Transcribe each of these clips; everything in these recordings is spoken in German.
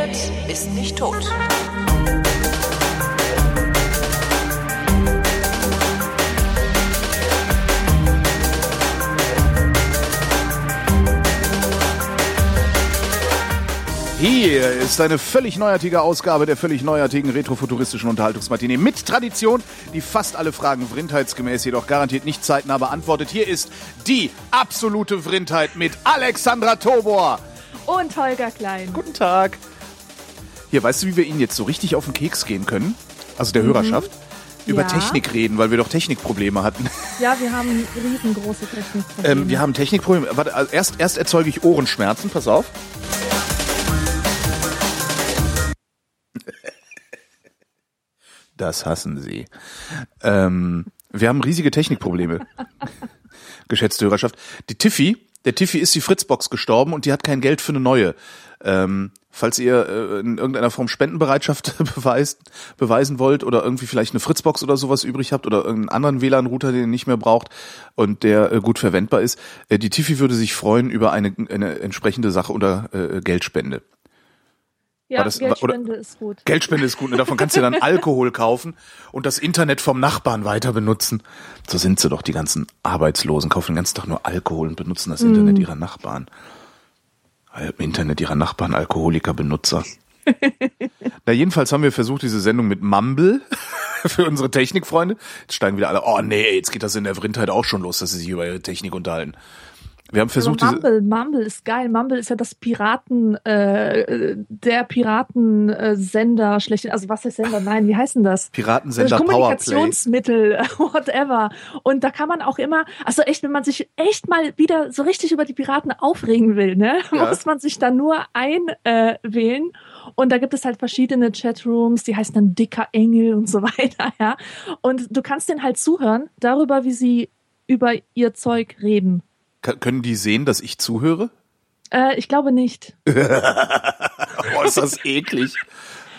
redet, ist nicht tot. Hier ist eine völlig neuartige Ausgabe der völlig neuartigen retrofuturistischen Unterhaltungsmatinee mit Tradition, die fast alle Fragen vrindheitsgemäß jedoch garantiert nicht zeitnah beantwortet. Hier ist die absolute Vrindheit mit Alexandra Tobor. Und Holger Klein. Guten Tag. Hier, weißt du, wie wir Ihnen jetzt so richtig auf den Keks gehen können? Also der Hörerschaft? Über Ja. Technik reden, weil wir doch Technikprobleme hatten. Ja, wir haben riesengroße Technikprobleme. Ähm, wir haben Technikprobleme. Warte, also erst, erst erzeuge ich Ohrenschmerzen, pass auf. Das hassen Sie. Ähm, wir haben riesige Technikprobleme. Geschätzte Hörerschaft. Die Tiffy, der Tiffy ist die Fritzbox gestorben und die hat kein Geld für eine neue. Ähm, falls ihr äh, in irgendeiner Form Spendenbereitschaft beweist, beweisen wollt oder irgendwie vielleicht eine Fritzbox oder sowas übrig habt oder irgendeinen anderen WLAN-Router, den ihr nicht mehr braucht und der äh, gut verwendbar ist, äh, die Tiffy würde sich freuen über eine, eine entsprechende Sache oder äh, Geldspende. ja, das- Geldspende ist gut. Geldspende ist gut und davon kannst du dann Alkohol kaufen und das Internet vom Nachbarn weiter benutzen. So sind sie doch, die ganzen Arbeitslosen, kaufen den ganzen Tag nur Alkohol und benutzen das Internet ihrer Nachbarn. Im Internet ihrer Nachbarn, Alkoholiker, Benutzer. Na, jedenfalls haben wir versucht, diese Sendung mit Mumble für unsere Technikfreunde. Jetzt steigen wieder alle, oh nee, jetzt geht das in der Vrindheit auch schon los, dass sie sich über ihre Technik unterhalten. Wir haben versucht, Aber diese, Mumble, Mumble ist geil. Mumble ist ja das Piraten, äh, der Piratensender schlecht. Also was ist Sender? Nein, wie heißt denn das? Piratensender Powerplay. Kommunikationsmittel, whatever. Und da kann man auch immer, also echt, wenn man sich echt mal wieder so richtig über die Piraten aufregen will, ne, Ja. muss man sich da nur einwählen. Äh, wählen. und da gibt es halt verschiedene Chatrooms, die heißen dann dicker Engel und so weiter, ja. Und du kannst denen halt zuhören darüber, wie sie über ihr Zeug reden. Ka- können die sehen, dass ich zuhöre? Äh, ich glaube nicht. Oh, ist das eklig.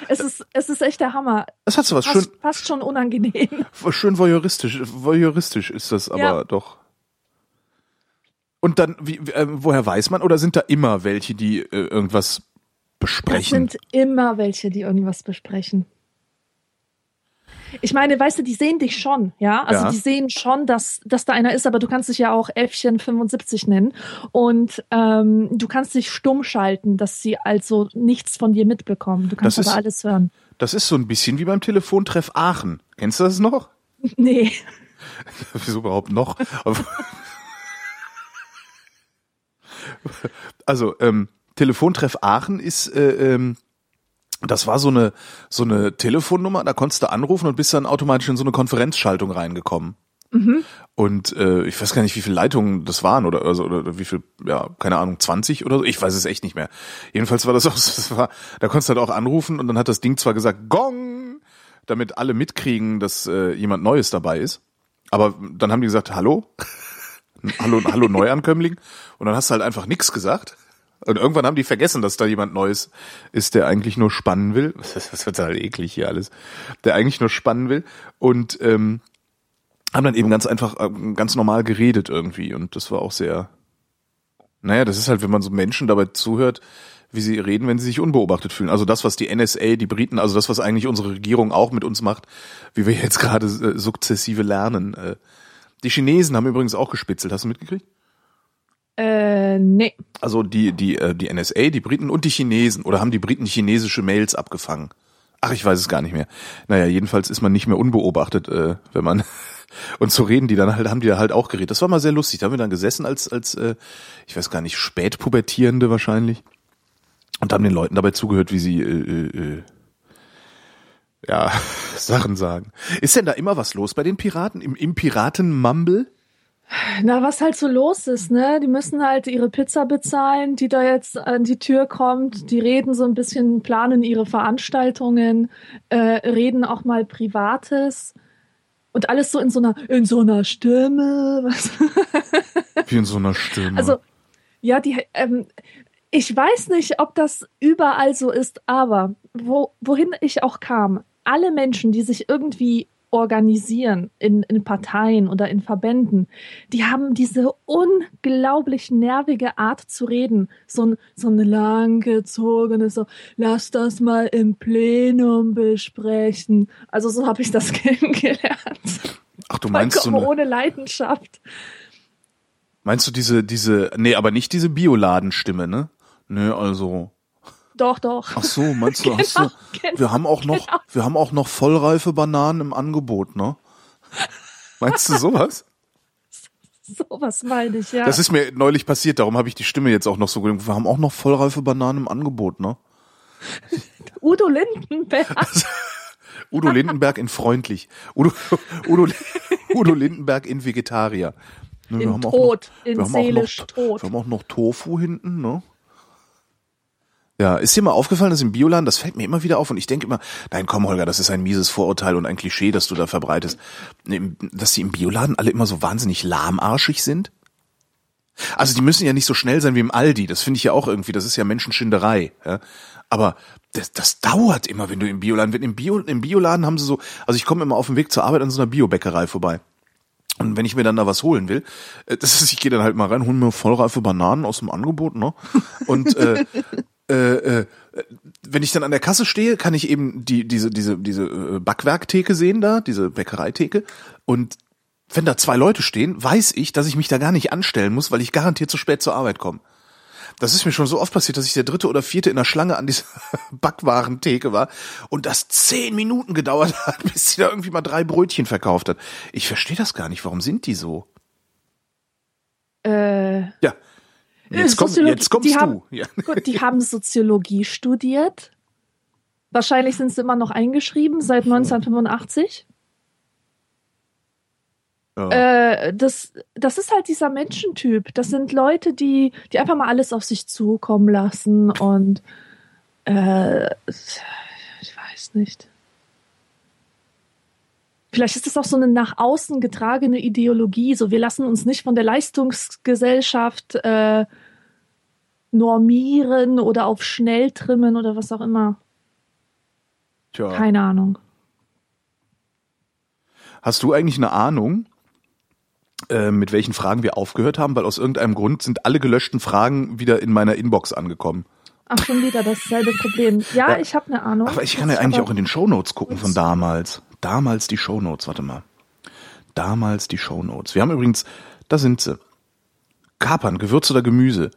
Es ist, es ist echt der Hammer. Das hat so was schön, Fast, fast schon unangenehm. schön voyeuristisch, voyeuristisch ist das aber Ja. doch. Und dann, wie, äh, woher weiß man? Oder sind da immer welche, die äh, irgendwas besprechen? sind immer welche, die irgendwas besprechen. Ich meine, weißt du, die sehen dich schon, ja? Also Ja. die sehen schon, dass, dass da einer ist, aber du kannst dich ja auch Äffchen 75 nennen. Und ähm, du kannst dich stumm schalten, dass sie also nichts von dir mitbekommen. Du kannst Das aber ist- alles hören. Das ist so ein bisschen wie beim Telefontreff Aachen. Kennst du das noch? Nee. Wieso überhaupt noch? also, ähm, Telefontreff Aachen ist, äh, ähm, das war so eine, so eine Telefonnummer, da konntest du anrufen und bist dann automatisch in so eine Konferenzschaltung reingekommen. Und äh, ich weiß gar nicht, wie viele Leitungen das waren oder, also, oder wie viel, ja, keine Ahnung, 20 oder so. Ich weiß es echt nicht mehr. Jedenfalls war das auch, das war, da konntest du halt auch anrufen und dann hat das Ding zwar gesagt, Gong, damit alle mitkriegen, dass äh, jemand Neues dabei ist. Aber dann haben die gesagt, hallo? hallo, hallo Neuankömmling. Und dann hast du halt einfach nichts gesagt. Und irgendwann haben die vergessen, dass da jemand Neues ist, der eigentlich nur spannen will. Das wird halt eklig hier alles. Der eigentlich nur spannen will. Und ähm, haben dann eben ganz einfach, ähm, ganz normal geredet irgendwie. Und das war auch sehr, naja, das ist halt, wenn man so Menschen dabei zuhört, wie sie reden, wenn sie sich unbeobachtet fühlen. Also das, was die NSA, die Briten, also das, was eigentlich unsere Regierung auch mit uns macht, wie wir jetzt gerade äh, sukzessive lernen. Äh, die Chinesen haben übrigens auch gespitzelt. Hast du mitgekriegt? Äh, nee. Also die, die, äh, die NSA, die Briten und die Chinesen. Oder haben die Briten chinesische Mails abgefangen? Ach, ich weiß es gar nicht mehr. Naja, jedenfalls ist man nicht mehr unbeobachtet, äh, wenn man und so reden die dann halt, haben die da halt auch geredet. Das war mal sehr lustig. Da haben wir dann gesessen als, als, äh, ich weiß gar nicht, Spätpubertierende wahrscheinlich. Und haben den Leuten dabei zugehört, wie sie äh, äh, äh, ja, Sachen sagen. Ist denn da immer was los bei den Piraten? Im, im Piraten-Mumble? Na, was halt so los ist, ne? Die müssen halt ihre Pizza bezahlen, die da jetzt an die Tür kommt. Die reden so ein bisschen, planen ihre Veranstaltungen, äh, reden auch mal Privates. Und alles so in so einer, in so einer Stimme. Was? Wie in so einer Stimme. Also, ja, die, ähm, ich weiß nicht, ob das überall so ist, aber wo, wohin ich auch kam, alle Menschen, die sich irgendwie organisieren in, in Parteien oder in Verbänden, die haben diese unglaublich nervige Art zu reden. So, ein, so eine langgezogene, so, lass das mal im Plenum besprechen. Also so habe ich das kennengelernt. Ach, du meinst so eine, ohne Leidenschaft. Meinst du diese, diese, nee, aber nicht diese Bioladenstimme, ne? Nee, also. Doch, doch. Ach so, meinst du, genau, hast du, genau, wir haben auch noch, genau. wir haben auch noch vollreife Bananen im Angebot, ne? Meinst du sowas? Sowas meine ich, ja. Das ist mir neulich passiert, darum habe ich die Stimme jetzt auch noch so gedacht. Wir haben auch noch vollreife Bananen im Angebot, ne? Udo Lindenberg. Udo Lindenberg in freundlich. Udo, Udo, Udo Lindenberg in Vegetarier. Ne, in Tod, noch, in seelisch noch, Tod. Wir haben auch noch Tofu hinten, ne? Ja, ist dir mal aufgefallen, dass im Bioladen, das fällt mir immer wieder auf und ich denke immer, nein, komm Holger, das ist ein mieses Vorurteil und ein Klischee, das du da verbreitest, dass die im Bioladen alle immer so wahnsinnig lahmarschig sind. Also die müssen ja nicht so schnell sein wie im Aldi, das finde ich ja auch irgendwie, das ist ja Menschenschinderei. Ja? Aber das, das dauert immer, wenn du im Bioladen bist. Im, Bio, Im Bioladen haben sie so, also ich komme immer auf dem Weg zur Arbeit an so einer Biobäckerei vorbei. Und wenn ich mir dann da was holen will, äh, das ist, ich gehe dann halt mal rein, hole mir vollreife Bananen aus dem Angebot, ne? Und äh, äh, äh, wenn ich dann an der Kasse stehe, kann ich eben die diese diese diese äh, Backwerktheke sehen da, diese Bäckereitheke. Und wenn da zwei Leute stehen, weiß ich, dass ich mich da gar nicht anstellen muss, weil ich garantiert zu spät zur Arbeit komme. Das ist mir schon so oft passiert, dass ich der dritte oder vierte in der Schlange an dieser Backwarentheke war und das zehn Minuten gedauert hat, bis sie da irgendwie mal drei Brötchen verkauft hat. Ich verstehe das gar nicht. Warum sind die so? Äh. Ja. Jetzt, komm, jetzt kommst die du. Haben, ja. Gut, die haben Soziologie studiert. Wahrscheinlich sind sie immer noch eingeschrieben seit 1985. Ja. Äh, das, das ist halt dieser Menschentyp. Das sind Leute, die, die einfach mal alles auf sich zukommen lassen und äh, ich weiß nicht. Vielleicht ist es auch so eine nach außen getragene Ideologie. So, wir lassen uns nicht von der Leistungsgesellschaft äh, normieren oder auf schnell trimmen oder was auch immer. Tja. Keine Ahnung. Hast du eigentlich eine Ahnung, äh, mit welchen Fragen wir aufgehört haben, weil aus irgendeinem Grund sind alle gelöschten Fragen wieder in meiner Inbox angekommen. Ach, schon wieder dasselbe Problem. Ja, ja. ich habe eine Ahnung. Aber ich kann ja eigentlich auch in den Shownotes gucken von damals. Damals die Shownotes, warte mal. Damals die Shownotes. Wir haben übrigens, da sind sie. Kapern, Gewürz oder Gemüse.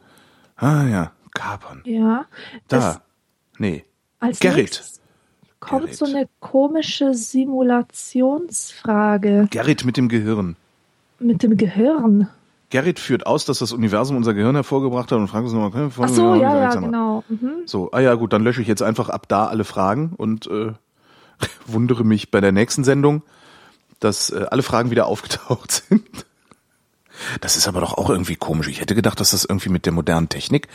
Ah ja, Kapern. Ja. Da. Nee. Als Gerrit. Kommt Gerrit. so eine komische Simulationsfrage. Gerrit mit dem Gehirn mit dem Gehirn? Gerrit führt aus, dass das Universum unser Gehirn hervorgebracht hat und Frank ist nochmal. Ach so, ja, ja, genau. Mhm. So, ah ja, gut, dann lösche ich jetzt einfach ab da alle Fragen und äh, wundere mich bei der nächsten Sendung, dass äh, alle Fragen wieder aufgetaucht sind. Das ist aber doch auch irgendwie komisch. Ich hätte gedacht, dass das irgendwie mit der modernen Technik,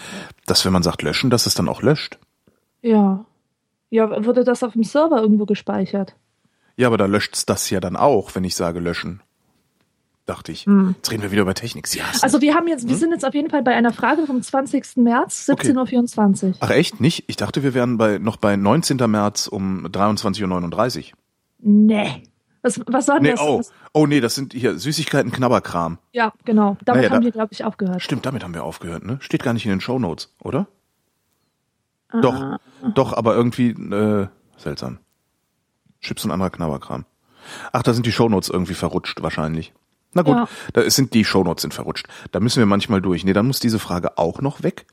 dass wenn man sagt löschen, dass es dann auch löscht. Ja. Ja, wurde das auf dem Server irgendwo gespeichert? Ja, aber da löscht's das ja dann auch, wenn ich sage löschen dachte ich. Hm. Jetzt reden wir wieder über Technik. Sie. Also wir haben jetzt, wir hm? sind jetzt auf jeden Fall bei einer Frage vom 20. März, 17.24 Uhr. Ach echt? Nicht? Ich dachte, wir wären bei, noch bei 19. März um 23.39 Uhr. Nee. Was, was war nee, das? Oh. oh nee, das sind hier Süßigkeiten, Knabberkram. Ja, genau. Damit naja, haben da, wir, glaube ich, aufgehört. Stimmt, damit haben wir aufgehört, ne? Steht gar nicht in den Show Notes, oder? Ah. Doch, doch, aber irgendwie äh, seltsam. Chips und anderer Knabberkram. Ach, da sind die Shownotes irgendwie verrutscht, wahrscheinlich. Na gut, ja. da sind die Shownotes sind verrutscht. Da müssen wir manchmal durch. Nee, dann muss diese Frage auch noch weg.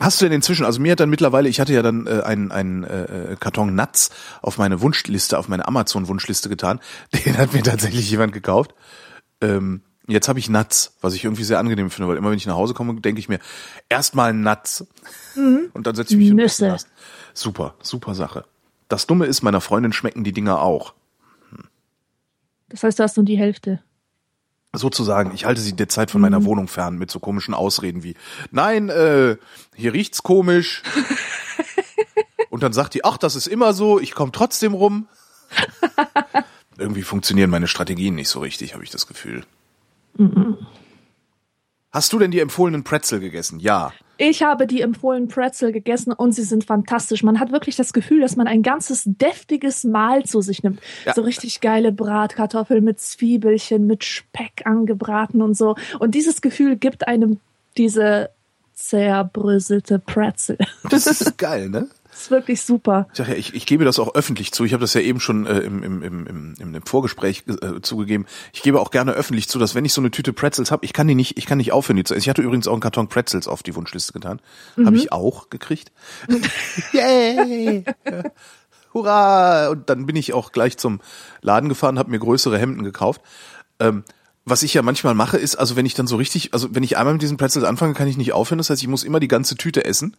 Hast du denn inzwischen, also mir hat dann mittlerweile, ich hatte ja dann äh, einen, einen äh, Karton Nuts auf meine Wunschliste, auf meine Amazon-Wunschliste getan. Den hat mir tatsächlich jemand gekauft. Ähm, jetzt habe ich Nuts, was ich irgendwie sehr angenehm finde, weil immer wenn ich nach Hause komme, denke ich mir, erstmal Nuts. Mhm. Und dann setze ich mich Nüsse. Und super, super Sache. Das Dumme ist, meiner Freundin schmecken die Dinger auch. Hm. Das heißt, du hast nur die Hälfte sozusagen, ich halte sie derzeit von meiner mhm. Wohnung fern mit so komischen Ausreden wie, nein, äh, hier riecht's komisch. Und dann sagt die, ach, das ist immer so, ich komme trotzdem rum. Irgendwie funktionieren meine Strategien nicht so richtig, habe ich das Gefühl. Mhm. Hast du denn die empfohlenen Pretzel gegessen? Ja. Ich habe die empfohlenen Pretzel gegessen und sie sind fantastisch. Man hat wirklich das Gefühl, dass man ein ganzes deftiges Mahl zu sich nimmt. Ja. So richtig geile Bratkartoffeln mit Zwiebelchen, mit Speck angebraten und so. Und dieses Gefühl gibt einem diese zerbröselte Pretzel. Das ist geil, ne? Das ist wirklich super. Ich, ja, ich, ich gebe das auch öffentlich zu. Ich habe das ja eben schon äh, im, im, im, im, im Vorgespräch äh, zugegeben. Ich gebe auch gerne öffentlich zu, dass wenn ich so eine Tüte Pretzels habe, ich kann die nicht, ich kann nicht aufhören, die zu essen. Ich hatte übrigens auch einen Karton Pretzels auf die Wunschliste getan. Mhm. Habe ich auch gekriegt. Yay! Hurra! Und dann bin ich auch gleich zum Laden gefahren, habe mir größere Hemden gekauft. Ähm, was ich ja manchmal mache, ist, also wenn ich dann so richtig, also wenn ich einmal mit diesen Pretzels anfange, kann ich nicht aufhören. Das heißt, ich muss immer die ganze Tüte essen.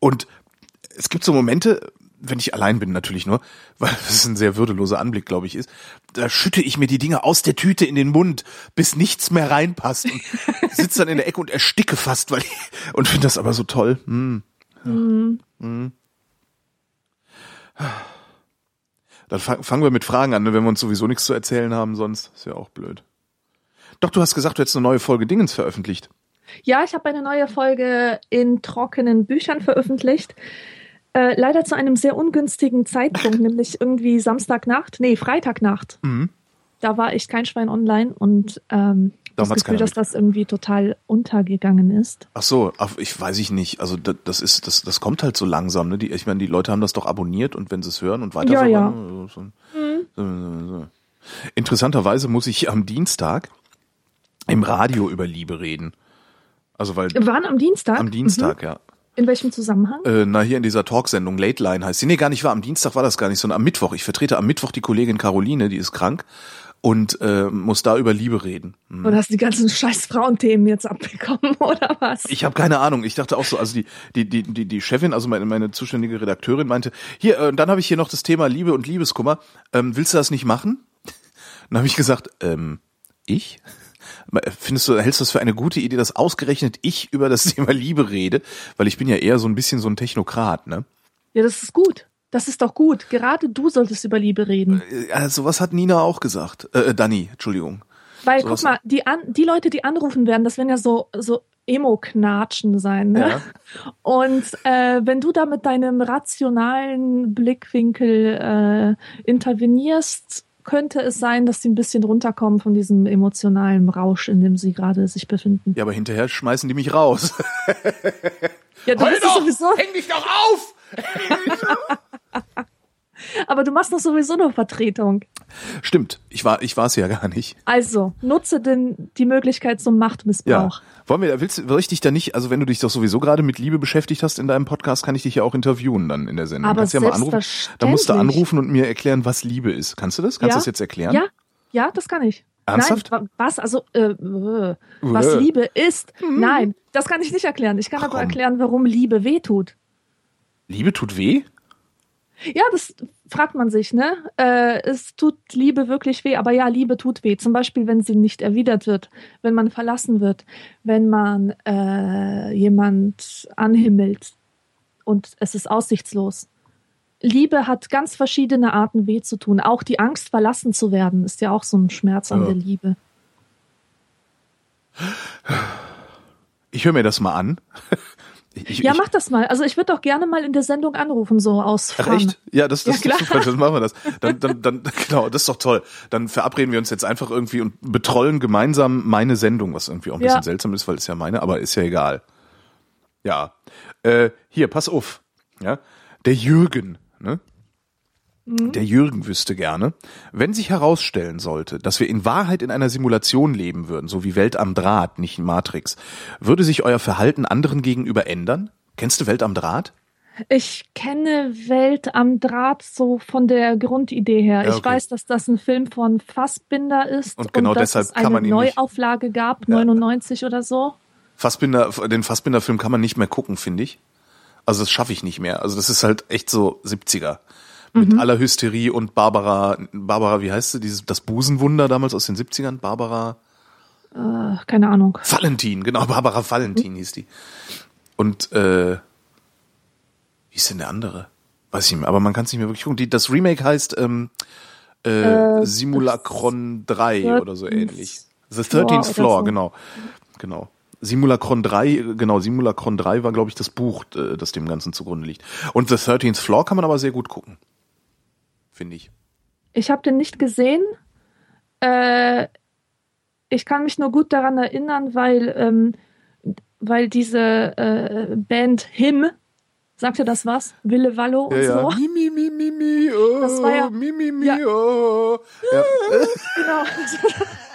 Und es gibt so Momente, wenn ich allein bin natürlich nur, weil das ein sehr würdeloser Anblick, glaube ich, ist, da schütte ich mir die Dinge aus der Tüte in den Mund, bis nichts mehr reinpasst und sitze dann in der Ecke und ersticke fast, weil ich, und finde das aber so toll. Hm. Mhm. Hm. Dann fangen wir mit Fragen an, ne, wenn wir uns sowieso nichts zu erzählen haben, sonst ist ja auch blöd. Doch, du hast gesagt, du hättest eine neue Folge Dingens veröffentlicht. Ja, ich habe eine neue Folge in trockenen Büchern veröffentlicht. Äh, leider zu einem sehr ungünstigen Zeitpunkt, nämlich irgendwie Samstagnacht, nee, Freitagnacht. Mhm. Da war echt kein Schwein online und ähm, das Gefühl, dass das irgendwie total untergegangen ist. Ach so, ich weiß ich nicht. Also das ist, das, das kommt halt so langsam. Ne? Die, ich meine, die Leute haben das doch abonniert und wenn sie es hören und weiter ja, ja. So, mhm. so, so, Interessanterweise muss ich am Dienstag im Radio über Liebe reden. Also weil. Wann am Dienstag? Am Dienstag, mhm. ja. In welchem Zusammenhang? Äh, na, hier in dieser Talksendung, Late Line heißt sie. Nee, gar nicht wahr. Am Dienstag war das gar nicht, sondern am Mittwoch. Ich vertrete am Mittwoch die Kollegin Caroline, die ist krank und äh, muss da über Liebe reden. Hm. Und hast die ganzen scheiß Frauenthemen jetzt abbekommen, oder was? Ich habe keine Ahnung. Ich dachte auch so, also die, die, die, die, die Chefin, also meine, meine zuständige Redakteurin meinte, hier, äh, dann habe ich hier noch das Thema Liebe und Liebeskummer. Ähm, willst du das nicht machen? Dann habe ich gesagt, ähm, ich? Findest du, hältst du das für eine gute Idee, dass ausgerechnet ich über das Thema Liebe rede? Weil ich bin ja eher so ein bisschen so ein Technokrat, ne? Ja, das ist gut. Das ist doch gut. Gerade du solltest über Liebe reden. Also was hat Nina auch gesagt? Äh, äh Dani, Entschuldigung. Weil, so guck mal, die, an, die Leute, die anrufen werden, das werden ja so, so Emo-Knatschen sein. Ne? Ja. Und äh, wenn du da mit deinem rationalen Blickwinkel äh, intervenierst, könnte es sein, dass sie ein bisschen runterkommen von diesem emotionalen Rausch, in dem sie gerade sich befinden. Ja, aber hinterher schmeißen die mich raus. ja, du bist doch, sowieso. Häng dich doch auf! aber du machst doch sowieso nur Vertretung. Stimmt, ich war ich war es ja gar nicht. Also, nutze denn die Möglichkeit zum Machtmissbrauch. Ja. Wollen wir, willst, will ich dich da nicht, also wenn du dich doch sowieso gerade mit Liebe beschäftigt hast in deinem Podcast, kann ich dich ja auch interviewen dann in der Sendung. Aber Kannst ja mal anrufen. Da musst du anrufen und mir erklären, was Liebe ist. Kannst du das? Kannst du das jetzt erklären? Ja, ja, das kann ich. Ernsthaft? Nein, was, also, äh, was Liebe ist? Mhm. Nein, das kann ich nicht erklären. Ich kann Ach, aber erklären, warum Liebe weh tut. Liebe tut weh? Ja, das fragt man sich, ne? Äh, es tut Liebe wirklich weh, aber ja, Liebe tut weh. Zum Beispiel, wenn sie nicht erwidert wird, wenn man verlassen wird, wenn man äh, jemand anhimmelt und es ist aussichtslos. Liebe hat ganz verschiedene Arten weh zu tun. Auch die Angst, verlassen zu werden, ist ja auch so ein Schmerz an ja. der Liebe. Ich höre mir das mal an. Ich, ja, ich, mach das mal. Also ich würde doch gerne mal in der Sendung anrufen, so aus Ach echt? Ja, das, das ja, ist super, dann machen wir das. Dann, dann, dann, genau, das ist doch toll. Dann verabreden wir uns jetzt einfach irgendwie und betrollen gemeinsam meine Sendung, was irgendwie auch ein bisschen ja. seltsam ist, weil es ja meine, aber ist ja egal. Ja. Äh, hier, pass auf. Ja. Der Jürgen, ne? Mhm. Der Jürgen wüsste gerne, wenn sich herausstellen sollte, dass wir in Wahrheit in einer Simulation leben würden, so wie Welt am Draht, nicht in Matrix, würde sich euer Verhalten anderen gegenüber ändern? Kennst du Welt am Draht? Ich kenne Welt am Draht so von der Grundidee her. Ja, okay. Ich weiß, dass das ein Film von Fassbinder ist und, genau und dass deshalb es eine kann man Neuauflage gab, ja. 99 oder so. Fassbinder, den Fassbinder-Film kann man nicht mehr gucken, finde ich. Also das schaffe ich nicht mehr. Also das ist halt echt so 70er mit mhm. aller Hysterie und Barbara, Barbara, wie heißt sie, dieses, das Busenwunder damals aus den 70ern, Barbara? Äh, keine Ahnung. Valentin, genau, Barbara Valentin hieß die. Und, äh, wie ist denn der andere? Weiß ich nicht mehr, aber man kann es nicht mehr wirklich gucken. Die, das Remake heißt, ähm, äh, äh Simulacron 3 oder so ähnlich. The 13th Floor, Floor genau. Genau. Simulacron 3, genau, Simulacron 3 war, glaube ich, das Buch, äh, das dem Ganzen zugrunde liegt. Und The 13th Floor kann man aber sehr gut gucken. Finde ich. Ich habe den nicht gesehen. Äh, ich kann mich nur gut daran erinnern, weil, ähm, weil diese äh, Band Him, sagt ihr das was? Wille Wallo und ja, so. Mi, mi, mi, mi, mi, oh, Das war ja- mi, mi, mi, ja. oh. Ja. Genau.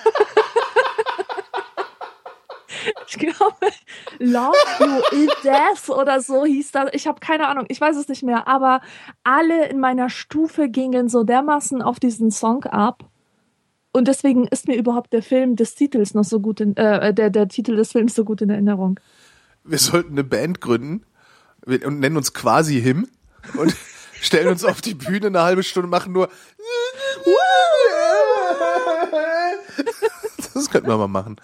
Ich glaube, Love You in Death oder so hieß das. Ich habe keine Ahnung, ich weiß es nicht mehr. Aber alle in meiner Stufe gingen so dermaßen auf diesen Song ab. Und deswegen ist mir überhaupt der Film des Titels noch so gut in, äh, der, der Titel des Films so gut in Erinnerung. Wir sollten eine Band gründen und nennen uns quasi Him und stellen uns auf die Bühne eine halbe Stunde, machen nur. Das könnten wir mal machen.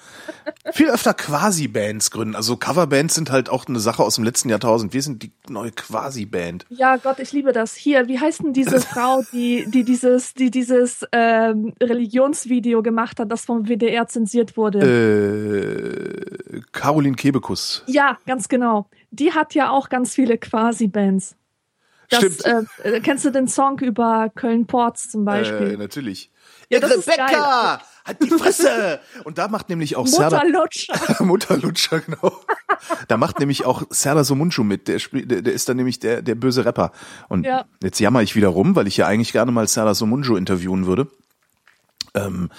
Viel öfter Quasi-Bands gründen. Also Coverbands sind halt auch eine Sache aus dem letzten Jahrtausend. Wir sind die neue Quasi-Band. Ja, Gott, ich liebe das. Hier, wie heißt denn diese Frau, die, die dieses, die dieses ähm, Religionsvideo gemacht hat, das vom WDR zensiert wurde? Äh, Caroline Kebekus. Ja, ganz genau. Die hat ja auch ganz viele Quasi-Bands. Das, Stimmt. Äh, äh, kennst du den Song über Köln-Ports zum Äh, Beispiel? natürlich. Ja, das ist Rebecca! Halt die Fresse! Und da macht nämlich auch Serdar, Mutter Lutscher. Mutter Lutscher, genau. Da macht nämlich auch Serdar Somuncu mit. Der, spielt, der, der ist dann nämlich der, der böse Rapper. Und Ja. jetzt jammer ich wieder rum, weil ich ja eigentlich gerne mal Serdar Somuncu interviewen würde. Ähm,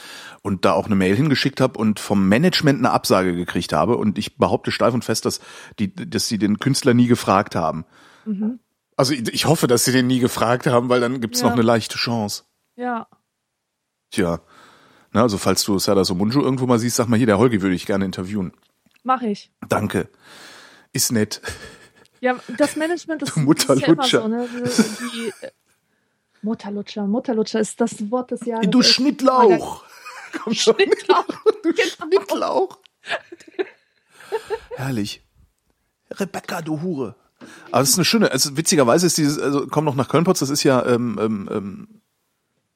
und da auch eine Mail hingeschickt habe und vom Management eine Absage gekriegt habe. Und ich behaupte steif und fest, dass, die, dass sie den Künstler nie gefragt haben. Mhm. Also ich, ich hoffe, dass sie den nie gefragt haben, weil dann gibt's Ja. noch eine leichte Chance. Ja. Tja. Na, also falls du Serdar Somuncu irgendwo mal siehst, sag mal hier, der Holgi würde ich gerne interviewen. Mach ich. Danke. Ist nett. Ja, das Management ist, Mutter ist ja immer so, ne? Die, äh, Mutterlutscher, Mutterlutscher ist das Wort des Jahres. Du. Schnittlauch. Komm schon. Schnittlauch. Du Schnittlauch. Herrlich. Rebecca, du Hure. Aber das ist eine schöne, also witzigerweise ist dieses, also komm noch nach Köln-Potz, das ist ja, ähm, ähm, ähm,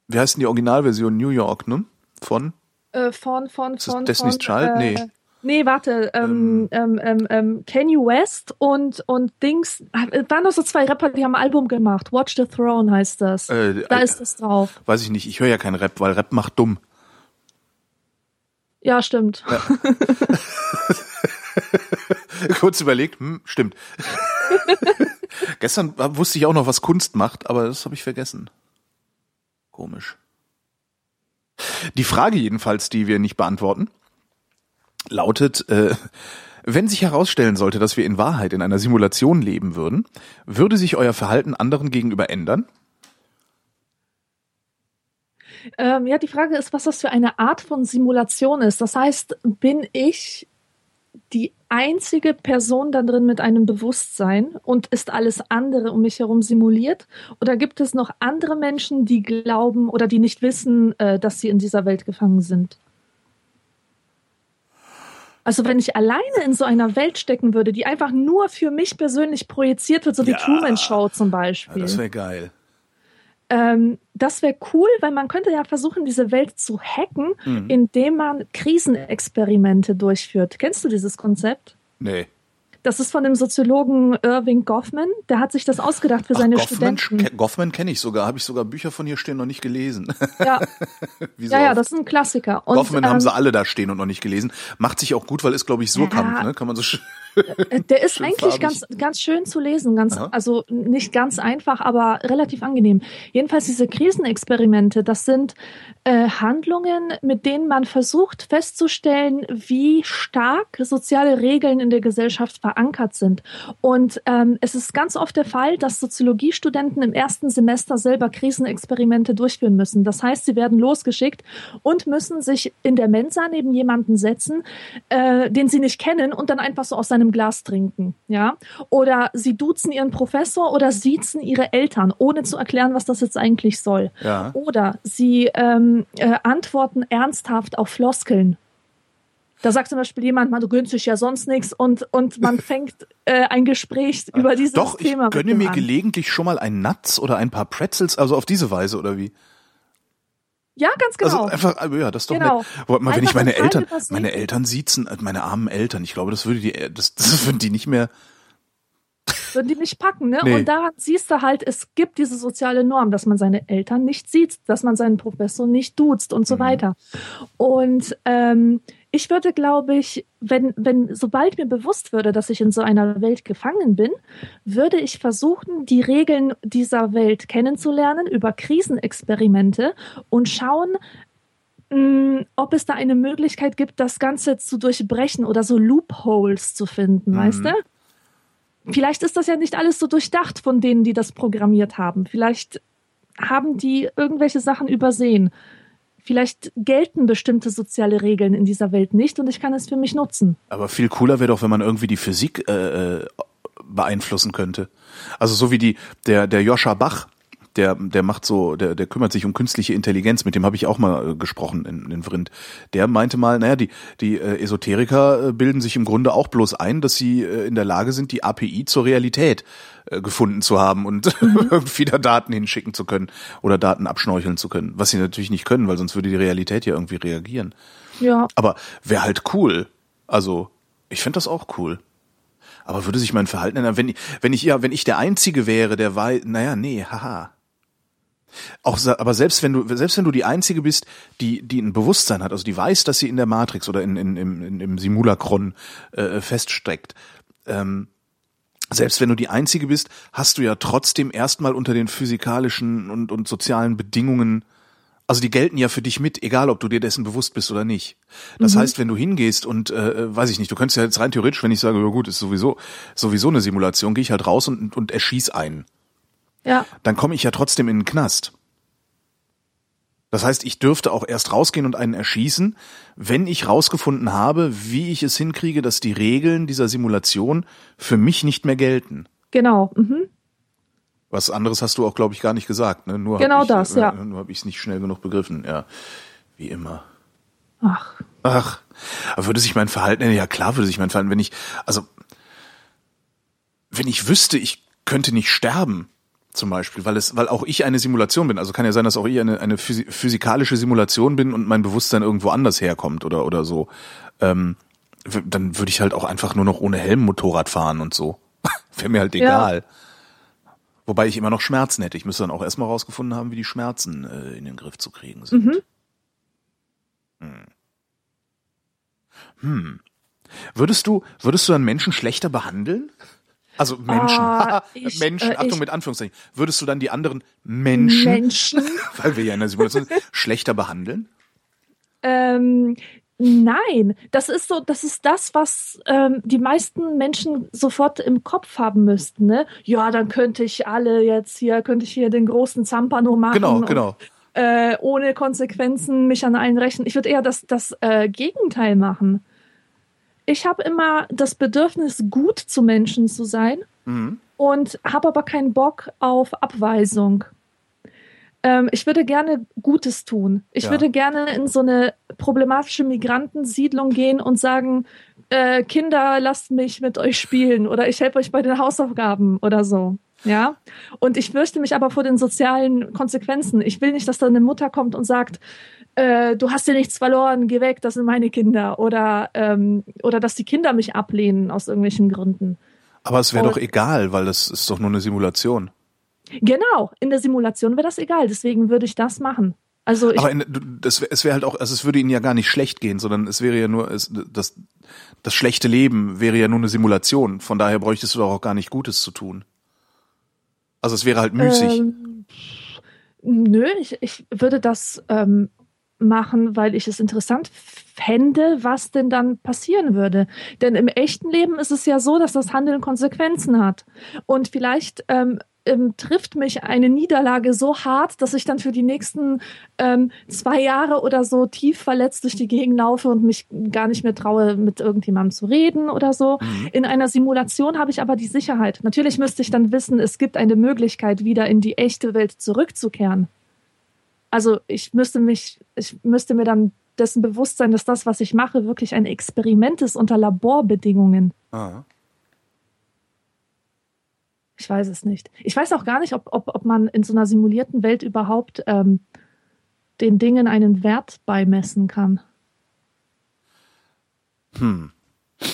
wie heißt denn die Originalversion? New York, ne? Von? Äh, von, von, Ist das von. Destiny's von, Child? Äh, Nee. Nee, warte, ähm, ähm, ähm, ähm, Kanye West und, und Dings, äh, waren noch so zwei Rapper, die haben ein Album gemacht. Watch the Throne heißt das. Äh, da äh, ist das drauf. Weiß ich nicht, ich höre ja kein Rap, weil Rap macht dumm. Ja, stimmt. Kurz überlegt, hm, stimmt. Gestern wusste ich auch noch, was Kunst macht, aber das habe ich vergessen. Komisch. Die Frage jedenfalls, die wir nicht beantworten, lautet, äh, wenn sich herausstellen sollte, dass wir in Wahrheit in einer Simulation leben würden, würde sich euer Verhalten anderen gegenüber ändern? Ähm, ja, die Frage ist, was das für eine Art von Simulation ist. Das heißt, bin ich die einzige Person da drin mit einem Bewusstsein und ist alles andere um mich herum simuliert? Oder gibt es noch andere Menschen, die glauben oder die nicht wissen, äh, dass sie in dieser Welt gefangen sind? Also wenn ich alleine in so einer Welt stecken würde, die einfach nur für mich persönlich projiziert wird, so wie Ja. Truman Show zum Ja, Beispiel. das wäre geil. Ähm, das wäre cool, weil man könnte ja versuchen, diese Welt zu hacken, Mhm. indem man Krisenexperimente durchführt. Kennst du dieses Konzept? Nee. Das ist von dem Soziologen Irving Goffman. Der hat sich das ausgedacht für Ach, seine Goffman, Studenten. Goffman kenne ich sogar, habe ich sogar Bücher von hier stehen noch nicht gelesen. Ja, so ja, ja, das ist ein Klassiker. Und, Goffman haben ähm, sie alle da stehen und noch nicht gelesen. Macht sich auch gut, weil ist, glaube ich, Surkamp, Ja. ne? Kann man so schön. Äh, Der ist Schön eigentlich farbig. ganz, ganz schön zu lesen, ganz, Aha. also nicht ganz einfach, aber relativ angenehm. Jedenfalls diese Krisenexperimente, das sind äh, Handlungen, mit denen man versucht festzustellen, wie stark soziale Regeln in der Gesellschaft verankert sind. Und ähm, es ist ganz oft der Fall, dass Soziologiestudenten im ersten Semester selber Krisenexperimente durchführen müssen. Das heißt, sie werden losgeschickt und müssen sich in der Mensa neben jemanden setzen, äh, den sie nicht kennen und dann einfach so aus seinem Glas trinken, ja? Oder sie duzen ihren Professor oder siezen ihre Eltern, ohne zu erklären, was das jetzt eigentlich soll. Ja. Oder sie ähm, äh, antworten ernsthaft auf Floskeln. Da sagt zum Beispiel jemand, man, du gönnst dich ja sonst nichts und, und man fängt äh, ein Gespräch über dieses Doch, ich Thema gönne mir an. gelegentlich schon mal ein Nuts oder ein paar Pretzels, also auf diese Weise oder wie? Ja, ganz genau. Also einfach, also ja, das ist doch Genau. nett. Wobei mal, wenn ich meine Eltern, meine Eltern siezen, äh, meine armen Eltern, ich glaube, das würde die, äh, das, das würden die nicht mehr. würden die nicht packen, ne? Nee. Und daran siehst du halt, es gibt diese soziale Norm, dass man seine Eltern nicht sieht, dass man seinen Professor nicht duzt und so Mhm. weiter. Und ähm, ich würde, glaube ich, wenn, wenn, sobald mir bewusst würde, dass ich in so einer Welt gefangen bin, würde ich versuchen, die Regeln dieser Welt kennenzulernen über Krisenexperimente und schauen, mh, ob es da eine Möglichkeit gibt, das Ganze zu durchbrechen oder so Loopholes zu finden, Mhm. weißt du? Vielleicht ist das ja nicht alles so durchdacht von denen, die das programmiert haben. Vielleicht haben die irgendwelche Sachen übersehen. Vielleicht gelten bestimmte soziale Regeln in dieser Welt nicht und ich kann es für mich nutzen. Aber viel cooler wäre doch, wenn man irgendwie die Physik äh, äh, beeinflussen könnte. Also so wie die der der Joscha Bach, der der macht so, der der kümmert sich um künstliche Intelligenz. Mit dem habe ich auch mal äh, gesprochen in, in Vrind. Der meinte mal, naja, die die äh, Esoteriker äh, bilden sich im Grunde auch bloß ein, dass sie äh, in der Lage sind, die API zur Realität äh, gefunden zu haben und irgendwie da Daten hinschicken zu können oder Daten abschnorcheln zu können. Was sie natürlich nicht können, weil sonst würde die Realität ja irgendwie reagieren. Ja, Aber wäre halt cool. Also, ich fände das auch cool. Aber würde sich mein Verhalten ändern, wenn ich, wenn ich ja, wenn ich der Einzige wäre, der weiß, naja, nee, haha. Auch, aber selbst wenn du, selbst wenn du die Einzige bist, die, die ein Bewusstsein hat, also die weiß, dass sie in der Matrix oder in, in, im, in, im Simulacron äh, feststeckt, ähm, selbst wenn du die Einzige bist, hast du ja trotzdem erstmal unter den physikalischen und, und sozialen Bedingungen also die gelten ja für dich mit, egal ob du dir dessen bewusst bist oder nicht. Das heißt, wenn du hingehst und äh, weiß ich nicht, du könntest ja jetzt rein theoretisch, wenn ich sage, ja gut, ist sowieso sowieso eine Simulation, gehe ich halt raus und, und erschieß einen. Ja, Dann komme ich ja trotzdem in den Knast. Das heißt, ich dürfte auch erst rausgehen und einen erschießen, wenn ich rausgefunden habe, wie ich es hinkriege, dass die Regeln dieser Simulation für mich nicht mehr gelten. genau. Mhm. Was anderes hast du auch, glaube ich, gar nicht gesagt. Ne? Nur Genau hab ich, das, äh, ja. Nur habe ich es nicht schnell genug begriffen. Ja, wie immer. Ach, Ach, aber würde sich mein Verhalten? Ja, klar würde sich mein Verhalten, wenn ich, also, wenn ich wüsste, ich könnte nicht sterben, zum Beispiel, weil es, weil auch ich eine Simulation bin. Also kann ja sein, dass auch ich eine, eine physi physikalische Simulation bin und mein Bewusstsein irgendwo anders herkommt oder, oder so. Ähm, dann würde ich halt auch einfach nur noch ohne Helm Motorrad fahren und so. Wäre mir halt Ja. egal. Wobei ich immer noch Schmerzen hätte. Ich müsste dann auch erstmal rausgefunden haben, wie die Schmerzen äh, in den Griff zu kriegen sind. Mhm. Hm. Würdest du, würdest du dann Menschen schlechter behandeln? Also Menschen, Ah, ich, Menschen, äh, Achtung ich- mit Anführungszeichen. Würdest du dann die anderen Menschen, Menschen. weil wir ja in der Simulation sind, schlechter behandeln? Ähm, nein, das ist so, das ist das, was ähm, die meisten Menschen sofort im Kopf haben müssten. Ne? Ja, dann könnte ich alle jetzt hier, könnte ich hier den großen Zampano machen. Genau, und, genau. Äh, ohne Konsequenzen mich an allen rächen. Ich würde eher das, das äh, Gegenteil machen. Ich habe immer das Bedürfnis, gut zu Menschen zu sein Mhm. und habe aber keinen Bock auf Abweisung. Ähm, ich würde gerne Gutes tun. Ich Ja. würde gerne in so eine problematische Migrantensiedlung gehen und sagen, äh, Kinder, lasst mich mit euch spielen oder ich helfe euch bei den Hausaufgaben oder so. Ja. Und ich fürchte mich aber vor den sozialen Konsequenzen. Ich will nicht, dass da eine Mutter kommt und sagt, äh, du hast dir nichts verloren, geh weg, das sind meine Kinder. Oder, ähm, oder dass die Kinder mich ablehnen aus irgendwelchen Gründen. Aber es wäre doch egal, weil das ist doch nur eine Simulation. Genau, in der Simulation wäre das egal, deswegen würde ich das machen. Also ich, Aber in, das, es wäre halt auch, also es würde ihnen ja gar nicht schlecht gehen, sondern es wäre ja nur, es, das, das schlechte Leben wäre ja nur eine Simulation. Von daher bräuchtest du doch auch gar nicht Gutes zu tun. Also es wäre halt müßig. Ähm, nö, ich, ich würde das ähm, machen, weil ich es interessant fände, was denn dann passieren würde. Denn im echten Leben ist es ja so, dass das Handeln Konsequenzen hat. Und vielleicht ähm, ähm, trifft mich eine Niederlage so hart, dass ich dann für die nächsten ähm, zwei Jahre oder so tief verletzt durch die Gegend laufe und mich gar nicht mehr traue, mit irgendjemandem zu reden oder so. Mhm. In einer Simulation habe ich aber die Sicherheit. Natürlich müsste ich dann wissen, es gibt eine Möglichkeit, wieder in die echte Welt zurückzukehren. Also ich müsste mich, ich müsste mir dann dessen bewusst sein, dass das, was ich mache, wirklich ein Experiment ist unter Laborbedingungen. Ah. Ich weiß es nicht. Ich weiß auch gar nicht, ob, ob, ob man in so einer simulierten Welt überhaupt ähm, den Dingen einen Wert beimessen kann. Hm.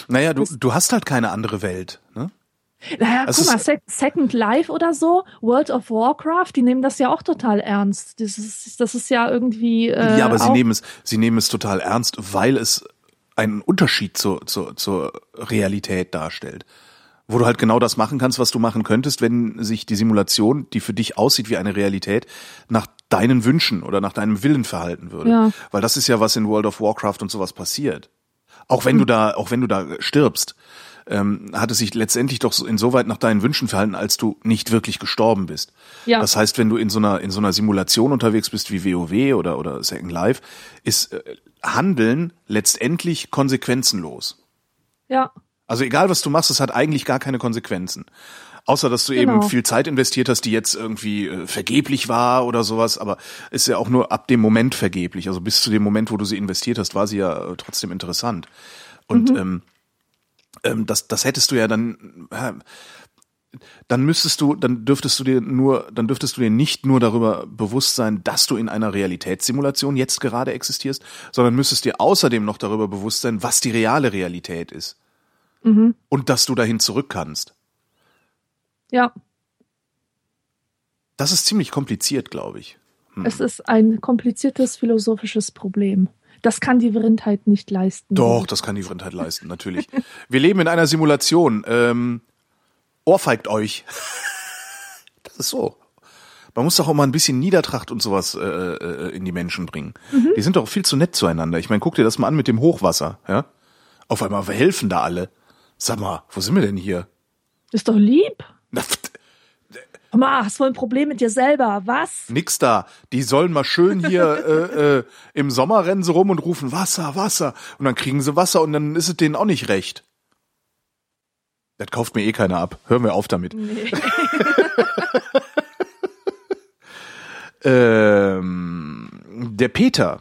Naja, du, du hast halt keine andere Welt, ne? Naja, also guck mal, Se Second Life oder so, World of Warcraft, die nehmen das ja auch total ernst. Das ist, das ist ja irgendwie. Äh, ja, aber sie nehmen es, sie nehmen es total ernst, weil es einen Unterschied zur, zur, zur Realität darstellt. Wo du halt genau das machen kannst, was du machen könntest, wenn sich die Simulation, die für dich aussieht wie eine Realität, nach deinen Wünschen oder nach deinem Willen verhalten würde. Ja. Weil das ist ja, was in World of Warcraft und sowas passiert. Auch wenn du da, auch wenn du da stirbst ähm, hat es sich letztendlich doch so insoweit nach deinen Wünschen verhalten, als du nicht wirklich gestorben bist. Ja. Das heißt, wenn du in so einer in so einer Simulation unterwegs bist wie WoW oder oder Second Life, ist äh, Handeln letztendlich konsequenzenlos. Ja. Also egal was du machst, es hat eigentlich gar keine Konsequenzen. Außer dass du genau. eben viel Zeit investiert hast, die jetzt irgendwie äh, vergeblich war oder sowas, aber ist ja auch nur ab dem Moment vergeblich. Also bis zu dem Moment, wo du sie investiert hast, war sie ja äh, trotzdem interessant. Und mhm. ähm, ähm, das, das hättest du ja dann, äh, dann müsstest du, dann dürftest du dir nur, dann dürftest du dir nicht nur darüber bewusst sein, dass du in einer Realitätssimulation jetzt gerade existierst, sondern müsstest dir außerdem noch darüber bewusst sein, was die reale Realität ist. Mhm. Und dass du dahin zurück kannst. Ja. Das ist ziemlich kompliziert, glaube ich. Hm. Es ist ein kompliziertes philosophisches Problem. Das kann die Vrindheit nicht leisten. Doch, das kann die Vrindheit leisten, natürlich. Wir leben in einer Simulation. Ähm, ohrfeigt euch. Das ist so. Man muss doch auch mal ein bisschen Niedertracht und sowas äh, äh, in die Menschen bringen. Mhm. Die sind doch viel zu nett zueinander. Ich meine, guck dir das mal an mit dem Hochwasser. Ja? Auf einmal helfen da alle. Sag mal, wo sind wir denn hier? Ist doch lieb. Mama, hast wohl ein Problem mit dir selber, was? Nix da. Die sollen mal schön hier äh, äh, im Sommer rennen sie rum und rufen Wasser, Wasser. Und dann kriegen sie Wasser und dann ist es denen auch nicht recht. Das kauft mir eh keiner ab. Hören wir auf damit. Nee. ähm, der Peter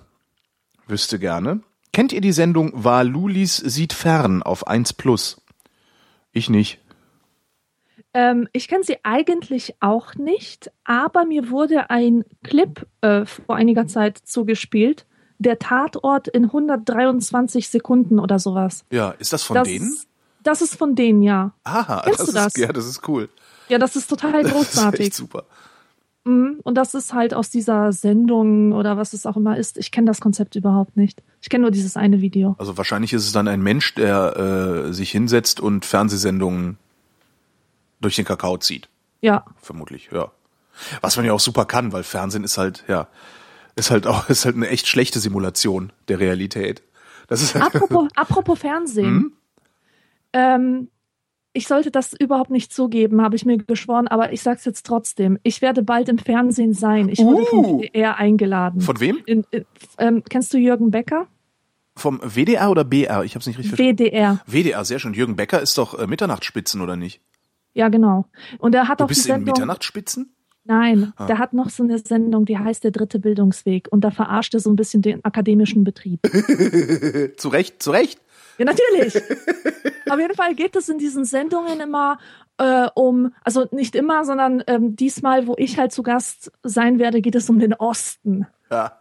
wüsste gerne. Kennt ihr die Sendung War Lulis sieht fern auf 1 Plus? Ich nicht. Ähm, ich kenne sie eigentlich auch nicht, aber mir wurde ein Clip äh, vor einiger Zeit zugespielt. Der Tatort in 123 Sekunden oder sowas. Ja, ist das von das, denen? Das ist von denen, ja. Aha, Kennst das du das? Ist, ja, das ist cool. Ja, das ist total großartig. Das ist echt super. Mhm, und das ist halt aus dieser Sendung oder was es auch immer ist. Ich kenne das Konzept überhaupt nicht. Ich kenne nur dieses eine Video. Also wahrscheinlich ist es dann ein Mensch, der äh, sich hinsetzt und Fernsehsendungen durch den Kakao zieht. Ja. Vermutlich, ja. Was man ja auch super kann, weil Fernsehen ist halt, ja, ist halt auch, ist halt eine echt schlechte Simulation der Realität. Das ist halt apropos, apropos Fernsehen. Hm? Ähm, ich sollte das überhaupt nicht zugeben, habe ich mir geschworen, aber ich sag's jetzt trotzdem. Ich werde bald im Fernsehen sein. Ich wurde uh. vom WDR eingeladen. Von wem? In, in, ähm, kennst du Jürgen Becker? Vom WDR oder BR? Ich habe es nicht richtig verstanden. WDR. WDR, sehr schön. Jürgen Becker ist doch äh, Mitternachtsspitzen, oder nicht? Ja, und Und er hat du auch bist die Sendung, in Mitternachtsspitzen? Nein, ah. der hat noch so eine Sendung, die heißt Der dritte Bildungsweg. Und da verarscht er so ein bisschen den akademischen Betrieb. zu Recht, zu Recht. Ja, natürlich. Auf jeden Fall geht es in diesen Sendungen immer äh, um, also nicht immer, sondern ähm, diesmal, wo ich halt zu Gast sein werde, geht es um den Osten. Ja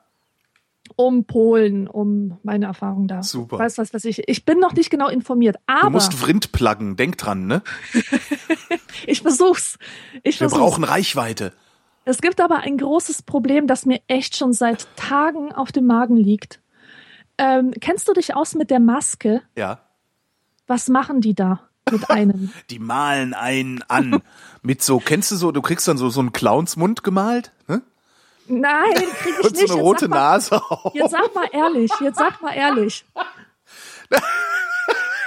um Polen, um meine Erfahrung da. Super. Weißt was, was ich. Ich bin noch nicht genau informiert, aber. Du musst Vrind pluggen, denk dran, ne? ich versuch's. Ich Wir versuch's. brauchen Reichweite. Es gibt aber ein großes Problem, das mir echt schon seit Tagen auf dem Magen liegt. Ähm, kennst du dich aus mit der Maske? Ja. Was machen die da mit einem? die malen einen an. mit so, kennst du so, du kriegst dann so, so einen Clownsmund gemalt, ne? Nein, krieg ich Und nicht. so eine rote mal, Nase auch. Jetzt sag mal ehrlich, jetzt sag mal ehrlich.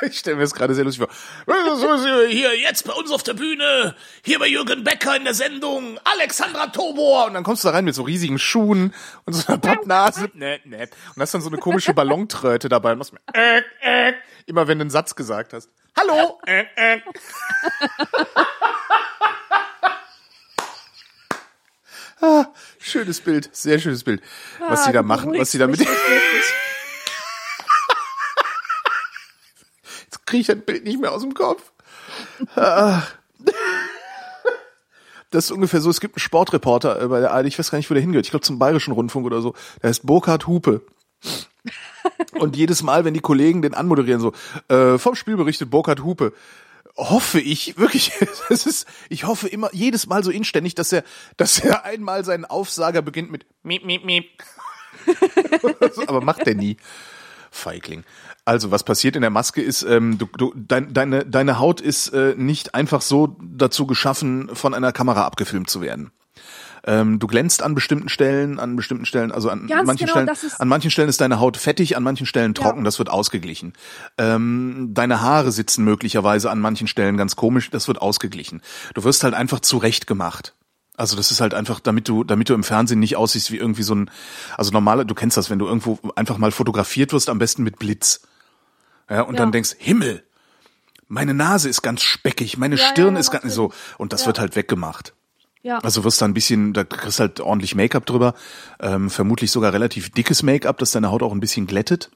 Ich stelle mir das gerade sehr lustig vor. Hier, jetzt bei uns auf der Bühne, hier bei Jürgen Becker in der Sendung, Alexandra Tobor. Und dann kommst du da rein mit so riesigen Schuhen und so einer Pappnase. Nee, nee. Und hast dann so eine komische Ballontröte dabei und machst mir, äh, äh, immer wenn du einen Satz gesagt hast. Hallo! Äh, äh. Ah, schönes Bild, sehr schönes Bild. Was ah, sie da machen, was sie da mit. Kriege ich das Bild nicht mehr aus dem Kopf. Ah. das ist ungefähr so, es gibt einen Sportreporter äh, bei der ARD, ich weiß gar nicht, wo der hingehört, ich glaube zum Bayerischen Rundfunk oder so, der heißt Burkhard Hupe. Und jedes Mal, wenn die Kollegen den anmoderieren, so, äh, vom Spiel berichtet Burkhard Hupe, hoffe ich wirklich, das ist, ich hoffe immer, jedes Mal so inständig, dass er, dass er einmal seinen Aufsager beginnt mit Miep, Miep, Miep. Aber macht er nie. Feigling. Also, was passiert in der Maske ist, ähm, du, du, dein, deine, deine Haut ist äh, nicht einfach so dazu geschaffen, von einer Kamera abgefilmt zu werden. Ähm, du glänzt an bestimmten Stellen, an bestimmten Stellen, also an Ganz manchen genau, Stellen, an manchen Stellen ist deine Haut fettig, an manchen Stellen trocken, Ja. das wird ausgeglichen. Ähm, deine Haare sitzen möglicherweise an manchen Stellen ganz komisch, das wird ausgeglichen. Du wirst halt einfach zurecht gemacht. Also das ist halt einfach, damit du, damit du im Fernsehen nicht aussiehst wie irgendwie so ein, also normale, du kennst das, wenn du irgendwo einfach mal fotografiert wirst, am besten mit Blitz. Ja, und Ja. dann denkst, Himmel, meine Nase ist ganz speckig, meine Ja, Stirn ja, ist ganz, so. Und das wird halt weggemacht. Ja. Also wirst da ein bisschen, da kriegst halt ordentlich Make-up drüber, ähm, vermutlich sogar relativ dickes Make-up, das deine Haut auch ein bisschen glättet,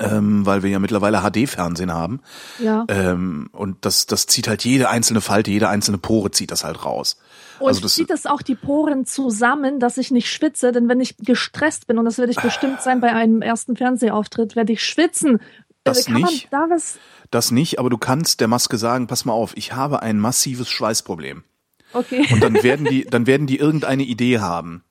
ähm, weil wir ja mittlerweile HD-Fernsehen haben. ja. Ähm, und das, das zieht halt jede einzelne Falte, jede einzelne Pore zieht das halt raus. Und also das, zieht es auch die Poren zusammen, dass ich nicht schwitze, denn wenn ich gestresst bin, und das werde ich bestimmt sein bei einem ersten Fernsehauftritt, werde ich schwitzen. Das Kann nicht. Man da das nicht, aber du kannst der Maske sagen, pass mal auf, ich habe ein massives Schweißproblem. Okay. Und dann werden die, dann werden die irgendeine Idee haben.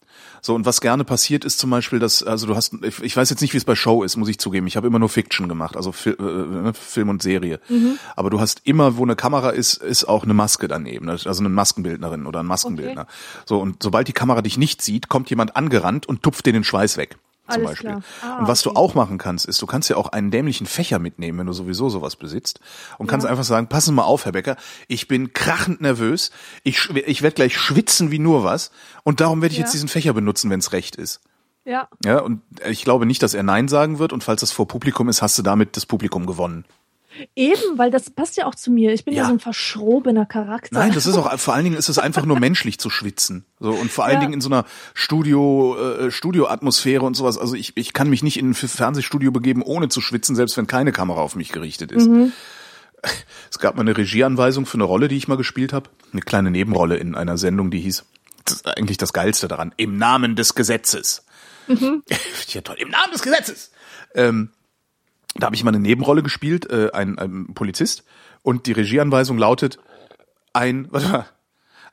So, und was gerne passiert ist zum Beispiel, dass, also du hast, ich ich weiß jetzt nicht, wie es bei Show ist, muss ich zugeben. Ich habe immer nur Fiction gemacht, also Fil äh, ne, Film und Serie. Mhm. Aber du hast immer, wo eine Kamera ist, ist auch eine Maske daneben, ne? also eine Maskenbildnerin oder ein Maskenbildner. So, und sobald die Kamera dich nicht sieht, kommt jemand angerannt und tupft dir den Schweiß weg. Zum Alles Beispiel. Ah, und was okay. du auch machen kannst, ist, du kannst ja auch einen dämlichen Fächer mitnehmen, wenn du sowieso sowas besitzt. Und kannst einfach sagen, passen mal auf, Herr Becker, ich bin krachend nervös, ich, ich werde gleich schwitzen wie nur was und darum werde ich Ja. jetzt diesen Fächer benutzen, wenn es recht ist. Ja. Ja, und ich glaube nicht, dass er Nein sagen wird und falls das vor Publikum ist, hast du damit das Publikum gewonnen. Eben, weil das passt ja auch zu mir. Ich bin ja, Ja. so ein verschrobener Charakter. Nein, das ist auch, vor allen Dingen ist es einfach nur menschlich zu schwitzen. So, und vor allen Ja. Dingen in so einer Studio, äh, Studioatmosphäre und sowas. Also ich, ich kann mich nicht in ein Fernsehstudio begeben, ohne zu schwitzen, selbst wenn keine Kamera auf mich gerichtet ist. Es gab mal eine Regieanweisung für eine Rolle, die ich mal gespielt habe. Eine kleine Nebenrolle in einer Sendung, die hieß, das ist eigentlich das Geilste daran, im Namen des Gesetzes. ja, toll, im Namen des Gesetzes. Ähm, da habe ich mal eine Nebenrolle gespielt, äh, ein, ein Polizist. Und die Regieanweisung lautet, ein, warte mal,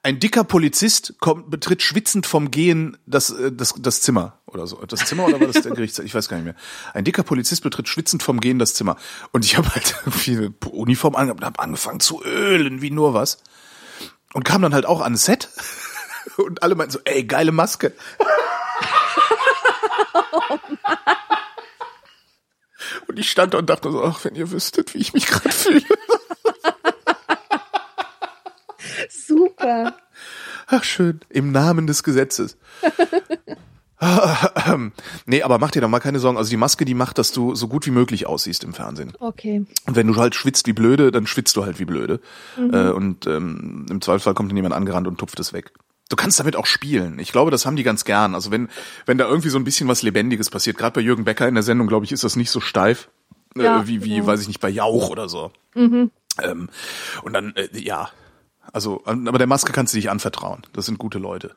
ein dicker Polizist kommt, betritt schwitzend vom Gehen das, äh, das, das Zimmer oder so. Das Zimmer oder war das der Gerichtssaal? Ich weiß gar nicht mehr. Ein dicker Polizist betritt schwitzend vom Gehen das Zimmer. Und ich habe halt irgendwie eine Uniform angehabt und habe angefangen zu ölen wie nur was. Und kam dann halt auch ans Set. Und alle meinten so, ey, geile Maske. Und ich stand da und dachte so, ach, wenn ihr wüsstet, wie ich mich gerade fühle. Super. Ach schön, im Namen des Gesetzes. nee, aber mach dir doch mal keine Sorgen. Also die Maske, die macht, dass du so gut wie möglich aussiehst im Fernsehen. Okay. Und wenn du halt schwitzt wie blöde, dann schwitzt du halt wie blöde. Äh, und ähm, im Zweifelsfall kommt dann jemand angerannt und tupft es weg. Du kannst damit auch spielen. Ich glaube, das haben die ganz gern. Also wenn, wenn da irgendwie so ein bisschen was Lebendiges passiert, gerade bei Jürgen Becker in der Sendung, glaube ich, ist das nicht so steif, äh, Ja, wie, wie, genau. weiß ich nicht, bei Jauch oder so. Ähm, und dann, äh, ja. Also, aber der Maske kannst du dich anvertrauen. Das sind gute Leute.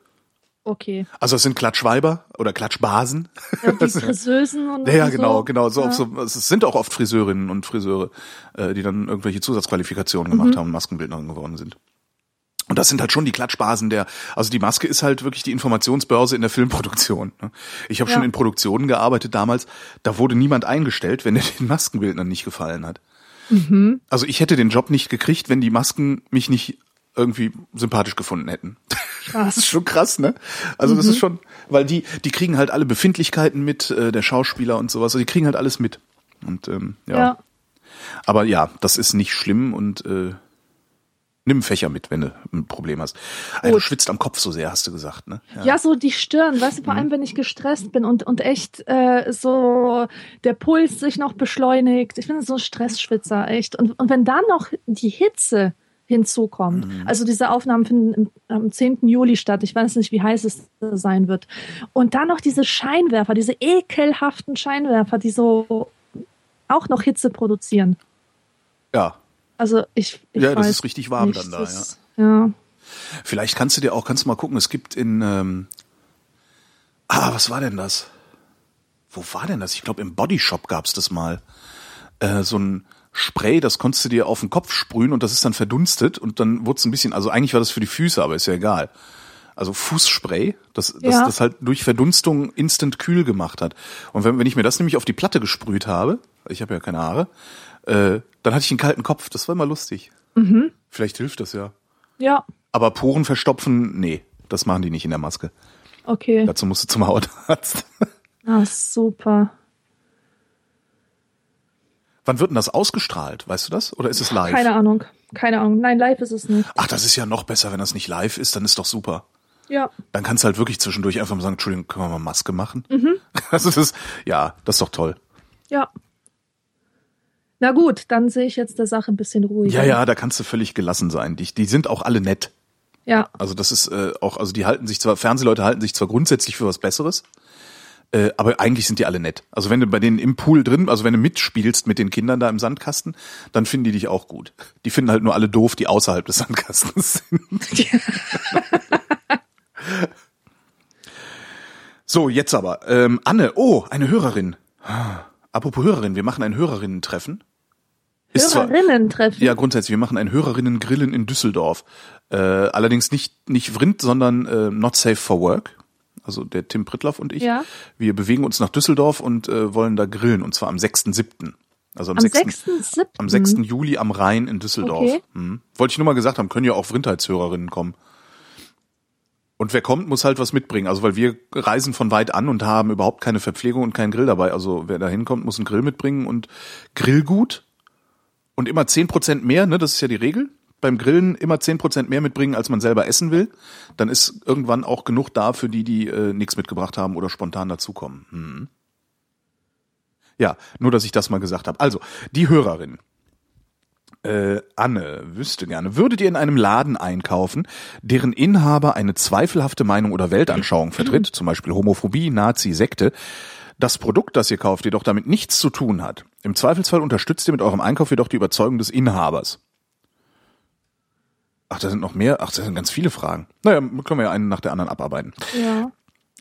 Okay. Also es sind Klatschweiber oder Klatschbasen. Ja, die Friseusen und Ja, ja, genau, so. genau. So, ja. so, es sind auch oft Friseurinnen und Friseure, äh, die dann irgendwelche Zusatzqualifikationen Mhm. gemacht haben und Maskenbildnerin geworden sind. Und das sind halt schon die Klatschbasen der, also die Maske ist halt wirklich die Informationsbörse in der Filmproduktion. ne? Ich habe Ja. schon in Produktionen gearbeitet damals, da wurde niemand eingestellt, wenn er den Maskenbildnern nicht gefallen hat. Mhm. Also ich hätte den Job nicht gekriegt, wenn die Masken mich nicht irgendwie sympathisch gefunden hätten. Das ist schon krass, ne? Also Mhm. das ist schon, weil die, die kriegen halt alle Befindlichkeiten mit, äh, der Schauspieler und sowas, also die kriegen halt alles mit. Und ähm, ja. Ja. Aber ja, das ist nicht schlimm und äh, nimm Fächer mit, wenn du ein Problem hast. Also, du schwitzt am Kopf so sehr, hast du gesagt, ne? Ja. so die Stirn, weißt du, Mhm. vor allem wenn ich gestresst bin und, und echt äh, so der Puls sich noch beschleunigt. Ich bin so ein Stressschwitzer, echt. Und, und wenn dann noch die Hitze hinzukommt, Mhm. also diese Aufnahmen finden am 10. Juli statt, ich weiß nicht, wie heiß es sein wird. Und dann noch diese Scheinwerfer, diese ekelhaften Scheinwerfer, die so auch noch Hitze produzieren. Ja. Also ich, ich Ja, das ist richtig warm nicht, dann da, das- ja. Vielleicht kannst du dir auch, kannst du mal gucken, es gibt in, ähm, ah, was war denn das? Wo war denn das? Ich glaube, im Bodyshop gab's das mal. Äh, so ein Spray, das konntest du dir auf den Kopf sprühen und das ist dann verdunstet und dann wurde es ein bisschen, also eigentlich war das für die Füße, aber ist ja egal. Also Fußspray, das, das, Ja. das halt durch Verdunstung instant kühl gemacht hat. Und wenn, wenn ich mir das nämlich auf die Platte gesprüht habe, ich habe ja keine Haare, äh, dann hatte ich einen kalten Kopf. Das war immer lustig. Vielleicht hilft das ja. Ja, Aber Poren verstopfen, nee, das machen die nicht in der Maske. okay. Dazu musst du zum Hautarzt. Ah, super. Wann wird denn das ausgestrahlt? Weißt du das? Oder ist es live? Keine Ahnung. Keine Ahnung. Nein, live ist es nicht. Ach, das ist ja noch besser, wenn das nicht live ist, dann ist doch super. Ja. Dann kannst du halt wirklich zwischendurch einfach mal sagen, Entschuldigung, können wir mal Maske machen? Mhm. Also das, ja, das ist doch toll. Ja. Na gut, dann sehe ich jetzt der Sache ein bisschen ruhiger. Ja, ja, da kannst du völlig gelassen sein. Die, die sind auch alle nett. Ja, Also das ist äh, auch, also die halten sich zwar, Fernsehleute halten sich zwar grundsätzlich für was Besseres, äh, aber eigentlich sind die alle nett. Also wenn du bei denen im Pool drin, also wenn du mitspielst mit den Kindern da im Sandkasten, dann finden die dich auch gut. Die finden halt nur alle doof, die außerhalb des Sandkastens sind. so, jetzt aber. Ähm, Anne, oh, eine Hörerin. Apropos Hörerin, wir machen ein Hörerinnen-Treffen. Hörerinnen-Treffen. ja, grundsätzlich, wir machen ein Hörerinnen-Grillen in Düsseldorf. Äh, allerdings nicht, nicht Vrind, sondern äh, Not Safe for Work. Also der Tim Prittloff und ich. Ja. Wir bewegen uns nach Düsseldorf und äh, wollen da grillen. Und zwar am 6.7. Also am, Am 6. 6.7. Am 6. Juli am Rhein in Düsseldorf. Okay. Hm. Wollte ich nur mal gesagt haben, können ja auch Vrindheitshörerinnen kommen. Und wer kommt, muss halt was mitbringen. Also weil wir reisen von weit an und haben überhaupt keine Verpflegung und keinen Grill dabei. Also wer da hinkommt, muss einen Grill mitbringen und Grillgut. Und immer 10% mehr, ne, das ist ja die Regel. Beim Grillen immer 10% mehr mitbringen, als man selber essen will. Dann ist irgendwann auch genug da für die, die äh, nichts mitgebracht haben oder spontan dazukommen. Hm. Ja, nur dass ich das mal gesagt habe. Also, die Hörerin. Äh, Anne wüsste gerne, würdet ihr in einem Laden einkaufen, deren Inhaber eine zweifelhafte Meinung oder Weltanschauung vertritt, zum Beispiel Homophobie, Nazi, Sekte, das Produkt, das ihr kauft, jedoch damit nichts zu tun hat. Im Zweifelsfall unterstützt ihr mit eurem Einkauf jedoch die Überzeugung des Inhabers. Ach, da sind noch mehr, ach, da sind ganz viele Fragen. Naja, können wir ja einen nach der anderen abarbeiten. Ja.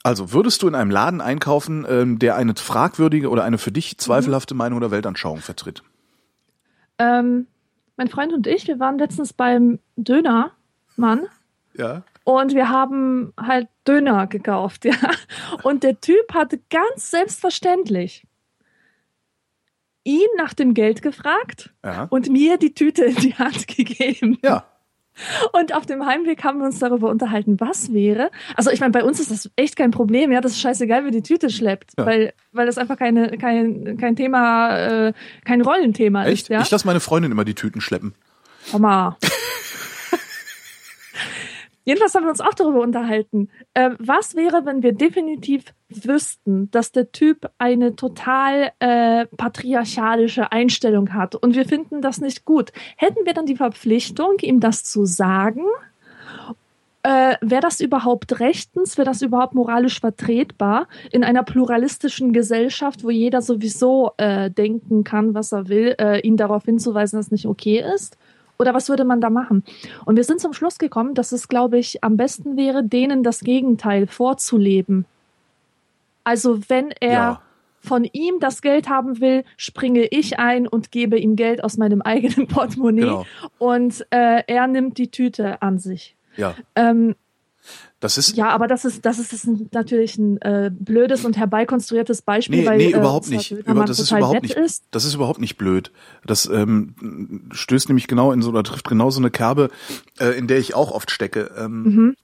Also, würdest du in einem Laden einkaufen, ähm, der eine fragwürdige oder eine für dich zweifelhafte Meinung oder Weltanschauung vertritt? Ähm, mein Freund und ich, wir waren letztens beim Dönermann Ja. und wir haben halt Döner gekauft, ja. Und der Typ hatte ganz selbstverständlich ihn nach dem Geld gefragt Ja. und mir die Tüte in die Hand gegeben. Ja. Und auf dem Heimweg haben wir uns darüber unterhalten, was wäre. Also ich meine, bei uns ist das echt kein Problem, ja, das ist scheißegal, wer die Tüte schleppt, Ja. weil weil das einfach keine kein kein Thema, äh, kein Rollenthema Echt? ist, ja. Ich lasse meine Freundin immer die Tüten schleppen. Mama. Jedenfalls haben wir uns auch darüber unterhalten. Ähm, was wäre, wenn wir definitiv wüssten, dass der Typ eine total äh, patriarchalische Einstellung hat und wir finden das nicht gut? Hätten wir dann die Verpflichtung, ihm das zu sagen? Äh, wäre das überhaupt rechtens? Wäre das überhaupt moralisch vertretbar in einer pluralistischen Gesellschaft, wo jeder sowieso äh, denken kann, was er will, äh, ihn darauf hinzuweisen, dass es nicht okay ist? Oder was würde man da machen? Und wir sind zum Schluss gekommen, dass es, glaube ich, am besten wäre, denen das Gegenteil vorzuleben. Also wenn er Ja. von ihm das Geld haben will, springe ich ein und gebe ihm Geld aus meinem eigenen Portemonnaie Genau. und äh, er nimmt die Tüte an sich. Ja. Ähm, Das ist, ja, aber das ist, das ist, das ist natürlich ein äh, blödes und herbeikonstruiertes Beispiel, nee, weil nee, äh, überhaupt unser nicht. Über, das ist überhaupt nicht, Ist. das ist überhaupt nicht blöd. Das ähm, stößt nämlich genau in so, oder trifft genau so eine Kerbe, äh, in der ich auch oft stecke. Ähm, Mhm.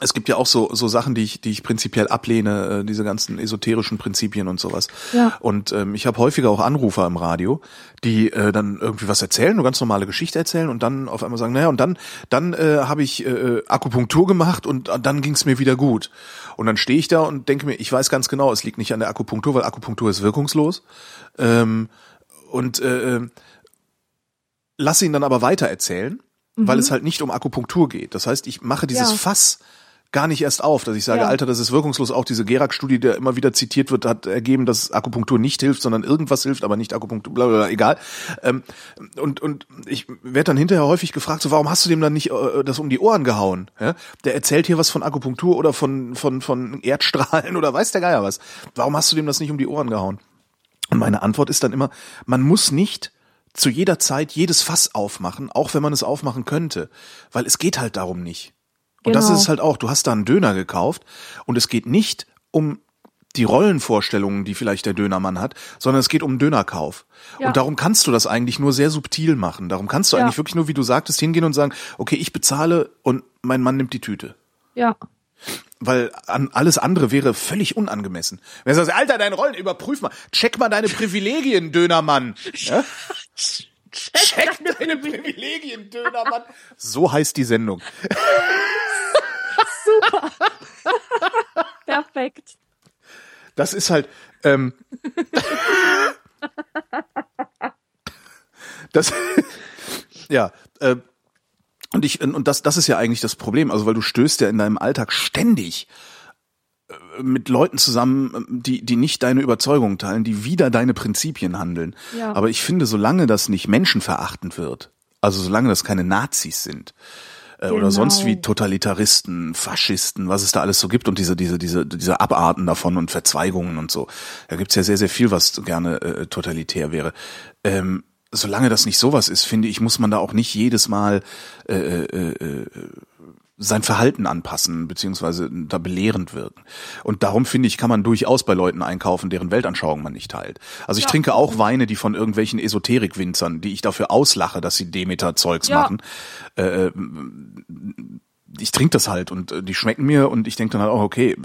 Es gibt ja auch so, so Sachen, die ich, die ich prinzipiell ablehne, äh, diese ganzen esoterischen Prinzipien und sowas. Ja. Und ähm, ich habe häufiger auch Anrufer im Radio, die äh, dann irgendwie was erzählen, eine ganz normale Geschichte erzählen und dann auf einmal sagen, naja, und dann, dann äh, habe ich äh, Akupunktur gemacht und äh, dann ging es mir wieder gut. Und dann stehe ich da und denke mir, ich weiß ganz genau, es liegt nicht an der Akupunktur, weil Akupunktur ist wirkungslos. Ähm, und äh, äh, lasse ihn dann aber weiter erzählen, weil es halt nicht um Akupunktur geht. Das heißt, ich mache dieses Ja. Fass gar nicht erst auf, dass ich sage, Ja. Alter, das ist wirkungslos. Auch diese Gerak-Studie, der immer wieder zitiert wird, hat ergeben, dass Akupunktur nicht hilft, sondern irgendwas hilft, aber nicht Akupunktur, bla, bla, bla egal. Ähm, und, und ich werde dann hinterher häufig gefragt, so, warum hast du dem dann nicht äh, das um die Ohren gehauen? Ja? Der erzählt hier was von Akupunktur oder von, von, von Erdstrahlen oder weiß der Geier was. Warum hast du dem das nicht um die Ohren gehauen? Und meine Antwort ist dann immer, man muss nicht zu jeder Zeit jedes Fass aufmachen, auch wenn man es aufmachen könnte, weil es geht halt darum nicht. Und das Genau. ist halt auch, du hast da einen Döner gekauft und es geht nicht um die Rollenvorstellungen, die vielleicht der Dönermann hat, sondern es geht um Dönerkauf. Ja. Und darum kannst du das eigentlich nur sehr subtil machen. Darum kannst du Ja. eigentlich wirklich nur, wie du sagtest, hingehen und sagen, okay, ich bezahle und mein Mann nimmt die Tüte. Ja. Weil an alles andere wäre völlig unangemessen. Wenn du sagst, Alter, deine Rollen, überprüf mal, check mal deine Privilegien, Dönermann. Ja? Check deine Privilegien, Dönermann. So heißt die Sendung. Perfekt. Das ist halt, ähm, das, ja, äh, und ich, und das, das ist ja eigentlich das Problem, also weil du stößt ja in deinem Alltag ständig mit Leuten zusammen, die, die nicht deine Überzeugungen teilen, die wieder deine Prinzipien handeln. Ja. Aber ich finde, solange das nicht menschenverachtend wird, also solange das keine Nazis sind, äh, oder Genau. sonst wie Totalitaristen, Faschisten, was es da alles so gibt und diese, diese, diese, diese Abarten davon und Verzweigungen und so. Da gibt's ja sehr, sehr viel, was gerne äh, totalitär wäre. Ähm, solange das nicht sowas ist, finde ich, muss man da auch nicht jedes Mal äh, äh, äh, sein Verhalten anpassen, beziehungsweise da belehrend wirken. Und darum finde ich, kann man durchaus bei Leuten einkaufen, deren Weltanschauung man nicht teilt. Also ich Ja. trinke auch Weine, die von irgendwelchen Esoterik-Winzern, die ich dafür auslache, dass sie Demeter-Zeugs Ja. machen. Äh, ich trinke das halt und äh, die schmecken mir und ich denke dann halt auch, okay,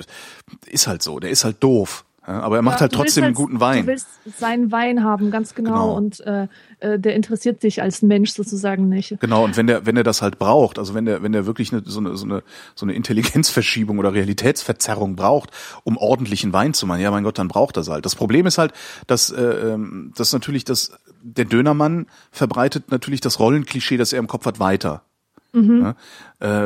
ist halt so, der ist halt doof. Aber er macht Ja, halt trotzdem einen guten Wein. Du willst seinen Wein haben, ganz genau. Genau. Und äh, äh, der interessiert dich als Mensch sozusagen nicht. Genau, und wenn der, wenn er das halt braucht, also wenn der, wenn der wirklich eine, so eine, so eine, so eine Intelligenzverschiebung oder Realitätsverzerrung braucht, um ordentlichen Wein zu machen, ja mein Gott, dann braucht er halt. Das Problem ist halt, dass, äh, ähm, dass natürlich das, der Dönermann verbreitet natürlich das Rollenklischee, das er im Kopf hat, weiter. Ja,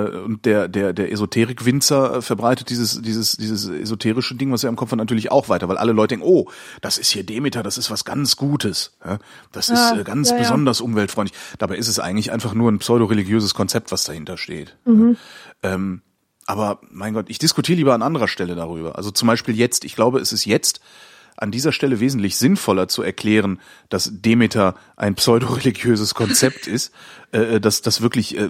äh, und der der der Esoterik-Winzer äh, verbreitet dieses dieses dieses esoterische Ding, was er im Kopf hat, natürlich auch weiter, weil alle Leute denken, oh, das ist hier Demeter, das ist was ganz Gutes, ja, das ist Ja, äh, ganz ja, ja. besonders umweltfreundlich. Dabei ist es eigentlich einfach nur ein pseudoreligiöses Konzept, was dahinter steht. Mhm. Ähm, aber mein Gott, ich diskutiere lieber an anderer Stelle darüber. Also zum Beispiel jetzt, ich glaube, es ist jetzt an dieser Stelle wesentlich sinnvoller zu erklären, dass Demeter ein pseudoreligiöses Konzept ist, äh, dass das wirklich äh,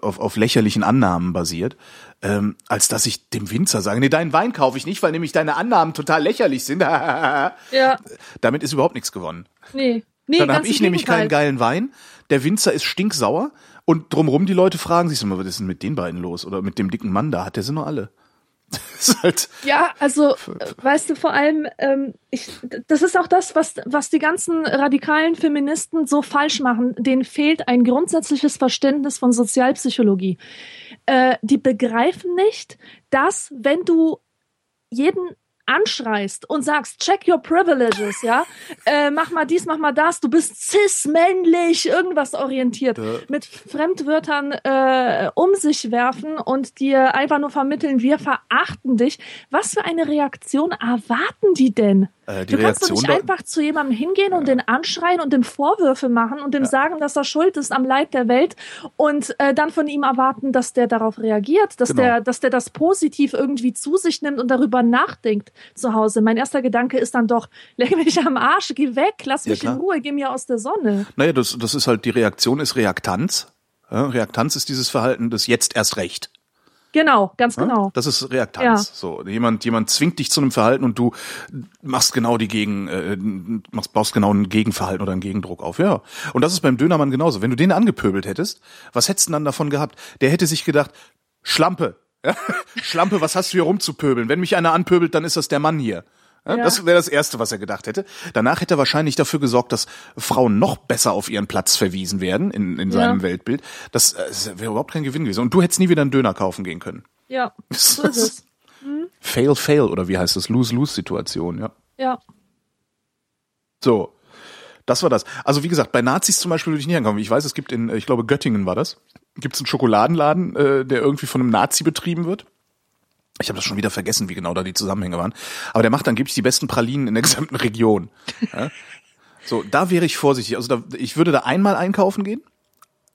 auf, auf lächerlichen Annahmen basiert, ähm, als dass ich dem Winzer sage, nee, deinen Wein kaufe ich nicht, weil nämlich deine Annahmen total lächerlich sind. Ja, Damit ist überhaupt nichts gewonnen. nee. nee Dann habe ich nämlich keinen geilen Wein. Der Winzer ist stinksauer und drumrum die Leute fragen sich mal, was ist denn mit den beiden los? Oder mit dem dicken Mann da? Hat der sie noch alle? Halt, Ja, also äh, weißt du, vor allem, ähm, ich, das ist auch das, was, was die ganzen radikalen Feministen so falsch machen. Denen fehlt ein grundsätzliches Verständnis von Sozialpsychologie. Äh, die begreifen nicht, dass wenn du jeden anschreist und sagst, check your privileges, ja, äh, mach mal dies, mach mal das, du bist cis-männlich, irgendwas orientiert, Ja. mit Fremdwörtern äh, um sich werfen und dir einfach nur vermitteln, wir verachten dich. Was für eine Reaktion erwarten die denn? Äh, die du kannst doch nicht einfach zu jemandem hingehen und den anschreien und dem Vorwürfe machen und dem sagen, dass er schuld ist am Leid der Welt und äh, dann von ihm erwarten, dass der darauf reagiert, dass Genau. der, dass der das positiv irgendwie zu sich nimmt und darüber nachdenkt zu Hause. Mein erster Gedanke ist dann doch, leck mich am Arsch, geh weg, lass Ja, mich klar. in Ruhe, geh mir aus der Sonne. naja, das, das ist halt, die Reaktion ist Reaktanz. Ja, Reaktanz ist dieses Verhalten des jetzt erst recht. Genau, ganz Ja? genau. Das ist Reaktanz. Ja. So, jemand, jemand zwingt dich zu einem Verhalten und du machst genau die Gegen, äh, machst, baust genau ein Gegenverhalten oder einen Gegendruck auf. Ja. Und das ist beim Dönermann genauso. Wenn du den angepöbelt hättest, was hättest du dann davon gehabt? Der hätte sich gedacht, Schlampe. Ja? Schlampe, was hast du hier rumzupöbeln? Wenn mich einer anpöbelt, dann ist das der Mann hier. Ja. Das wäre das Erste, was er gedacht hätte. Danach hätte er wahrscheinlich dafür gesorgt, dass Frauen noch besser auf ihren Platz verwiesen werden in, in seinem Ja. Weltbild. Das, äh, das wäre überhaupt kein Gewinn gewesen. Und du hättest nie wieder einen Döner kaufen gehen können. Ja, so ist es. Fail, fail oder wie heißt das? Lose-Lose-Situation, ja. Ja. So. Das war das. Also wie gesagt, bei Nazis zum Beispiel würde ich nicht ankommen. Ich weiß, es gibt in, äh, ich glaube, Göttingen war das, gibt es einen Schokoladenladen, äh, der irgendwie von einem Nazi betrieben wird. Ich habe das schon wieder vergessen, wie genau da die Zusammenhänge waren. Aber der macht angeblich die besten Pralinen in der gesamten Region. Ja? So, da wäre ich vorsichtig. Also da, ich würde da einmal einkaufen gehen.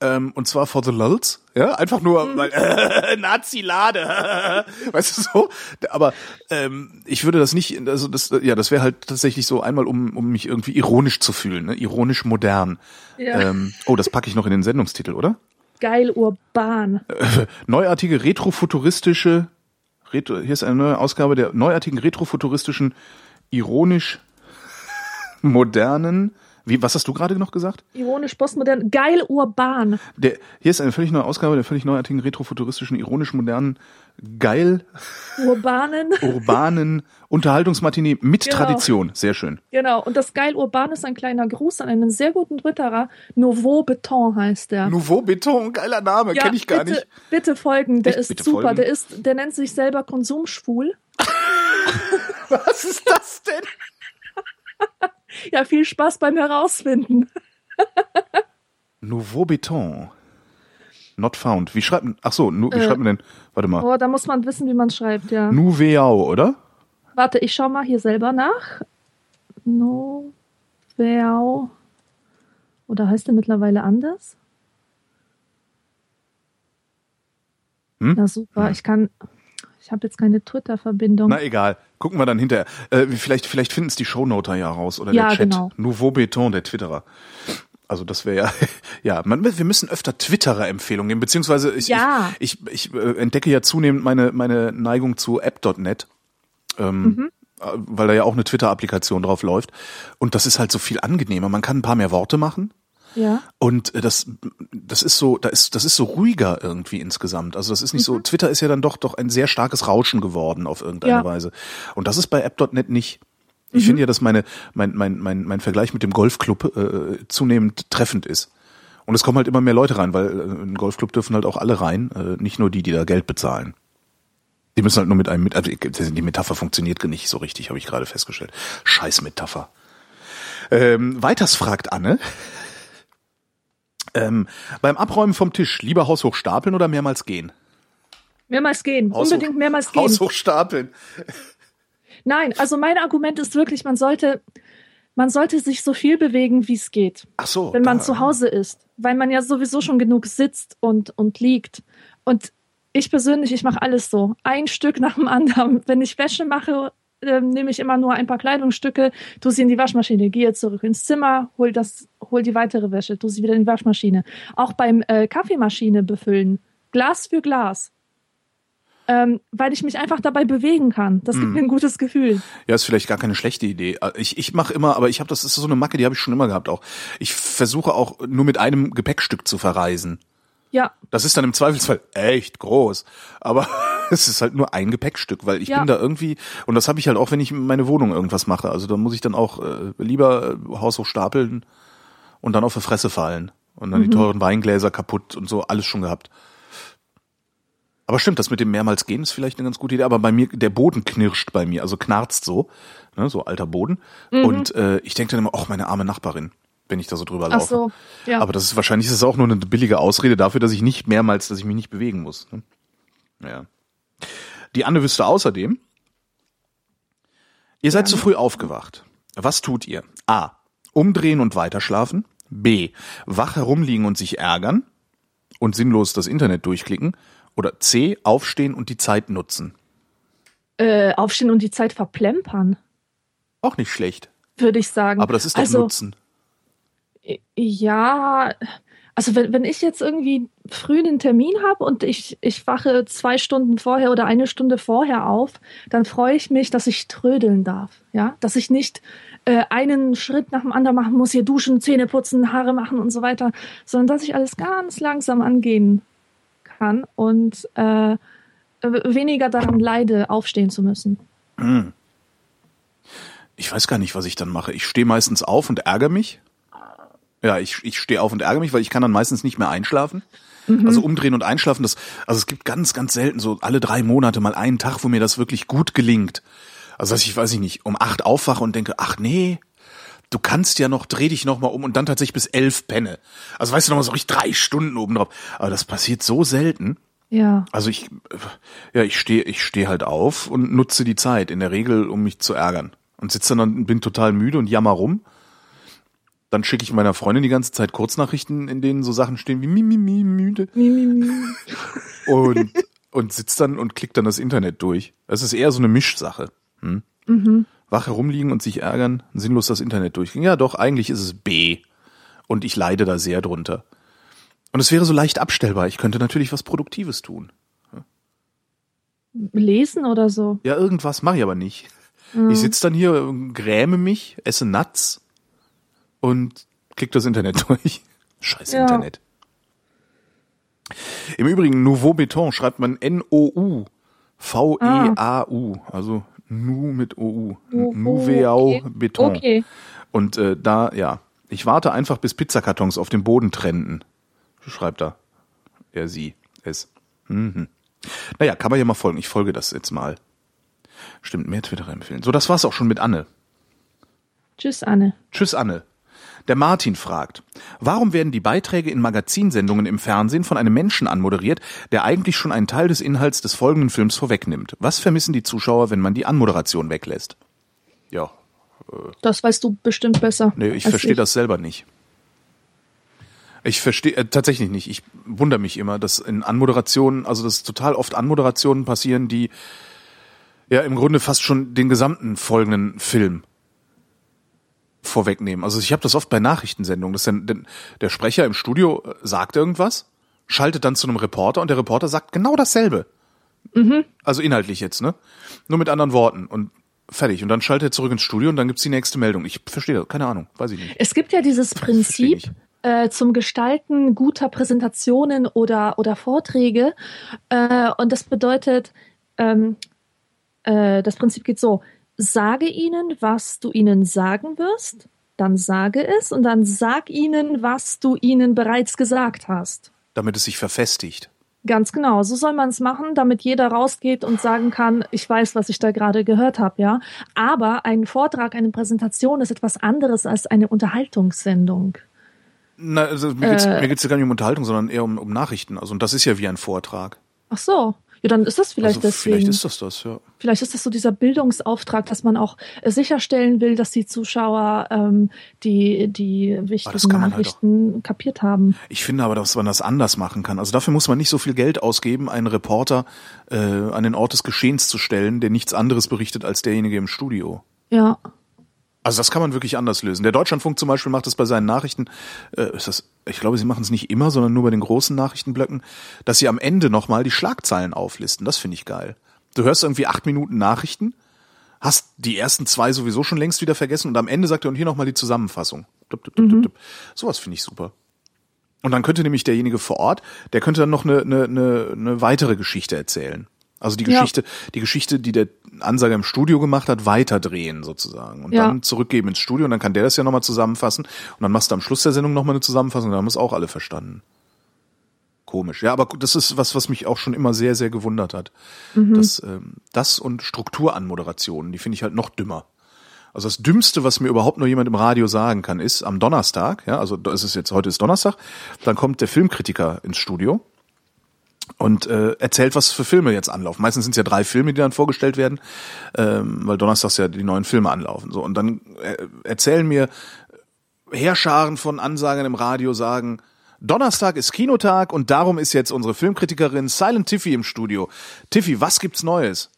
Ähm, und zwar for the lulz, ja, einfach nur Mhm. weil äh, Nazi-Lade, weißt du so. Aber ähm, ich würde das nicht, also das, ja, das wäre halt tatsächlich so einmal, um, um mich irgendwie ironisch zu fühlen, ne? ironisch modern. Ja. Ähm, oh, das packe ich noch in den Sendungstitel, oder? Geil urban. Neuartige retrofuturistische, retro, hier ist eine neue Ausgabe der neuartigen retrofuturistischen, ironisch modernen, wie, was hast du gerade noch gesagt? Ironisch postmodern. Geil urban. Der, hier ist eine völlig neue Ausgabe der völlig neuartigen retrofuturistischen, ironisch modernen, geil Urbanen. urbanen Unterhaltungsmatinee mit Genau. Tradition. Sehr schön. Genau. Und das Geil urban ist ein kleiner Gruß an einen sehr guten Twitterer. Nouveau Beton heißt der. Nouveau Beton, geiler Name, ja, kenne ich gar bitte, nicht. Bitte folgen, der Echt, ist super. folgen? Der ist, der nennt sich selber Konsumschwul. Was ist das denn? Ja, viel Spaß beim Herausfinden. Nouveau Beton. Not found. Wie schreibt man, ach so, nu, wie Äh. schreibt man denn, warte mal. Oh, da muss man wissen, wie man schreibt, ja. Nouveau, oder? Warte, ich schau mal hier selber nach. Nouveau. Oder heißt der mittlerweile anders? Hm? Na super, ich kann. Ich habe jetzt keine Twitter-Verbindung. Na egal, gucken wir dann hinterher. Äh, vielleicht vielleicht finden es die Shownoter ja raus oder Ja, der Chat. genau. Nouveau Beton, der Twitterer. Also das wäre ja, ja, man, wir müssen öfter Twitterer-Empfehlungen geben, beziehungsweise ich, Ja. ich, ich, ich äh, entdecke ja zunehmend meine, meine Neigung zu App.net, ähm, Mhm. weil da ja auch eine Twitter-Applikation drauf läuft. Und das ist halt so viel angenehmer. Man kann ein paar mehr Worte machen. Ja. Und äh, das, das ist so, da ist, das ist so ruhiger irgendwie insgesamt. Also das ist nicht so, Twitter ist ja dann doch, doch ein sehr starkes Rauschen geworden auf irgendeine Ja. Weise. Und das ist bei App.net nicht. Ich finde ja, dass meine, mein, mein, mein, mein Vergleich mit dem Golfclub äh, zunehmend treffend ist. Und es kommen halt immer mehr Leute rein, weil äh, in Golfclub dürfen halt auch alle rein, äh, nicht nur die, die da Geld bezahlen. Die müssen halt nur mit einem mit, also die Metapher funktioniert nicht so richtig, habe ich gerade festgestellt. Scheiß Metapher. Ähm, weiters fragt Anne. Ähm, beim Abräumen vom Tisch lieber haushoch stapeln oder mehrmals gehen? Mehrmals gehen. Haushoch- Unbedingt mehrmals gehen. Haushoch stapeln. Nein, also mein Argument ist wirklich, man sollte, man sollte sich so viel bewegen, wie es geht. Ach so. wenn man da- zu Hause ist, weil man ja sowieso schon genug sitzt und, und liegt. Und ich persönlich, ich mache alles so. Ein Stück nach dem anderen. Wenn ich Wäsche mache, ähm, nehme ich immer nur ein paar Kleidungsstücke, tu sie in die Waschmaschine, gehe zurück ins Zimmer, hol das, hol die weitere Wäsche, tu sie wieder in die Waschmaschine. Auch beim äh, Kaffeemaschine befüllen, Glas für Glas. Ähm, weil ich mich einfach dabei bewegen kann. Das Mhm. gibt mir ein gutes Gefühl. Ja, ist vielleicht gar keine schlechte Idee. Ich, ich mache immer, aber ich habe das ist so eine Macke, die habe ich schon immer gehabt auch. Ich versuche auch nur mit einem Gepäckstück zu verreisen. Ja, Das ist dann im Zweifelsfall echt groß, aber es ist halt nur ein Gepäckstück, weil ich Ja. bin da irgendwie und das habe ich halt auch, wenn ich in meine Wohnung irgendwas mache. Also da muss ich dann auch äh, lieber äh, Haus hoch stapeln und dann auf die Fresse fallen und dann die teuren Weingläser kaputt und so alles schon gehabt. Aber stimmt, das mit dem mehrmals gehen ist vielleicht eine ganz gute Idee. Aber bei mir, der Boden knirscht bei mir, also knarzt so, ne, so alter Boden. Und äh, ich denke dann immer, ach, meine arme Nachbarin, wenn ich da so drüber ach laufe. so. Ja. Aber das ist wahrscheinlich ist es auch nur eine billige Ausrede dafür, dass ich nicht mehrmals, dass ich mich nicht bewegen muss. Ne? Ja. Die Anne wüsste außerdem, ihr seid zu früh aufgewacht. Was tut ihr? A. Umdrehen und weiterschlafen. B. Wach herumliegen und sich ärgern und sinnlos das Internet durchklicken. Oder C. Aufstehen und die Zeit nutzen. äh, aufstehen und die Zeit verplempern, Auch nicht schlecht. würde ich sagen. Aber das ist doch also, Nutzen. Ja, also wenn, wenn ich jetzt irgendwie früh einen Termin habe und ich, ich wache zwei Stunden vorher oder eine Stunde vorher auf, dann freue ich mich, dass ich trödeln darf. Ja, dass ich nicht äh, einen Schritt nach dem anderen machen muss, hier duschen, Zähne putzen, Haare machen und so weiter, sondern dass ich alles ganz langsam angehen kann und äh, weniger daran leide, aufstehen zu müssen. Ich weiß gar nicht, was ich dann mache. Ich stehe meistens auf und ärgere mich. Ja, ich, ich stehe auf und ärgere mich, weil ich kann dann meistens nicht mehr einschlafen. Also umdrehen und einschlafen, das, also es gibt ganz, ganz selten so alle drei Monate mal einen Tag, wo mir das wirklich gut gelingt. Also dass ich, weiß ich nicht, um acht aufwache und denke, ach nee, du kannst ja noch, dreh dich noch mal um und dann tatsächlich bis elf penne. Also weißt du noch mal so richtig drei Stunden oben drauf. Aber das passiert so selten. Ja. Also ich, ja, ich stehe, ich stehe halt auf und nutze die Zeit in der Regel, um mich zu ärgern. Und sitze dann und bin total müde und jammer rum. Dann schicke ich meiner Freundin die ganze Zeit Kurznachrichten, in denen so Sachen stehen wie mi, mi, mi, müde. Mi, mi, mi. Und, und sitze dann und klickt dann das Internet durch. Das ist eher so eine Mischsache. Hm? Mhm. Wach herumliegen und sich ärgern, sinnlos das Internet durchgehen. Ja, doch, eigentlich ist es B. Und ich leide da sehr drunter. Und es wäre so leicht abstellbar. Ich könnte natürlich was Produktives tun. Lesen oder so. Ja, irgendwas mache ich aber nicht. Mhm. Ich sitze dann hier, gräme mich, esse Nuts und klick das Internet durch. Scheiß Ja. Internet. Im Übrigen, Nouveau Beton schreibt man N-O-U. V-E-A-U. Also Nu mit O-U. Nouveau, Nouveau okay. Beton. Okay. Und äh, da, ja, ich warte einfach, bis Pizzakartons auf dem Boden trenden. Schreibt er. Er, sie, es. Mhm. Naja, kann man ja mal folgen. Ich folge das jetzt mal. Stimmt, mehr Twitter empfehlen. So, das war's auch schon mit Anne. Tschüss, Anne. Tschüss, Anne. Der Martin fragt, warum werden die Beiträge in Magazinsendungen im Fernsehen von einem Menschen anmoderiert, der eigentlich schon einen Teil des Inhalts des folgenden Films vorwegnimmt? Was vermissen die Zuschauer, wenn man die Anmoderation weglässt? Ja, Das weißt du bestimmt besser. Nee, ich verstehe das selber nicht. Ich verstehe äh, tatsächlich nicht. Ich wundere mich immer, dass in Anmoderationen, also dass total oft Anmoderationen passieren, die ja im Grunde fast schon den gesamten folgenden Film vorwegnehmen. Also ich habe das oft bei Nachrichtensendungen, dass dann der Sprecher im Studio äh, sagt irgendwas, schaltet dann zu einem Reporter und der Reporter sagt genau dasselbe. Also inhaltlich jetzt, ne? Nur mit anderen Worten und fertig. Und dann schaltet er zurück ins Studio und dann gibt's die nächste Meldung. Ich verstehe das, keine Ahnung, weiß ich nicht. Es gibt ja dieses Prinzip äh, zum Gestalten guter Präsentationen oder, oder Vorträge. Äh, und das bedeutet, ähm, äh, das Prinzip geht so, sage ihnen, was du ihnen sagen wirst, dann sage es und dann sag ihnen, was du ihnen bereits gesagt hast. Damit es sich verfestigt. Ganz genau, so soll man es machen, damit jeder rausgeht und sagen kann, ich weiß, was ich da gerade gehört habe, ja. Aber ein Vortrag, eine Präsentation ist etwas anderes als eine Unterhaltungssendung. Na, also mir geht's, Äh. mir geht's ja gar nicht um Unterhaltung, sondern eher um, um Nachrichten. Also und das ist ja wie ein Vortrag. Ach so, ja, dann ist das vielleicht also deswegen. vielleicht ist das das, ja. Vielleicht ist das so dieser Bildungsauftrag, dass man auch äh, sicherstellen will, dass die Zuschauer ähm, die die wichtigen man halt Nachrichten kapiert haben. Ich finde aber, dass man das anders machen kann. Also dafür muss man nicht so viel Geld ausgeben, einen Reporter äh, an den Ort des Geschehens zu stellen, der nichts anderes berichtet als derjenige im Studio. Ja, Also das kann man wirklich anders lösen. Der Deutschlandfunk zum Beispiel macht das bei seinen Nachrichten, äh, ist das, ich glaube, sie machen es nicht immer, sondern nur bei den großen Nachrichtenblöcken, dass sie am Ende nochmal die Schlagzeilen auflisten. Das finde ich geil. Du hörst irgendwie acht Minuten Nachrichten, hast die ersten zwei sowieso schon längst wieder vergessen und am Ende sagt er, und hier nochmal die Zusammenfassung. Dup, dup, dup, dup, dup. Sowas finde ich super. Und dann könnte nämlich derjenige vor Ort, der könnte dann noch eine, eine, eine, eine weitere Geschichte erzählen. Also die Ja. Geschichte, die Geschichte, die der Ansager im Studio gemacht hat, weiterdrehen sozusagen. Und Ja. dann zurückgeben ins Studio und dann kann der das ja nochmal zusammenfassen. Und dann machst du am Schluss der Sendung nochmal eine Zusammenfassung und dann haben es auch alle verstanden. Komisch. Ja, aber das ist was, was mich auch schon immer sehr, sehr gewundert hat. Das, ähm, das und Strukturanmoderationen, die finde ich halt noch dümmer. Also das Dümmste, was mir überhaupt nur jemand im Radio sagen kann, ist am Donnerstag, ja, also es ist jetzt, heute ist Donnerstag, dann kommt der Filmkritiker ins Studio und äh, erzählt, was für Filme jetzt anlaufen. Meistens sind es ja drei Filme, die dann vorgestellt werden, ähm, weil donnerstags ja die neuen Filme anlaufen. So und dann äh, erzählen mir Heerscharen von Ansagern im Radio sagen, Donnerstag ist Kinotag und darum ist jetzt unsere Filmkritikerin Silent Tiffy im Studio. Tiffy, was gibt's Neues?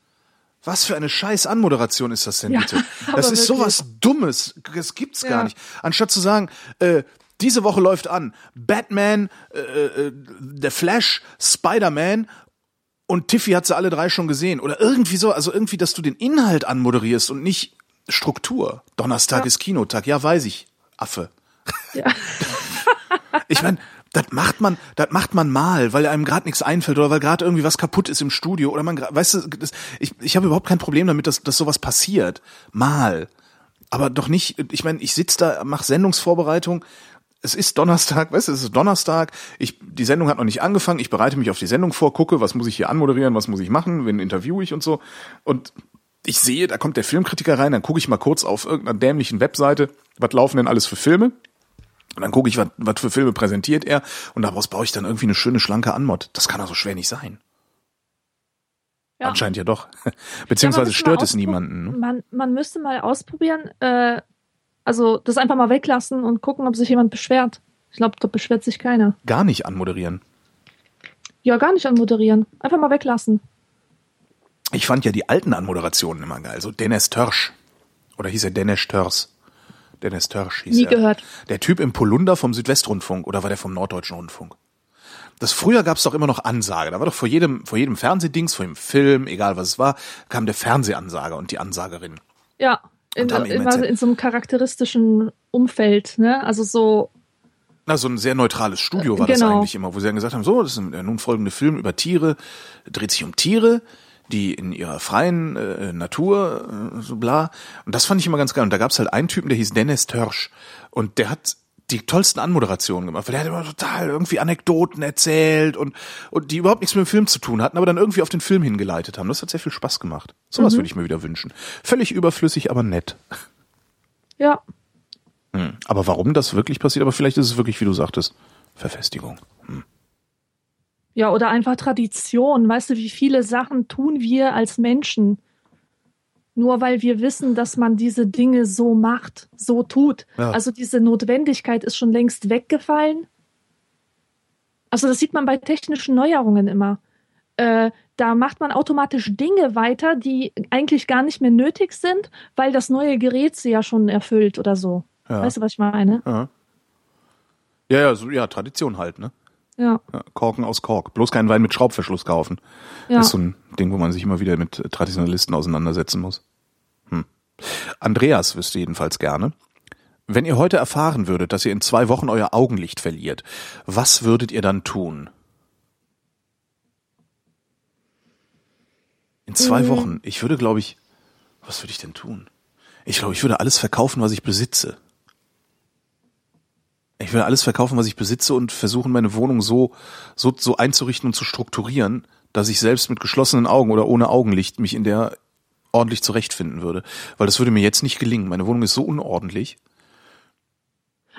Was für eine scheiß Anmoderation ist das denn Ja, bitte? aber Das ist wirklich. sowas Dummes. Das gibt's gar Ja. nicht. Anstatt zu sagen, äh, diese Woche läuft an Batman, äh, äh, der Flash, Spider-Man und Tiffy hat sie alle drei schon gesehen. Oder irgendwie so, also irgendwie, dass du den Inhalt anmoderierst und nicht Struktur. Donnerstag Ja. ist Kinotag, ja, weiß ich. Affe. ja. Ich meine, das macht man, das macht man mal, weil einem gerade nichts einfällt oder weil gerade irgendwie was kaputt ist im Studio oder man, weißt du, das, ich, ich habe überhaupt kein Problem damit, dass, dass sowas passiert. Mal. Aber doch nicht, ich meine, ich sitz da, mach Sendungsvorbereitung. Es ist Donnerstag, weißt du, es ist Donnerstag. Ich, die Sendung hat noch nicht angefangen. Ich bereite mich auf die Sendung vor, gucke, was muss ich hier anmoderieren, was muss ich machen, wen interviewe ich und so. Und ich sehe, da kommt der Filmkritiker rein, dann gucke ich mal kurz auf irgendeiner dämlichen Webseite, was laufen denn alles für Filme? Und dann gucke ich, was, für Filme präsentiert er und daraus baue ich dann irgendwie eine schöne, schlanke Anmod. Das kann doch so schwer nicht sein. Ja. Anscheinend ja doch. Beziehungsweise ja, stört es niemanden. Ne? Man, man müsste mal ausprobieren, äh, also das einfach mal weglassen und gucken, ob sich jemand beschwert. Ich glaube, da beschwert sich keiner. Gar nicht anmoderieren. Ja, gar nicht anmoderieren. Einfach mal weglassen. Ich fand ja die alten Anmoderationen immer geil. So Dennis Törsch. Oder hieß er Dennis Törs? Dennis Törsch hieß Nie er. gehört. Der Typ im Polunder vom Südwestrundfunk oder war der vom Norddeutschen Rundfunk? Das früher gab's doch immer noch Ansage. Da war doch vor jedem, vor jedem Fernsehdings, vor jedem Film, egal was es war, kam der Fernsehansager und die Ansagerin. Ja, in, in, in so einem charakteristischen Umfeld, ne? Also so na, so ein sehr neutrales Studio war genau. das eigentlich immer, wo sie dann gesagt haben, so, das ist der nun folgende Film über Tiere, dreht sich um Tiere, die in ihrer freien äh, Natur, äh, so bla. Und das fand ich immer ganz geil. Und da gab's halt einen Typen, der hieß Dennis Törsch. Und der hat die tollsten Anmoderationen gemacht, weil der hat immer total irgendwie Anekdoten erzählt und, und die überhaupt nichts mit dem Film zu tun hatten, aber dann irgendwie auf den Film hingeleitet haben. Das hat sehr viel Spaß gemacht. Sowas mhm. würde ich mir wieder wünschen. Völlig überflüssig, aber nett. Ja. Hm. Aber warum das wirklich passiert, aber vielleicht ist es wirklich, wie du sagtest, Verfestigung. Hm. Ja, oder einfach Tradition. Weißt du, wie viele Sachen tun wir als Menschen? Nur weil wir wissen, dass man diese Dinge so macht, so tut. Ja. Also diese Notwendigkeit ist schon längst weggefallen. Also das sieht man bei technischen Neuerungen immer. Äh, da macht man automatisch Dinge weiter, die eigentlich gar nicht mehr nötig sind, weil das neue Gerät sie ja schon erfüllt oder so. Ja. Weißt du, was ich meine? Ja. Ja, ja, so, ja, Tradition halt, ne? Ja. ja. Korken aus Kork. Bloß keinen Wein mit Schraubverschluss kaufen. Ja. Das ist so ein Ding, wo man sich immer wieder mit Traditionalisten auseinandersetzen muss. Hm. Andreas wüsste jedenfalls gerne. Wenn ihr heute erfahren würdet, dass ihr in zwei Wochen euer Augenlicht verliert, was würdet ihr dann tun? In zwei mhm. Wochen. Ich würde, glaube ich, was würde ich denn tun? Ich glaube, ich würde alles verkaufen, was ich besitze. Ich will alles verkaufen, was ich besitze und versuchen, meine Wohnung so, so, so einzurichten und zu strukturieren, dass ich selbst mit geschlossenen Augen oder ohne Augenlicht mich in der ordentlich zurechtfinden würde. Weil das würde mir jetzt nicht gelingen. Meine Wohnung ist so unordentlich.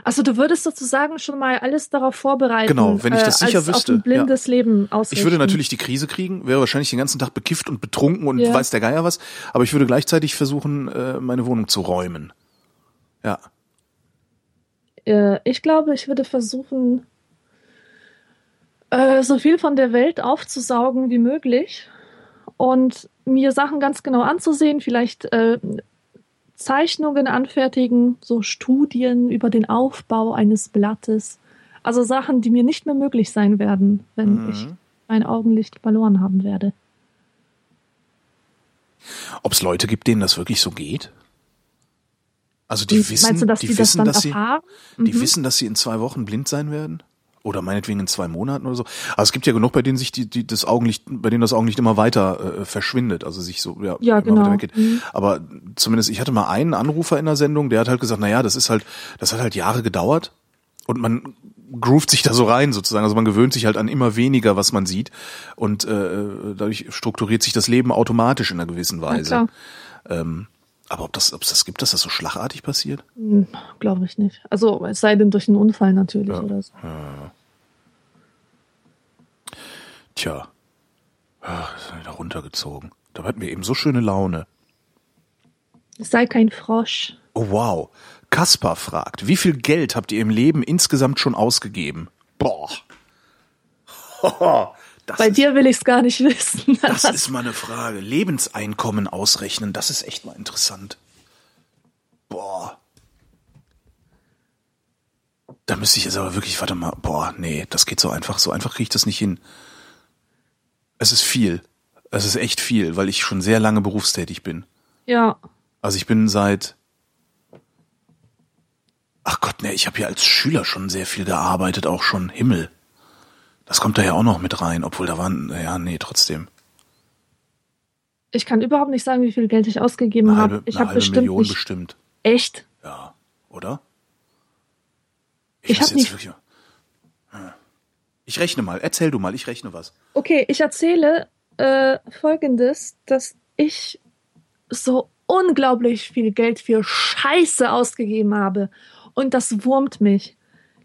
Also du würdest sozusagen schon mal alles darauf vorbereiten. Genau, wenn ich das äh, sicher wüsste. Auf ein blindes ja. Leben ausrichten. Ich würde natürlich die Krise kriegen, wäre wahrscheinlich den ganzen Tag bekifft und betrunken und ja. weiß der Geier was, aber ich würde gleichzeitig versuchen, äh, meine Wohnung zu räumen. Ja. Äh, ich glaube, ich würde versuchen, äh, so viel von der Welt aufzusaugen wie möglich und mir Sachen ganz genau anzusehen, vielleicht äh, Zeichnungen anfertigen, so Studien über den Aufbau eines Blattes. Also Sachen, die mir nicht mehr möglich sein werden, wenn mhm. ich mein Augenlicht verloren haben werde. Ob es Leute gibt, denen das wirklich so geht? Also die wissen, du, dass die, die wissen, das dass sie, mhm. die wissen, dass sie in zwei Wochen blind sein werden? Oder meinetwegen in zwei Monaten oder so. Aber es gibt ja genug, bei denen sich die, die das Augenlicht, bei denen das Augenlicht immer weiter äh, verschwindet, also sich so ja, ja immer genau. weggeht. Mhm. Aber zumindest, ich hatte mal einen Anrufer in der Sendung, der hat halt gesagt, na ja, das ist halt, das hat halt Jahre gedauert und man groovt sich da so rein sozusagen. Also man gewöhnt sich halt an immer weniger, was man sieht und äh, dadurch strukturiert sich das Leben automatisch in einer gewissen Weise. Ähm, aber ob das, ob es das gibt, dass das so schlagartig passiert? Hm, Glaube ich nicht. Also es sei denn durch einen Unfall natürlich ja. oder so. Ja. Tja, Ach, ist wieder runtergezogen. Da hatten wir eben so schöne Laune. Sei kein Frosch. Oh wow. Kaspar fragt, wie viel Geld habt ihr im Leben insgesamt schon ausgegeben? Boah. Das Bei ist, dir will ich es gar nicht wissen. Das ist mal eine Frage. Lebenseinkommen ausrechnen, das ist echt mal interessant. Boah. Da müsste ich jetzt aber wirklich, warte mal, boah, nee, das geht so einfach. So einfach kriege ich das nicht hin. Es ist viel. Es ist echt viel, weil ich schon sehr lange berufstätig bin. Ja. Also ich bin seit Ach Gott, nee, ich habe ja als Schüler schon sehr viel gearbeitet, auch schon Himmel. Das kommt da ja auch noch mit rein, obwohl da waren, ja, nee, trotzdem. Ich kann überhaupt nicht sagen, wie viel Geld ich ausgegeben habe. Ich habe bestimmt Million nicht. bestimmt. Echt? Ja, oder? Ich, ich habe nicht. Wirklich... Ich rechne mal. Erzähl du mal. Ich rechne was. Okay, ich erzähle äh, Folgendes, dass ich so unglaublich viel Geld für Scheiße ausgegeben habe und das wurmt mich.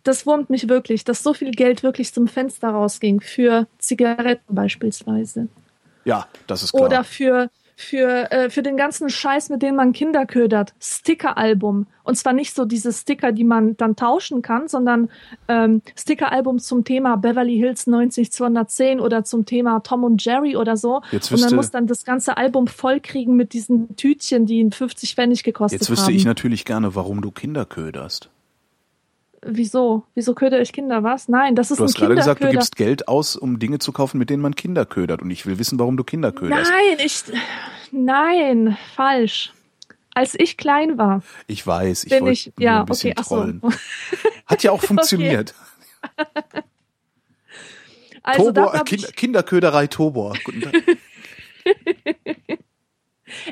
Das wurmt mich wirklich, dass so viel Geld wirklich zum Fenster rausging für Zigaretten beispielsweise. Ja, das ist klar. Oder für für, äh, für den ganzen Scheiß, mit dem man Kinder ködert. Sticker-Album. Und zwar nicht so diese Sticker, die man dann tauschen kann, sondern ähm, Sticker-Album zum Thema Beverly Hills 90210 oder zum Thema Tom und Jerry oder so. Jetzt und wüsste- man muss dann das ganze Album vollkriegen mit diesen Tütchen, die ihn 50 Pfennig gekostet Jetzt wüsste haben. ich natürlich gerne, warum du Kinder köderst. Wieso? Wieso köder ich Kinder? Was? Nein, das ist Du ein hast gerade gesagt, du gibst Geld aus, um Dinge zu kaufen, mit denen man Kinder ködert. Und ich will wissen, warum du Kinder köderst. Nein, ich. Nein, falsch. Als ich klein war, Ich weiß, ich bin wollte ich. Ja, ein bisschen okay, ach so. trollen. Hat ja auch funktioniert. Also Tobor, Kinder, Kinderköderei Tobor. Guten Tag.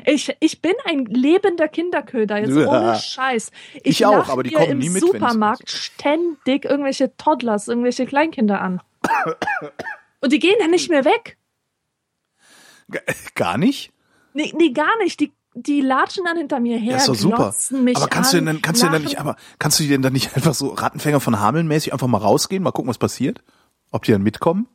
ich, ich bin ein lebender Kinderköder, jetzt Ja. ohne Scheiß. Ich, Ich auch, aber die kommen im nie mit, ich- Supermarkt ständig irgendwelche Toddlers, irgendwelche Kleinkinder an. Und die gehen dann nicht mehr weg. Gar nicht? Nee, nee gar nicht. Die, die latschen dann hinter mir her, Ja, ist doch super. Aber kannst du an, denn dann, kannst du denn dann nicht, aber kannst du denn dann nicht einfach so Rattenfänger von Hameln mäßig einfach mal rausgehen, mal gucken, was passiert? Ob die dann mitkommen?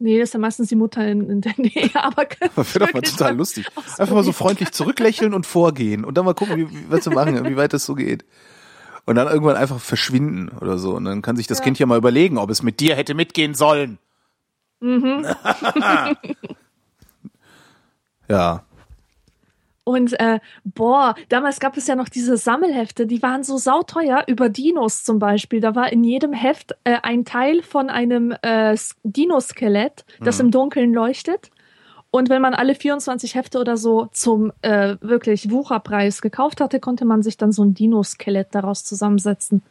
Nee, das ist ja meistens die Mutter in, in der Nähe, aber Das wäre doch mal total lustig. Einfach mal so freundlich zurücklächeln und vorgehen und dann mal gucken, wie, was sie machen, wie weit das so geht. Und dann irgendwann einfach verschwinden oder so. Und dann kann sich das Ja. Kind ja mal überlegen, ob es mit dir hätte mitgehen sollen. Mhm. ja. Und äh, boah, damals gab es ja noch diese Sammelhefte, die waren so sauteuer über Dinos zum Beispiel. Da war in jedem Heft äh, ein Teil von einem äh, Dinoskelett, das im Dunkeln leuchtet. Und wenn man alle 24 Hefte oder so zum äh, wirklich Wucherpreis gekauft hatte, konnte man sich dann so ein Dinoskelett daraus zusammensetzen.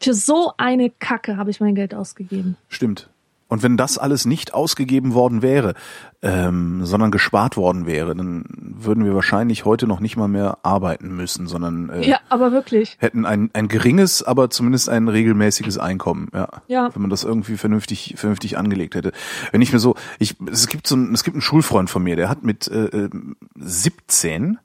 Für so eine Kacke habe ich mein Geld ausgegeben. Stimmt. Und wenn das alles nicht ausgegeben worden wäre, ähm, sondern gespart worden wäre, dann würden wir wahrscheinlich heute noch nicht mal mehr arbeiten müssen, sondern äh, Ja, aber wirklich. hätten ein, ein geringes, aber zumindest ein regelmäßiges Einkommen, ja. Ja. Wenn man das irgendwie vernünftig, vernünftig angelegt hätte. Wenn ich mir so, ich, es gibt so ein, es gibt einen Schulfreund von mir, der hat mit äh, äh, 17,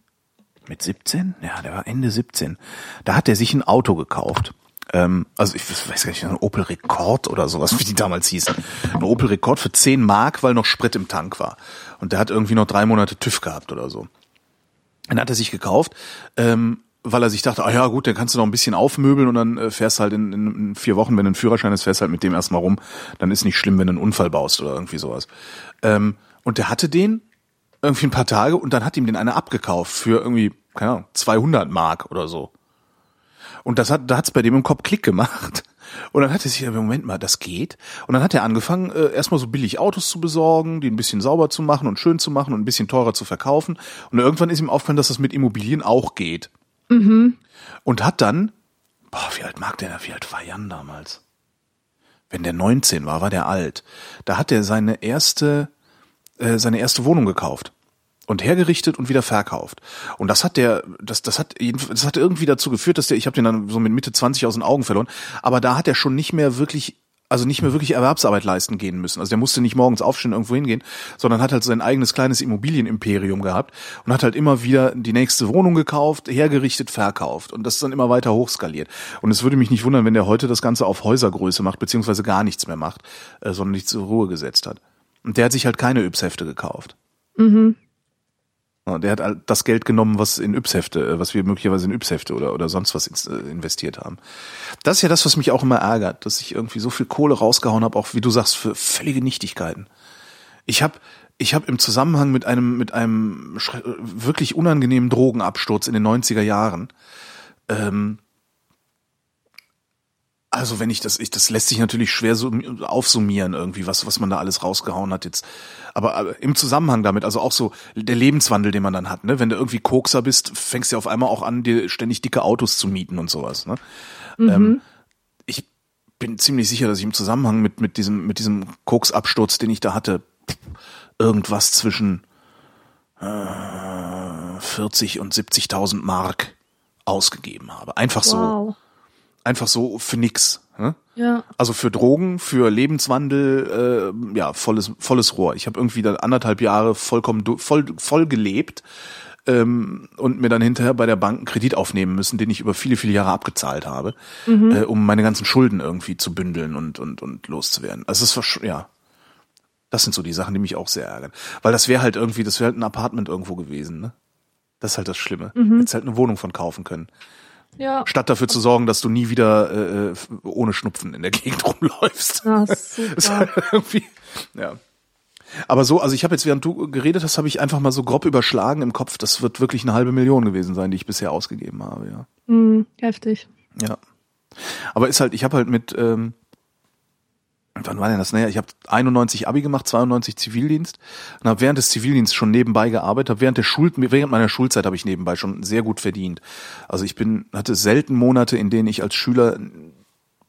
mit 17? Ja, der war Ende 17. Da hat er sich ein Auto gekauft. Ähm, also ich weiß gar nicht, ein Opel Rekord oder sowas, wie die damals hießen. Ein Opel Rekord für 10 Mark, weil noch Sprit im Tank war. Und der hat irgendwie noch drei Monate TÜV gehabt oder so. Dann hat er sich gekauft, ähm, weil er sich dachte, ah ja gut, dann kannst du noch ein bisschen aufmöbeln und dann äh, fährst halt in, in, vier Wochen, wenn du einen Führerschein hast, fährst halt mit dem erstmal rum. Dann ist nicht schlimm, wenn du einen Unfall baust oder irgendwie sowas. Ähm, und der hatte den irgendwie ein paar Tage und dann hat ihm den einer abgekauft für irgendwie, keine Ahnung, 200 Mark oder so. Und das hat, da hat's bei dem im Kopf Klick gemacht. Und dann hat er sich, Moment mal, das geht. Und dann hat er angefangen, äh, erstmal so billig Autos zu besorgen, die ein bisschen sauber zu machen und schön zu machen und ein bisschen teurer zu verkaufen. Und irgendwann ist ihm aufgefallen, dass das mit Immobilien auch geht. Und hat dann, boah, wie alt mag der, wie alt war Jan damals? Wenn der 19 war, war der alt. Da hat er seine erste, äh, seine erste Wohnung gekauft und hergerichtet und wieder verkauft. Und das hat der, das, das hat, das hat irgendwie dazu geführt, dass der, ich habe den dann so mit Mitte 20 aus den Augen verloren, aber da hat er schon nicht mehr wirklich, also nicht mehr wirklich Erwerbsarbeit leisten gehen müssen. Also der musste nicht morgens aufstehen irgendwo hingehen, sondern hat halt sein eigenes kleines Immobilienimperium gehabt und hat halt immer wieder die nächste Wohnung gekauft, hergerichtet, verkauft und das ist dann immer weiter hochskaliert. Und es würde mich nicht wundern, wenn der heute das Ganze auf Häusergröße macht, beziehungsweise gar nichts mehr macht, äh, sondern nicht zur Ruhe gesetzt hat. Und der hat sich halt keine Yps-Hefte gekauft. Ja, Der hat das Geld genommen, was in Yps-Hefte, äh, was wir möglicherweise in Yps-Hefte oder, oder sonst was äh, investiert haben. Das ist ja das, was mich auch immer ärgert, dass ich irgendwie so viel Kohle rausgehauen habe, auch wie du sagst, für völlige Nichtigkeiten. Ich habe ich hab im Zusammenhang mit einem, mit einem wirklich unangenehmen Drogenabsturz in den 90er Jahren, ähm, also wenn ich das, ich, das lässt sich natürlich schwer so aufsummieren irgendwie, was, was man da alles rausgehauen hat jetzt. Aber, aber im Zusammenhang damit, also auch so der Lebenswandel, den man dann hat, ne? Wenn du irgendwie Kokser bist, fängst du auf einmal auch an, dir ständig dicke Autos zu mieten und sowas, ne? Ähm, ich bin ziemlich sicher, dass ich im Zusammenhang mit, mit diesem, mit diesem Koksabsturz, den ich da hatte, irgendwas zwischen äh, 40 und 70.000 Mark ausgegeben habe. Einfach so Wow. Einfach so für nix. Ne? Ja. Also für Drogen, für Lebenswandel, äh, ja, volles, volles Rohr. Ich habe irgendwie dann anderthalb Jahre vollkommen voll, voll gelebt, ähm, und mir dann hinterher bei der Bank einen Kredit aufnehmen müssen, den ich über viele, viele Jahre abgezahlt habe, mhm. äh, um meine ganzen Schulden irgendwie zu bündeln und, und, und loszuwerden. Also es war ja. Das sind so die Sachen, die mich auch sehr ärgern. Weil das wäre halt irgendwie, das wäre halt ein Apartment irgendwo gewesen, ne? Das ist halt das Schlimme. Mhm. Hättest halt eine Wohnung von kaufen können. Ja. Statt dafür zu sorgen, dass du nie wieder äh, ohne Schnupfen in der Gegend rumläufst. Ja, super. irgendwie, ja. Aber so, also ich habe jetzt, während du geredet hast, habe ich einfach mal so grob überschlagen im Kopf, das wird wirklich eine halbe Million gewesen sein, die ich bisher ausgegeben habe, ja. Mhm, heftig. Ja. Aber ist halt, ich habe halt mit, ähm, wann war denn das? Naja, ich habe 91 Abi gemacht, 92 Zivildienst und habe während des Zivildienstes schon nebenbei gearbeitet, habe während der Schul während meiner Schulzeit habe ich nebenbei schon sehr gut verdient. Also ich bin hatte selten Monate, in denen ich als Schüler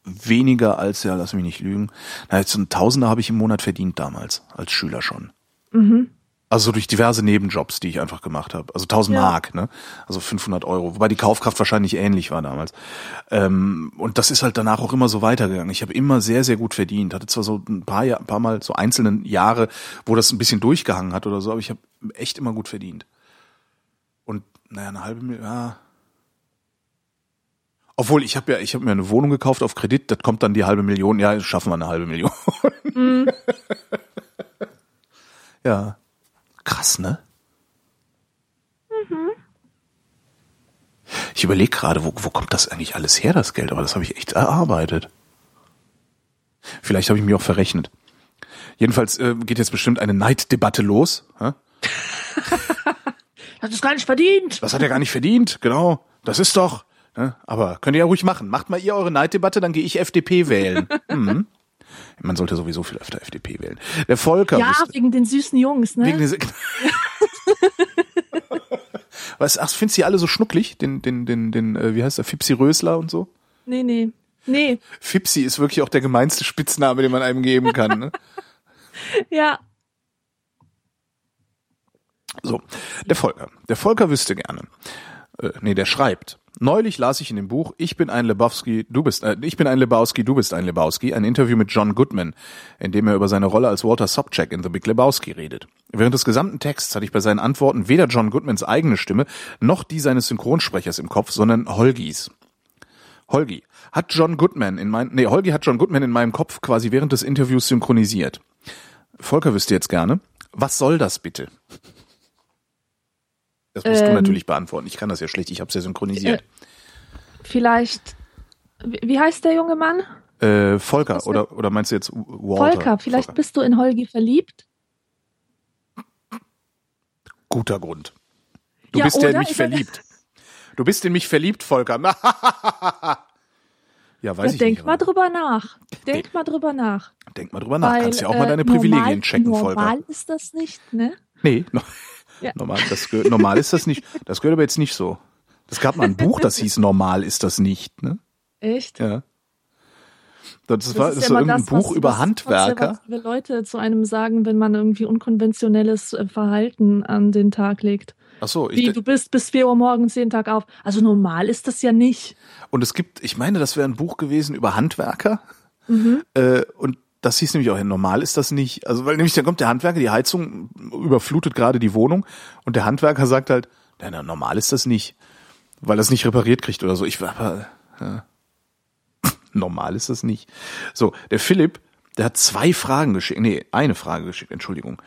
weniger als ja, lass mich nicht lügen. Na, jetzt so ein Tausender habe ich im Monat verdient damals als Schüler schon. Mhm. Also durch diverse Nebenjobs, die ich einfach gemacht habe. Also 1000 ja. Mark, ne? Also 500 Euro. Wobei die Kaufkraft wahrscheinlich ähnlich war damals. Ähm, und das ist halt danach auch immer so weitergegangen. Ich habe immer sehr, sehr gut verdient. Hatte zwar so ein paar, ein paar Mal so einzelne Jahre, wo das ein bisschen durchgehangen hat oder so, aber ich habe echt immer gut verdient. Und naja, eine halbe Million, ja. Obwohl, ich habe ja, ich habe mir eine Wohnung gekauft auf Kredit, das kommt dann die halbe Million. Ja, schaffen wir eine halbe Million. Mhm. ja. Krass, ne? Mhm. Ich überlege gerade, wo, wo kommt das eigentlich alles her, das Geld? Aber das habe ich echt erarbeitet. Vielleicht habe ich mich auch verrechnet. Jedenfalls äh, geht jetzt bestimmt eine Neiddebatte los. Hä? das ist gar nicht verdient. Das hat er gar nicht verdient, genau. Das ist doch. Ne? Aber könnt ihr ja ruhig machen. Macht mal ihr eure Neiddebatte, dann gehe ich FDP wählen. mhm. Man sollte sowieso viel öfter FDP wählen. Der Volker. Ja, wegen den süßen Jungs, ne? Wegen den, Was, ach, findest du die alle so schnucklig? Den, den, den, den, äh, wie heißt der? Fipsi Rösler und so? Nee, nee. Nee. Fipsi ist wirklich auch der gemeinste Spitzname, den man einem geben kann, ne? ja. So, der Volker. Der Volker wüsste gerne. Äh, nee, der schreibt. Neulich las ich in dem Buch Ich bin ein Lebowski, du bist äh, ich bin ein Lebowski, du bist ein Lebowski, ein Interview mit John Goodman, in dem er über seine Rolle als Walter Sobchak in The Big Lebowski redet. Während des gesamten Texts hatte ich bei seinen Antworten weder John Goodmans eigene Stimme noch die seines Synchronsprechers im Kopf, sondern Holgis. Holgi hat John Goodman in mein nee, Holgi hat John Goodman in meinem Kopf quasi während des Interviews synchronisiert. Volker wüsste jetzt gerne, was soll das bitte? Das musst ähm, du natürlich beantworten. Ich kann das ja schlecht, ich habe es ja synchronisiert. Äh, vielleicht, wie heißt der junge Mann? Äh, Volker, oder, oder meinst du jetzt Walter? Volker, vielleicht Volker. bist du in Holgi verliebt? Guter Grund. Du ja, bist ja in mich verliebt. Du bist in mich verliebt, Volker. ja, weiß ja, ich denk nicht. Denk mal drüber nach. Denk, denk, mal drüber nach. Denk mal drüber nach. Weil, Kannst ja auch mal deine Privilegien normal, checken, Volker. Normal ist das nicht, ne? Nee. Ja. Normal, das normal ist das nicht. Das gehört aber jetzt nicht so. Es gab mal ein Buch, das hieß Normal ist das nicht, ne? Echt? Ja. Das, das war das ist so irgendein das, Buch was, über was Handwerker. Was Leute zu einem sagen, wenn man irgendwie unkonventionelles äh, Verhalten an den Tag legt. Ach so, Wie, du bist bis vier Uhr morgens jeden Tag auf. Also normal ist das ja nicht. Und es gibt, ich meine, das wäre ein Buch gewesen über Handwerker. Mhm. Äh, und das hieß nämlich auch, normal ist das nicht. Also, weil nämlich dann kommt der Handwerker, die Heizung überflutet gerade die Wohnung und der Handwerker sagt halt, na, normal ist das nicht. Weil er es nicht repariert kriegt oder so. Ich war aber, ja. normal ist das nicht. So, der Philipp, der hat zwei Fragen geschickt. Nee, eine Frage geschickt, Entschuldigung.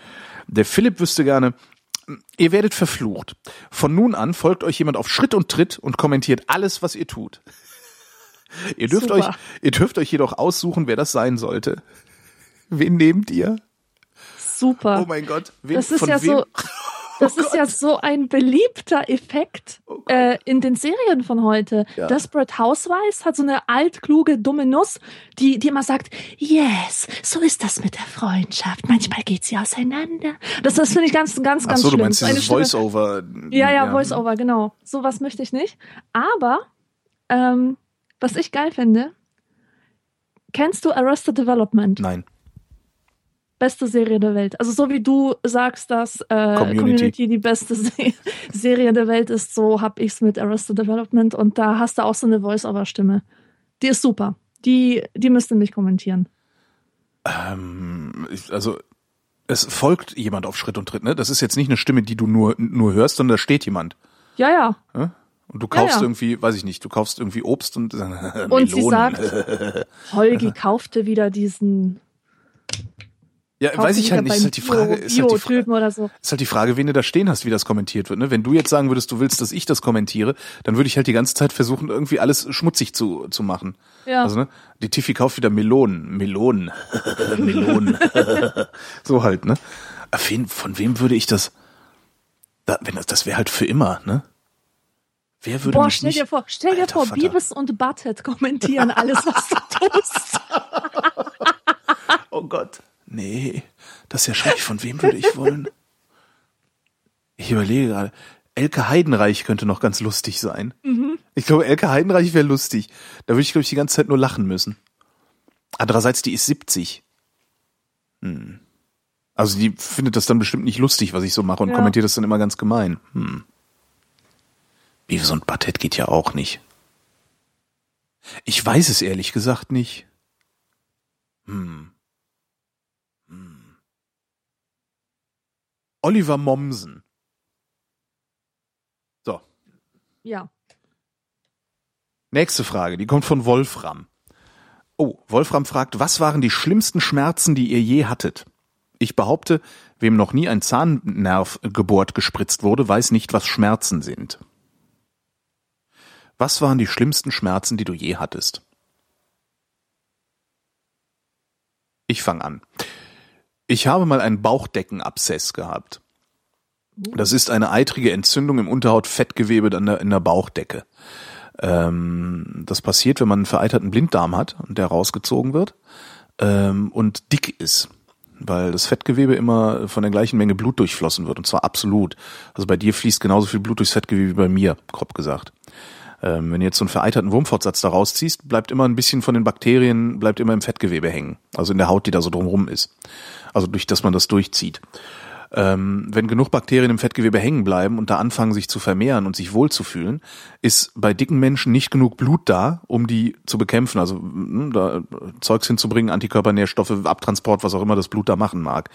Der Philipp wüsste gerne, ihr werdet verflucht. Von nun an folgt euch jemand auf Schritt und Tritt und kommentiert alles, was ihr tut. Ihr dürft Super. euch, ihr dürft euch jedoch aussuchen, wer das sein sollte. Wen nehmt ihr? Super. Oh mein Gott. Wen, das ist ja wem? so. Das oh ist ja so ein beliebter Effekt oh äh, in den Serien von heute. Ja. Desperate Housewives hat so eine altkluge, dumme Nuss, die, die immer sagt, yes, so ist das mit der Freundschaft. Manchmal geht sie auseinander. Das, das finde ich ganz, ganz, ganz Ach so, schlimm. du meinst dieses Voice-Over. Ja, ja, ja, Voice-Over, genau. Sowas möchte ich nicht. Aber ähm, was ich geil finde, kennst du Arrested Development? Nein. Beste Serie der Welt. Also so wie du sagst, dass äh, Community. Community. die beste Se Serie der Welt ist, so hab ich's mit Arrested Development und da hast du auch so eine Voice-Over-Stimme. Die ist super. Die, die müsste mich kommentieren. Ähm, ich, also es folgt jemand auf Schritt und Tritt, ne? Das ist jetzt nicht eine Stimme, die du nur, nur hörst, sondern da steht jemand. Ja, ja. Und du kaufst Ja, ja. irgendwie, weiß ich nicht, du kaufst irgendwie Obst und äh, Und sie sagt, Holgi kaufte wieder diesen. Ja, kaufte weiß ich halt nicht. Ist halt die Frage, Bio- ist halt die, Fra Bio-Typen oder so. ist halt die Frage, wen du da stehen hast, wie das kommentiert wird. Ne? Wenn du jetzt sagen würdest, du willst, dass ich das kommentiere, dann würde ich halt die ganze Zeit versuchen, irgendwie alles schmutzig zu, zu machen. Ja. Also, ne? Die Tiffy kauft wieder Melonen. Melonen. Melonen. so halt, ne? Wen, von wem würde ich das? Da, wenn das, das wäre halt für immer, ne? Wer würde Boah, mich stell nicht, dir vor, stell dir Alter vor, Vater. Beavis und Butthead kommentieren alles, was du tust. Oh Gott. Nee, das ist ja schrecklich. Von wem würde ich wollen? Ich überlege gerade. Elke Heidenreich könnte noch ganz lustig sein. Ich glaube, Elke Heidenreich wäre lustig. Da würde ich, glaube ich, die ganze Zeit nur lachen müssen. Andererseits, die ist 70. Hm. Also die findet das dann bestimmt nicht lustig, was ich so mache und Ja. kommentiert das dann immer ganz gemein. Hm. Beavis und Butthead geht ja auch nicht. Ich weiß es ehrlich gesagt nicht. Hm. Oliver Mommsen. So, Ja. nächste Frage, die kommt von Wolfram. Oh, Wolfram fragt, was waren die schlimmsten Schmerzen, die ihr je hattet? Ich behaupte, wem noch nie ein Zahnnerv gebohrt gespritzt wurde, weiß nicht, was Schmerzen sind. Was waren die schlimmsten Schmerzen, die du je hattest? Ich fange an. Ich habe mal einen Bauchdeckenabszess gehabt. Das ist eine eitrige Entzündung im Unterhautfettgewebe an der, in der Bauchdecke. Ähm, das passiert, wenn man einen vereiterten Blinddarm hat und der rausgezogen wird ähm, und dick ist, weil das Fettgewebe immer von der gleichen Menge Blut durchflossen wird und zwar absolut. Also bei dir fließt genauso viel Blut durchs Fettgewebe wie bei mir, grob gesagt. Ähm, wenn du jetzt so einen vereiterten Wurmfortsatz da rausziehst, bleibt immer ein bisschen von den Bakterien, bleibt immer im Fettgewebe hängen. Also in der Haut, die da so drumrum ist. Also durch das man das durchzieht. Ähm, wenn genug Bakterien im Fettgewebe hängen bleiben und da anfangen sich zu vermehren und sich wohlzufühlen, ist bei dicken Menschen nicht genug Blut da, um die zu bekämpfen, also mm, da Zeugs hinzubringen, Antikörpernährstoffe, Abtransport, was auch immer das Blut da machen mag.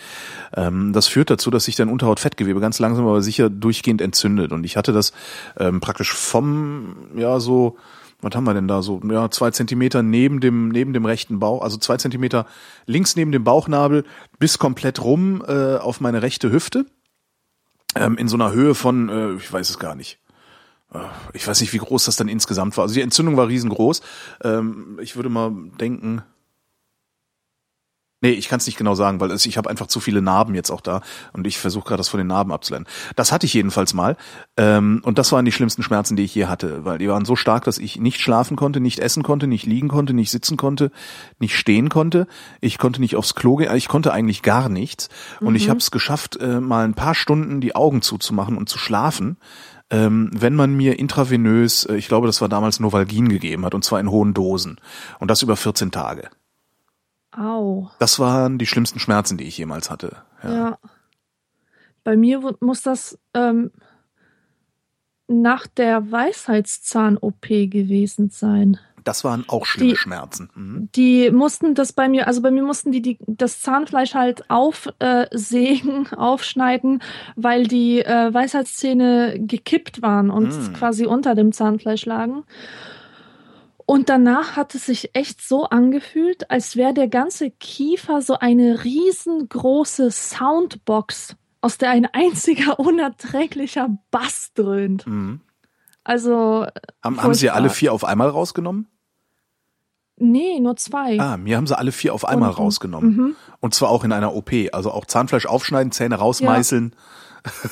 Ähm, das führt dazu, dass sich dein Unterhautfettgewebe ganz langsam aber sicher durchgehend entzündet. Und ich hatte das ähm, praktisch vom, ja, so, was haben wir denn da so, ja, zwei Zentimeter neben dem, neben dem rechten Bauch, also zwei Zentimeter links neben dem Bauchnabel bis komplett rum äh, auf meine rechte Hüfte. Ähm, in so einer Höhe von, äh, ich weiß es gar nicht. Äh, Ich weiß nicht, wie groß das dann insgesamt war. Also die Entzündung war riesengroß. Ähm, ich würde mal denken, Nee, ich kann es nicht genau sagen, weil es, ich habe einfach zu viele Narben jetzt auch da und ich versuche gerade das von den Narben abzuleiten. Das hatte ich jedenfalls mal ähm, und das waren die schlimmsten Schmerzen, die ich je hatte, weil die waren so stark, dass ich nicht schlafen konnte, nicht essen konnte, nicht liegen konnte, nicht sitzen konnte, nicht stehen konnte. Ich konnte nicht aufs Klo gehen, ich konnte eigentlich gar nichts und ich habe es geschafft, äh, mal ein paar Stunden die Augen zuzumachen und zu schlafen. Ähm, wenn man mir intravenös, äh, ich glaube, das war damals Novalgin gegeben hat, und zwar in hohen Dosen. Und das über 14 Tage. Au. Das waren die schlimmsten Schmerzen, die ich jemals hatte. Ja. Ja. Bei mir muss das ähm, nach der Weisheitszahn-OP gewesen sein. Das waren auch schlimme Die- Schmerzen. Mhm. Die mussten das bei mir, also bei mir mussten die, die das Zahnfleisch halt aufsägen, äh, aufschneiden, weil die äh, Weisheitszähne gekippt waren und Mm. quasi unter dem Zahnfleisch lagen. Und danach hat es sich echt so angefühlt, als wäre der ganze Kiefer so eine riesengroße Soundbox, aus der ein einziger unerträglicher Bass dröhnt. Mhm. Also, Haben, haben sie alle vier auf einmal rausgenommen? nee, nur zwei. Ah, mir haben sie alle vier auf einmal Unten. rausgenommen. Mhm. Und zwar auch in einer OP. Also auch Zahnfleisch aufschneiden, Zähne rausmeißeln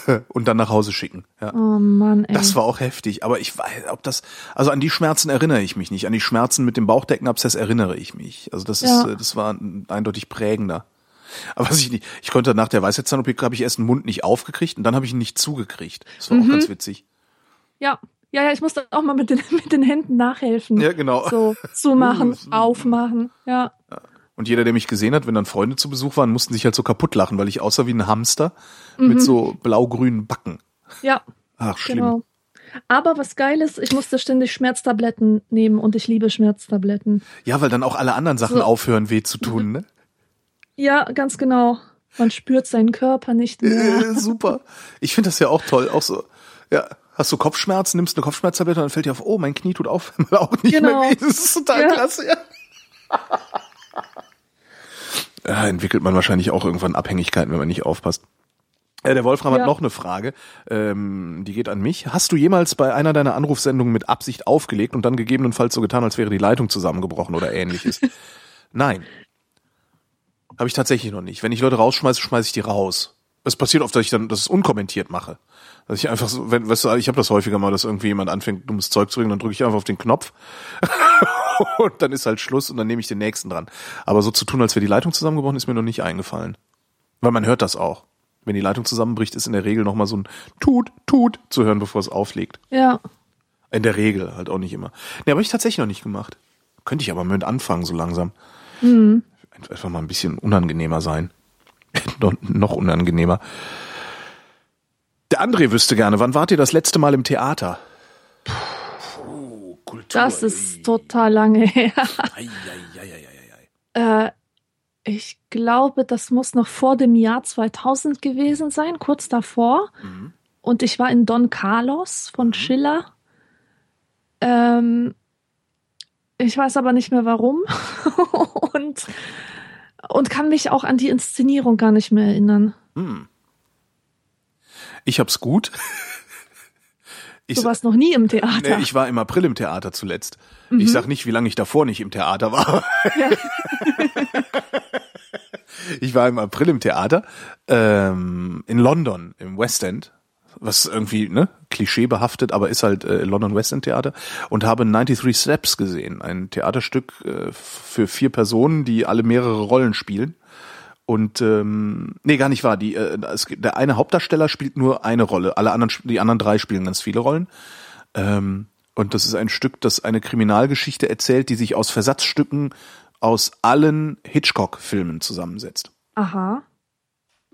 und dann nach Hause schicken. Ja. Oh Mann, ey. Das war auch heftig, aber ich weiß, ob das, also an die Schmerzen erinnere ich mich nicht. An die Schmerzen mit dem Bauchdeckenabszess erinnere ich mich. Also das ist, Ja. äh, das war ein- eindeutig prägender. Aber was ich nicht, ich konnte nach der Weisheitszahn-OP habe ich erst den Mund nicht aufgekriegt und dann habe ich ihn nicht zugekriegt. Das war auch Mhm. ganz witzig. Ja, ja, ja, ich musste auch mal mit den, mit den Händen nachhelfen. Ja, genau. So zumachen, aufmachen. Ja, Und jeder, der mich gesehen hat, wenn dann Freunde zu Besuch waren, mussten sich halt so kaputt lachen, weil ich aussah wie ein Hamster Mhm. mit so blau-grünen Backen. ja, Ach, schlimm. genau. Aber was geil ist, ich musste ständig Schmerztabletten nehmen und ich liebe Schmerztabletten. Ja, weil dann auch alle anderen Sachen So. aufhören, weh zu tun, ne? Ja, ganz genau. Man spürt seinen Körper nicht mehr. Äh, super. Ich finde das ja auch toll. Auch so, ja, hast du Kopfschmerzen, nimmst eine Kopfschmerztablette und dann fällt dir auf, oh, mein Knie tut auf, weil auch nicht Genau. mehr weh. Das ist total Ja. klasse, ja. ja. Entwickelt man wahrscheinlich auch irgendwann Abhängigkeiten, wenn man nicht aufpasst. Äh, der Wolfram Ja. hat noch eine Frage, ähm, die geht an mich. Hast du jemals bei einer deiner Anrufsendungen mit Absicht aufgelegt und dann gegebenenfalls so getan, als wäre die Leitung zusammengebrochen oder ähnliches? Nein. Habe ich tatsächlich noch nicht. Wenn ich Leute rausschmeiße, schmeiße ich die raus. Es passiert oft, dass ich dann das unkommentiert mache. Dass ich einfach so, wenn, weißt du, ich habe das häufiger mal, dass irgendwie jemand anfängt, dummes Zeug zu reden, dann drücke ich einfach auf den Knopf und dann ist halt Schluss und dann nehme ich den nächsten dran. Aber so zu tun, als wäre die Leitung zusammengebrochen, ist mir noch nicht eingefallen. Weil man hört das auch. Wenn die Leitung zusammenbricht, ist in der Regel nochmal so ein Tut, Tut zu hören, bevor es auflegt. Ja. In der Regel, halt auch nicht immer. Nee, aber ich tatsächlich noch nicht gemacht. Könnte ich aber mit anfangen, so langsam. Einfach mal ein bisschen unangenehmer sein. noch, noch unangenehmer. Der André wüsste gerne, wann wart ihr das letzte Mal im Theater? Kultur. Das ist total lange her. Ei, ei, ei. Äh, ich glaube, das muss noch vor dem Jahr 2000 gewesen sein, kurz davor. Mhm. Und ich war in Don Carlos von Schiller. Ähm, ich weiß aber nicht mehr warum. und, und kann mich auch an die Inszenierung gar nicht mehr erinnern. Hm. Ich hab's gut. Ich, Du warst noch nie im Theater. nee, ich war im April im Theater zuletzt. Ich sag nicht, wie lange ich davor nicht im Theater war. Ja. Ich war im April im Theater ähm, in London, im West End, was irgendwie ne, klischeebehaftet, aber ist halt äh, London West End Theater und habe 93 Steps gesehen, ein Theaterstück äh, für vier Personen, die alle mehrere Rollen spielen. Und ähm, nee, gar nicht wahr. Die, äh, es, der eine Hauptdarsteller spielt nur eine Rolle, alle anderen, die anderen drei spielen ganz viele Rollen. Ähm, und das ist ein Stück, das eine Kriminalgeschichte erzählt, die sich aus Versatzstücken aus allen Hitchcock-Filmen zusammensetzt Aha.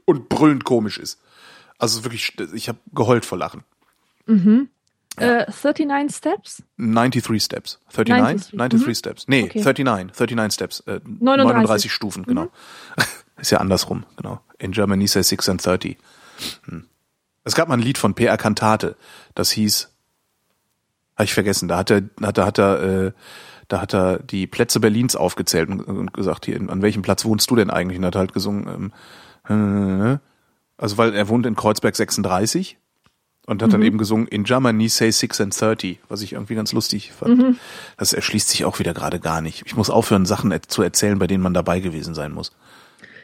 und brüllend komisch ist. Also wirklich, ich habe geheult vor Lachen. Äh, 39 Steps? 93 Steps. 39? 93, 93 Steps. Nee, Okay. 39. 39 Steps. Äh, 39. 39 Stufen, genau. Ist ja andersrum, genau. In Germany say 6 and 30. Hm. Es gab mal ein Lied von PR Cantate, das hieß, habe ich vergessen, da hat er, hat er, hat er, äh, da hat er die Plätze Berlins aufgezählt und, und gesagt, hier, an welchem Platz wohnst du denn eigentlich? Und hat halt gesungen, ähm, äh, also weil er wohnt in Kreuzberg 36 und hat dann eben gesungen, in Germany say 6 and 30, was ich irgendwie ganz lustig fand. Das erschließt sich auch wieder gerade gar nicht. Ich muss aufhören, Sachen zu erzählen, bei denen man dabei gewesen sein muss.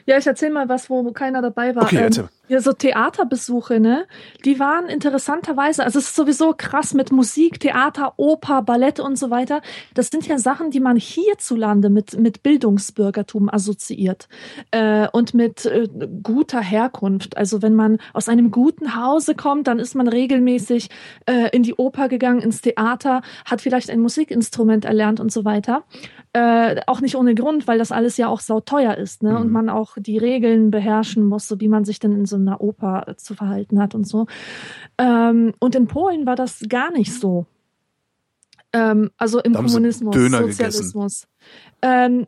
Ja, ich erzähl mal was, wo keiner dabei war. Okay, erzähl. Ja, so Theaterbesuche, ne? Die waren interessanterweise, also es ist sowieso krass mit Musik, Theater, Oper, Ballett und so weiter. Das sind ja Sachen, die man hierzulande mit, mit Bildungsbürgertum assoziiert äh, und mit äh, guter Herkunft. Also wenn man aus einem guten Hause kommt, dann ist man regelmäßig äh, in die Oper gegangen, ins Theater, hat vielleicht ein Musikinstrument erlernt und so weiter. Äh, auch nicht ohne Grund, weil das alles ja auch sauteuer ist, ne? Und man auch die Regeln beherrschen muss, so wie man sich denn in so einer Oper äh, zu verhalten hat und so. Ähm, und in Polen war das gar nicht so. Ähm, also im Kommunismus, Sozialismus. Ähm,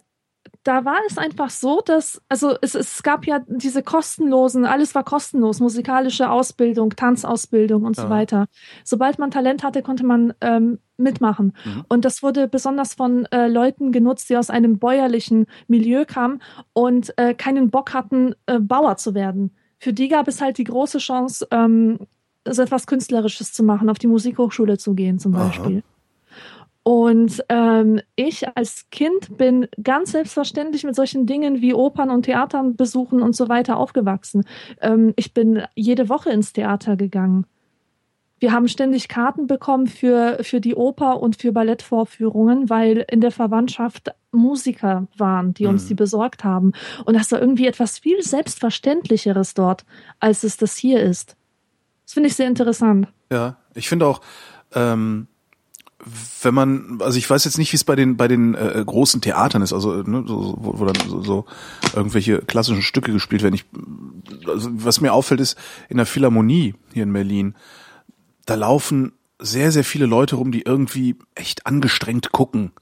da war es einfach so, dass, also es, es gab ja diese kostenlosen, alles war kostenlos, musikalische Ausbildung, Tanzausbildung und so Ja. weiter. Sobald man Talent hatte, konnte man ähm, mitmachen. Mhm. Und das wurde besonders von äh, Leuten genutzt, die aus einem bäuerlichen Milieu kamen und äh, keinen Bock hatten, äh, Bauer zu werden. Für die gab es halt die große Chance, ähm, so etwas Künstlerisches zu machen, auf die Musikhochschule zu gehen zum Aha. Beispiel. Und ähm, ich als Kind bin ganz selbstverständlich mit solchen Dingen wie Opern und Theatern besuchen und so weiter aufgewachsen. Ähm, ich bin jede Woche ins Theater gegangen. Wir haben ständig Karten bekommen für, für die Oper und für Ballettvorführungen, weil in der Verwandtschaft Musiker waren, die uns Mhm. die besorgt haben. Und das war irgendwie etwas viel Selbstverständlicheres dort, als es das hier ist. Das finde ich sehr interessant. Ja, ich finde auch, ähm, wenn man, also ich weiß jetzt nicht, wie es bei den bei den äh, großen Theatern ist, also ne, so, wo, wo dann so, so irgendwelche klassischen Stücke gespielt werden. Ich, also was mir auffällt, ist in der Philharmonie hier in Berlin, da laufen sehr sehr viele Leute rum, die irgendwie echt angestrengt gucken.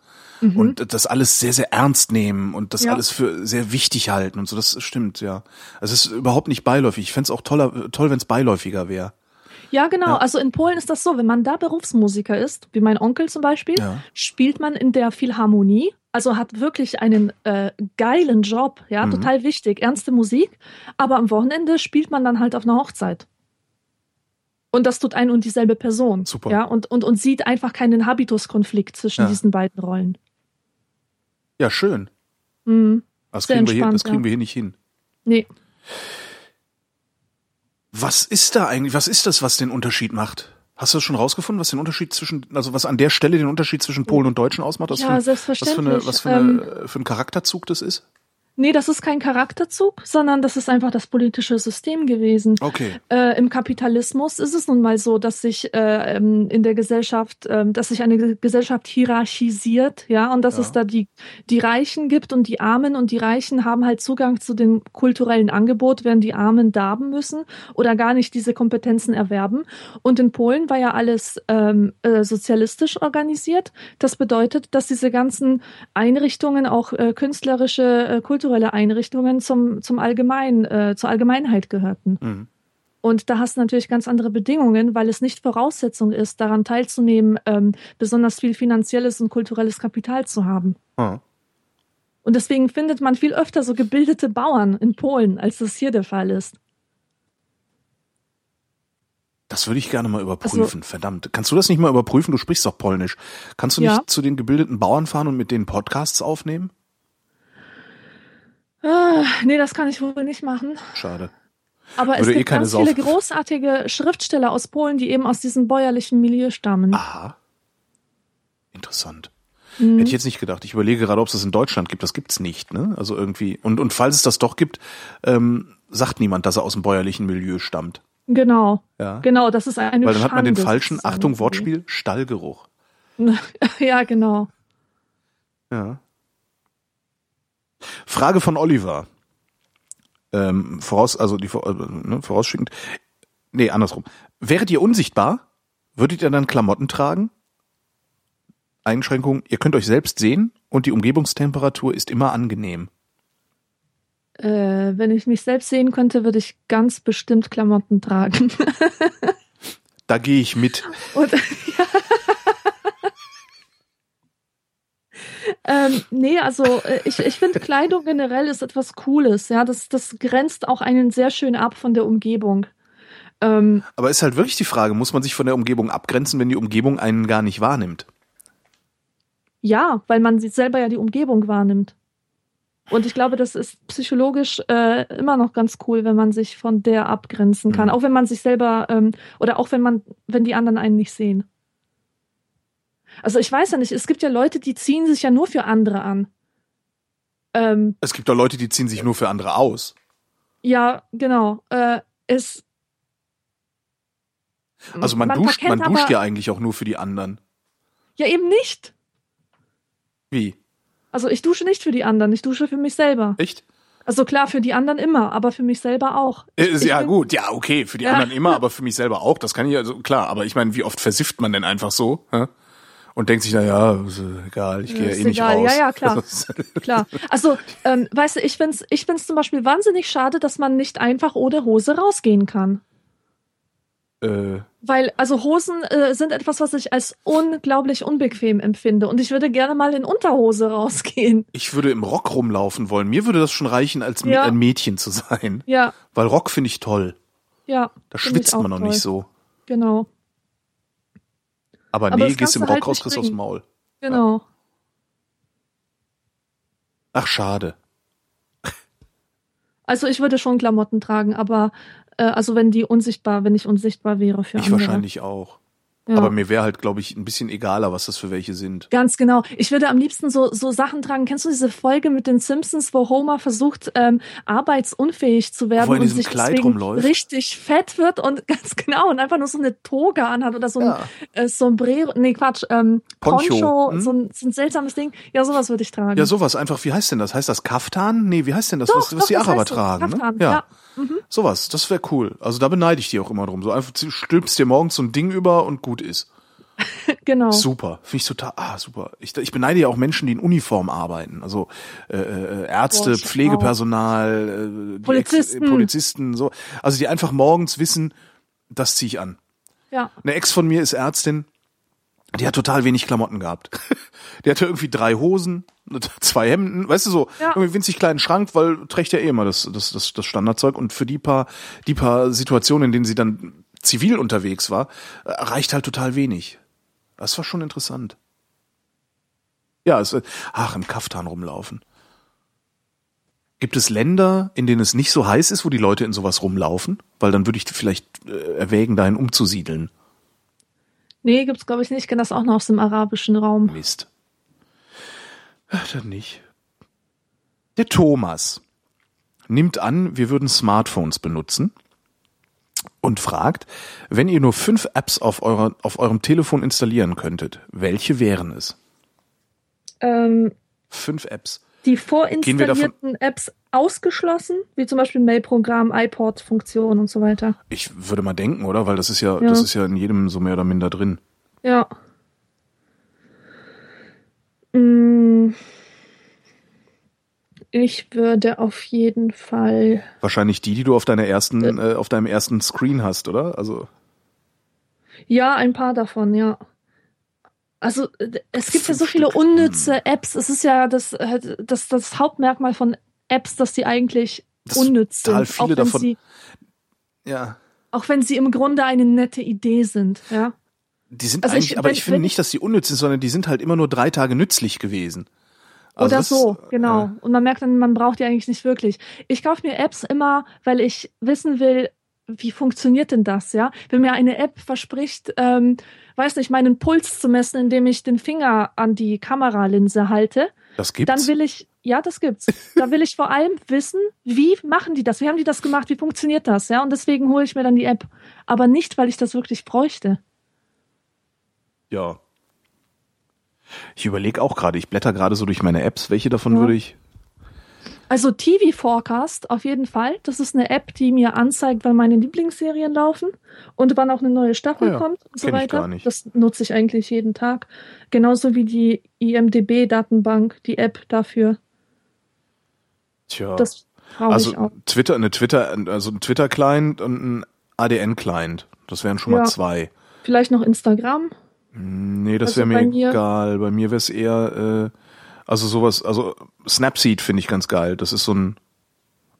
mhm. und das alles sehr, sehr ernst nehmen und das Ja. alles für sehr wichtig halten und so. Das stimmt, ja. Also es ist überhaupt nicht beiläufig. Ich fände es auch toller, toll, wenn es beiläufiger wäre. Ja, genau. Ja. Also in Polen ist das so, wenn man da Berufsmusiker ist, wie mein Onkel zum Beispiel, Ja. spielt man in der Philharmonie, also hat wirklich einen äh, geilen Job, ja, Mhm. total wichtig, ernste Musik, aber am Wochenende spielt man dann halt auf einer Hochzeit. Und das tut ein und dieselbe Person. Super. Ja, und, und, und sieht einfach keinen Habituskonflikt zwischen Ja. diesen beiden Rollen. Ja, schön. Mhm. Das kriegen, wir hier, das kriegen ja. wir hier nicht hin. Nee. Was ist da eigentlich, was ist das, was den Unterschied macht? Hast du das schon rausgefunden, was den Unterschied zwischen, also was an der Stelle den Unterschied zwischen Polen und Deutschen ausmacht? Was Ja, für, selbstverständlich. Was für, eine, was für, eine, für ein Charakterzug das ist? Nee, das ist kein Charakterzug, sondern das ist einfach das politische System gewesen. Okay. Äh, Im Kapitalismus ist es nun mal so, dass sich äh, ähm, in der Gesellschaft, ähm, dass sich eine Ge- Gesellschaft hierarchisiert, ja, und dass Ja. es da die, die Reichen gibt und die Armen und die Reichen haben halt Zugang zu dem kulturellen Angebot, während die Armen darben müssen oder gar nicht diese Kompetenzen erwerben. Und in Polen war ja alles ähm, äh, sozialistisch organisiert. Das bedeutet, dass diese ganzen Einrichtungen, auch äh, künstlerische, äh, kulturelle Einrichtungen zum, zum Allgemein, äh, zur Allgemeinheit gehörten. Mhm. Und da hast du natürlich ganz andere Bedingungen, weil es nicht Voraussetzung ist, daran teilzunehmen, ähm, besonders viel finanzielles und kulturelles Kapital zu haben. Ah. Und deswegen findet man viel öfter so gebildete Bauern in Polen, als das hier der Fall ist. Das würde ich gerne mal Also überprüfen, verdammt. Kannst du das nicht mal überprüfen? Du sprichst doch Polnisch. Kannst du nicht Ja. zu den gebildeten Bauern fahren und mit denen Podcasts aufnehmen? Ah, nee, das kann ich wohl nicht machen. Schade. Aber es Würde eh gibt keine ganz Sau- viele großartige Schriftsteller aus Polen, die eben aus diesem bäuerlichen Milieu stammen. Aha. Interessant. Mhm. Hätte ich jetzt nicht gedacht. Ich überlege gerade, ob es das in Deutschland gibt. Das gibt's nicht, ne? Also irgendwie. Und, und falls es das doch gibt, ähm, sagt niemand, dass er aus dem bäuerlichen Milieu stammt. Genau, Ja. genau, das ist eine Weil dann hat man den falschen. Achtung, Wortspiel, Stallgeruch. ja, genau. Ja. Frage von Oliver. Ähm, voraus, also die äh, ne, vorausschickend. Nee, andersrum. Wäret ihr unsichtbar? Würdet ihr dann Klamotten tragen? Einschränkung, ihr könnt euch selbst sehen und die Umgebungstemperatur ist immer angenehm. Äh, wenn ich mich selbst sehen könnte, würde ich ganz bestimmt Klamotten tragen. Da gehe ich mit. Und, ja. Ähm, nee, also äh, ich, ich finde Kleidung generell ist etwas Cooles, ja. Das, das grenzt auch einen sehr schön ab von der Umgebung. Ähm, Aber ist halt wirklich die Frage, muss man sich von der Umgebung abgrenzen, wenn die Umgebung einen gar nicht wahrnimmt? ja, weil man sich selber ja die Umgebung wahrnimmt. Und ich glaube, das ist psychologisch äh, immer noch ganz cool, wenn man sich von der abgrenzen kann. Mhm. Auch wenn man sich selber ähm, oder auch wenn man, wenn die anderen einen nicht sehen. Also ich weiß ja nicht, es gibt ja Leute, die ziehen sich ja nur für andere an. Ähm, Es gibt doch Leute, die ziehen sich nur für andere aus. ja, genau. Äh, es, Also man, duscht, man duscht ja eigentlich auch nur für die anderen. Ja, eben nicht. Wie? Also ich dusche nicht für die anderen, ich dusche für mich selber. Echt? Also klar, für die anderen immer, aber für mich selber auch. Ich ja bin- gut, ja okay, für die Ja. anderen immer, aber für mich selber auch. Das kann ich also klar. Aber ich meine, wie oft versifft man denn einfach so? Hä? Und denkt sich, na ja, ist, äh, egal, ich gehe ja eh nicht egal. raus. Ja, ja, klar. Klar. Also, ähm, weißt du, ich find's, ich find's zum Beispiel wahnsinnig schade, dass man nicht einfach ohne Hose rausgehen kann. äh, Weil, also Hosen äh, sind etwas, was ich als unglaublich unbequem empfinde. Und ich würde gerne mal in Unterhose rausgehen. ich würde im Rock rumlaufen wollen. Mir würde das schon reichen, als Ja. ein Mädchen zu sein. Ja, Weil Rock finde ich toll. ja. Da schwitzt man noch toll. nicht so. Genau, Aber, Aber nee, gehst im halt raus, nicht kriegst aus dem bringen. Maul. genau. Ach, schade. Also ich würde schon Klamotten tragen, aber äh, also wenn die unsichtbar, wenn ich unsichtbar wäre für Ich andere. wahrscheinlich auch. Ja. Aber mir wäre halt, glaube ich, ein bisschen egaler, was das für welche sind. Ganz genau. Ich würde am liebsten so, so Sachen tragen. Kennst du diese Folge mit den Simpsons, wo Homer versucht, ähm, arbeitsunfähig zu werden Wo er in und sich Kleid rumläuft? richtig fett wird und ganz genau und einfach nur so eine Toga anhat oder so ein Ja. äh, Sombrero, nee Quatsch, ähm, Poncho, Poncho, hm? so, ein, so ein seltsames Ding. Ja, sowas würde ich tragen. Ja, sowas einfach, wie heißt denn das? Heißt das Kaftan? Nee, wie heißt denn das, was, was doch, die Araber tragen? Kaftan, ne? Ja. ja. Mhm. Sowas, das wäre cool. Also da beneide ich die auch immer drum. So einfach stülpst dir morgens so ein Ding über und gut ist. genau. Super, finde ich total, ah, super. Ich, ich beneide ja auch Menschen, die in Uniform arbeiten, also äh, äh, Ärzte, Boah, Pflegepersonal, äh, Polizisten. Ex, Polizisten, so. Also die einfach morgens wissen, das ziehe ich an. Ja. Eine Ex von mir ist Ärztin, die hat total wenig Klamotten gehabt. Die hatte irgendwie drei Hosen, zwei Hemden, weißt du so, Ja. irgendwie winzig kleinen Schrank, weil trägt ja eh immer das, das, das, das Standardzeug. Und für die paar, die paar Situationen, in denen sie dann zivil unterwegs war, äh, reicht halt total wenig. Das war schon interessant. Ja, es, ach, im Kaftan rumlaufen. Gibt es Länder, in denen es nicht so heiß ist, wo die Leute in sowas rumlaufen? Weil dann würde ich vielleicht äh, erwägen, dahin umzusiedeln. Nee, gibt's glaube ich nicht. Ich kenne das auch noch aus dem arabischen Raum. Mist. Ach, dann nicht. Der Thomas nimmt an, wir würden Smartphones benutzen und fragt, wenn ihr nur fünf Apps auf, eurer, auf eurem Telefon installieren könntet, welche wären es? Ähm, Fünf Apps. Die vorinstallierten Apps ausgeschlossen, wie zum Beispiel Mailprogramm, iPod-Funktion und so weiter. Ich würde mal denken, oder? Weil das ist ja, Ja. das ist ja in jedem so mehr oder minder drin. Ja. Mm. Ich würde auf jeden Fall. Wahrscheinlich die, die du auf deiner ersten, äh, auf deinem ersten Screen hast, oder? Also Ja, ein paar davon, ja. Also äh, es gibt ja so viele unnütze Apps. Es ist ja das, äh, das, das Hauptmerkmal von Apps, dass die eigentlich Das unnütz sind. viele auch wenn davon- sie, ja. auch wenn sie im Grunde eine nette Idee sind, ja. Die sind Also eigentlich, ich- aber wenn- ich finde nicht, dass die unnütz sind, sondern die sind halt immer nur drei Tage nützlich gewesen. Also Oder das- so, genau. äh, Und man merkt dann, man braucht die eigentlich nicht wirklich. Ich kaufe mir Apps immer, weil ich wissen will, wie funktioniert denn das, ja? Wenn mir eine App verspricht, ähm, weiß nicht, meinen Puls zu messen, indem ich den Finger an die Kameralinse halte, das gibt's. dann will ich, ja, das gibt's. Da will ich vor allem wissen, wie machen die das? Wie haben die das gemacht? Wie funktioniert das? Ja, und deswegen hole ich mir dann die App. Aber nicht, weil ich das wirklich bräuchte. ja. Ich überlege auch gerade, ich blätter gerade so durch meine Apps, welche davon Ja. würde ich. Also TV Forecast auf jeden Fall. Das ist eine App, die mir anzeigt, wann meine Lieblingsserien laufen und wann auch eine neue Staffel Ah ja, kommt und so weiter. Das nutze ich eigentlich jeden Tag. Genauso wie die IMDB Datenbank, die App dafür. Tja. Das also ich auch. Twitter, eine Twitter, also ein Twitter-Client und ein ADN-Client. Das wären schon mal Ja. zwei. Vielleicht noch Instagram. Nee, das Also wäre mir bei mir- egal. Bei mir wäre es eher, äh, also sowas, also Snapseed finde ich ganz geil. Das ist so ein,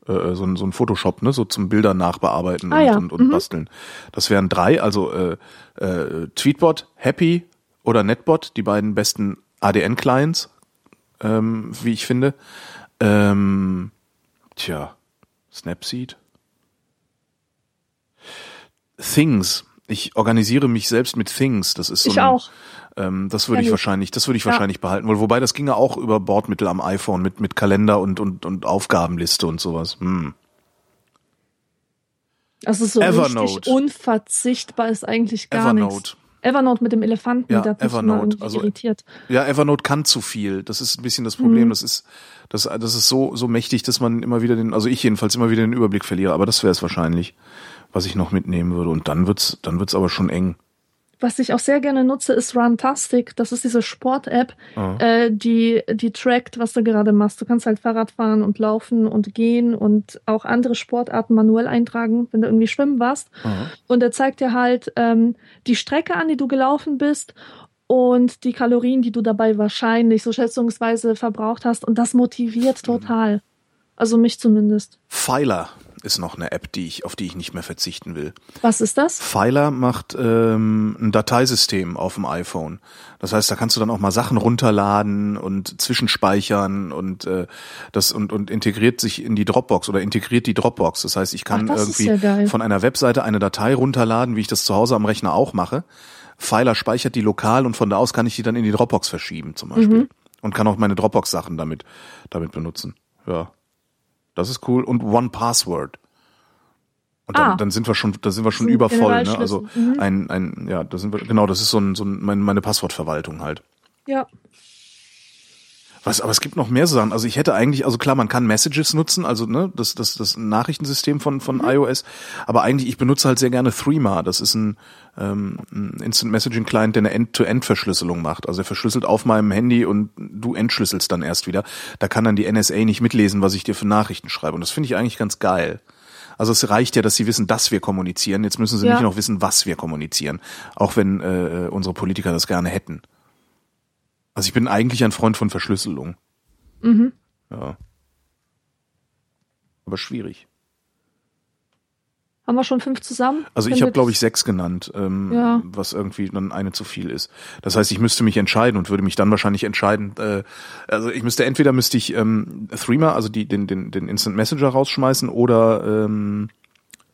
äh, so ein, so ein Photoshop, ne, so zum Bilder nachbearbeiten Ah und, ja, und, und mhm. basteln. Das wären drei, also äh, äh, Tweetbot, Happy oder Netbot, die beiden besten ADN-Clients, ähm, wie ich finde. Ähm, tja, Snapseed. Things. Ich organisiere mich selbst mit Things. Das ist so Ich ein, auch. Ähm, das würde Kenn ich ich. wahrscheinlich, das würde ich Ja. wahrscheinlich behalten. Weil, wobei das ginge auch über Bordmittel am iPhone mit mit Kalender und und und Aufgabenliste und sowas. Hm. Also so Evernote. richtig unverzichtbar ist eigentlich gar nichts. Evernote. Evernote mit dem Elefanten, Ja, immer Evernote. irgendwie Also- irritiert. Ja, Evernote kann zu viel. Das ist ein bisschen das Problem. Mhm. Das ist das das ist so so mächtig, dass man immer wieder den, also ich jedenfalls immer wieder den Überblick verliere. Aber das wäre es wahrscheinlich, was ich noch mitnehmen würde. Und dann wird's dann wird's aber schon eng. Was ich auch sehr gerne nutze, ist Runtastic. Das ist diese Sport-App, Ah. äh, die, die trackt, was du gerade machst. Du kannst halt Fahrrad fahren und laufen und gehen und auch andere Sportarten manuell eintragen, wenn du irgendwie schwimmen warst. Aha. Und er zeigt dir halt ähm, die Strecke an, die du gelaufen bist und die Kalorien, die du dabei wahrscheinlich so schätzungsweise verbraucht hast. Und das motiviert total. Also mich zumindest. Filer ist noch eine App, die ich auf die ich nicht mehr verzichten will. Was ist das? Filer macht ähm, ein Dateisystem auf dem iPhone. Das heißt, da kannst du dann auch mal Sachen runterladen und zwischenspeichern und äh, das und, und integriert sich in die Dropbox oder integriert die Dropbox. Das heißt, ich kann Ach, irgendwie ja von einer Webseite eine Datei runterladen, wie ich das zu Hause am Rechner auch mache. Filer speichert die lokal und von da aus kann ich die dann in die Dropbox verschieben zum Beispiel Mhm. und kann auch meine Dropbox-Sachen damit damit benutzen. Ja, das ist cool und One Password. Und dann, Ah. dann sind wir schon, da sind wir schon übervoll, ne? Also. Mhm. ein, ein, ja, da sind wir, genau, das ist so ein, so ein meine Passwortverwaltung halt. Ja. Was, aber es gibt noch mehr Sachen. Also ich hätte eigentlich, also klar, man kann Messages nutzen, also ne, das, das, das Nachrichtensystem von, von mhm. iOS. Aber eigentlich, ich benutze halt sehr gerne Threema. Das ist ein, ähm, ein Instant Messaging Client, der eine End-to-End-Verschlüsselung macht. Also er verschlüsselt auf meinem Handy und du entschlüsselst dann erst wieder. Da kann dann die NSA nicht mitlesen, was ich dir für Nachrichten schreibe. Und das finde ich eigentlich ganz geil. Also es reicht ja, dass sie wissen, dass wir kommunizieren. Jetzt müssen sie ja. nicht noch wissen, was wir kommunizieren. Auch wenn äh, unsere Politiker das gerne hätten. Also ich bin eigentlich ein Freund von Verschlüsselung. Mhm. Ja. Aber schwierig. Haben wir schon fünf zusammen? Also ich habe, glaube ich, sechs genannt, ähm, ja. was irgendwie dann eine zu viel ist. Das heißt, ich müsste mich entscheiden und würde mich dann wahrscheinlich entscheiden. Äh, also ich müsste entweder müsste ich ähm, Threema, also die, den, den, den Instant Messenger rausschmeißen oder ähm,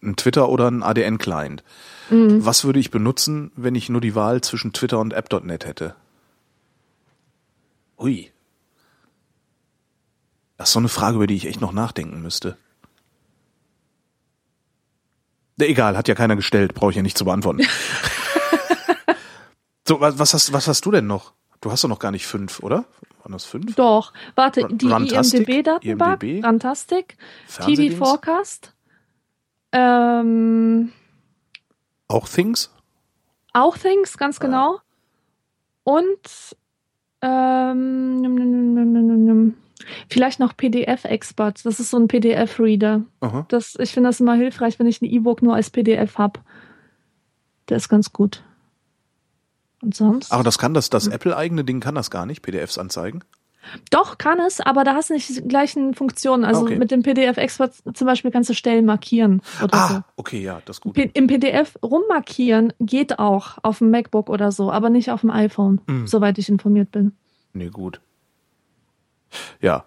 ein Twitter oder ein ADN-Client. Mhm. Was würde ich benutzen, wenn ich nur die Wahl zwischen Twitter und App.net hätte? Ui. Das ist so eine Frage, über die ich echt noch nachdenken müsste. Egal, hat ja keiner gestellt, brauche ich ja nicht zu beantworten. so, was, was, hast, was hast du denn noch? Du hast doch noch gar nicht fünf, oder? Waren das fünf? Doch. Warte, die IMDB-Datenbank, IMDb? Rantastic, TV Forecast, ähm, auch Things? Auch Things, ganz genau. Und ähm, vielleicht noch PDF-Expert. Das ist so ein PDF-Reader. ich finde das immer hilfreich, wenn ich ein E-Book nur als PDF habe. Der ist ganz gut. Und sonst? Aber das kann das, das hm. Apple-eigene Ding kann das gar nicht, PDFs anzeigen? Doch, kann es, aber da hast du nicht die gleichen Funktionen. Also okay. mit dem PDF-Expert zum Beispiel kannst du Stellen markieren. Oder ah, so. okay, ja, das ist gut. Im PDF rummarkieren geht auch auf dem MacBook oder so, aber nicht auf dem iPhone, mhm. soweit ich informiert bin. Nee, gut. Ja,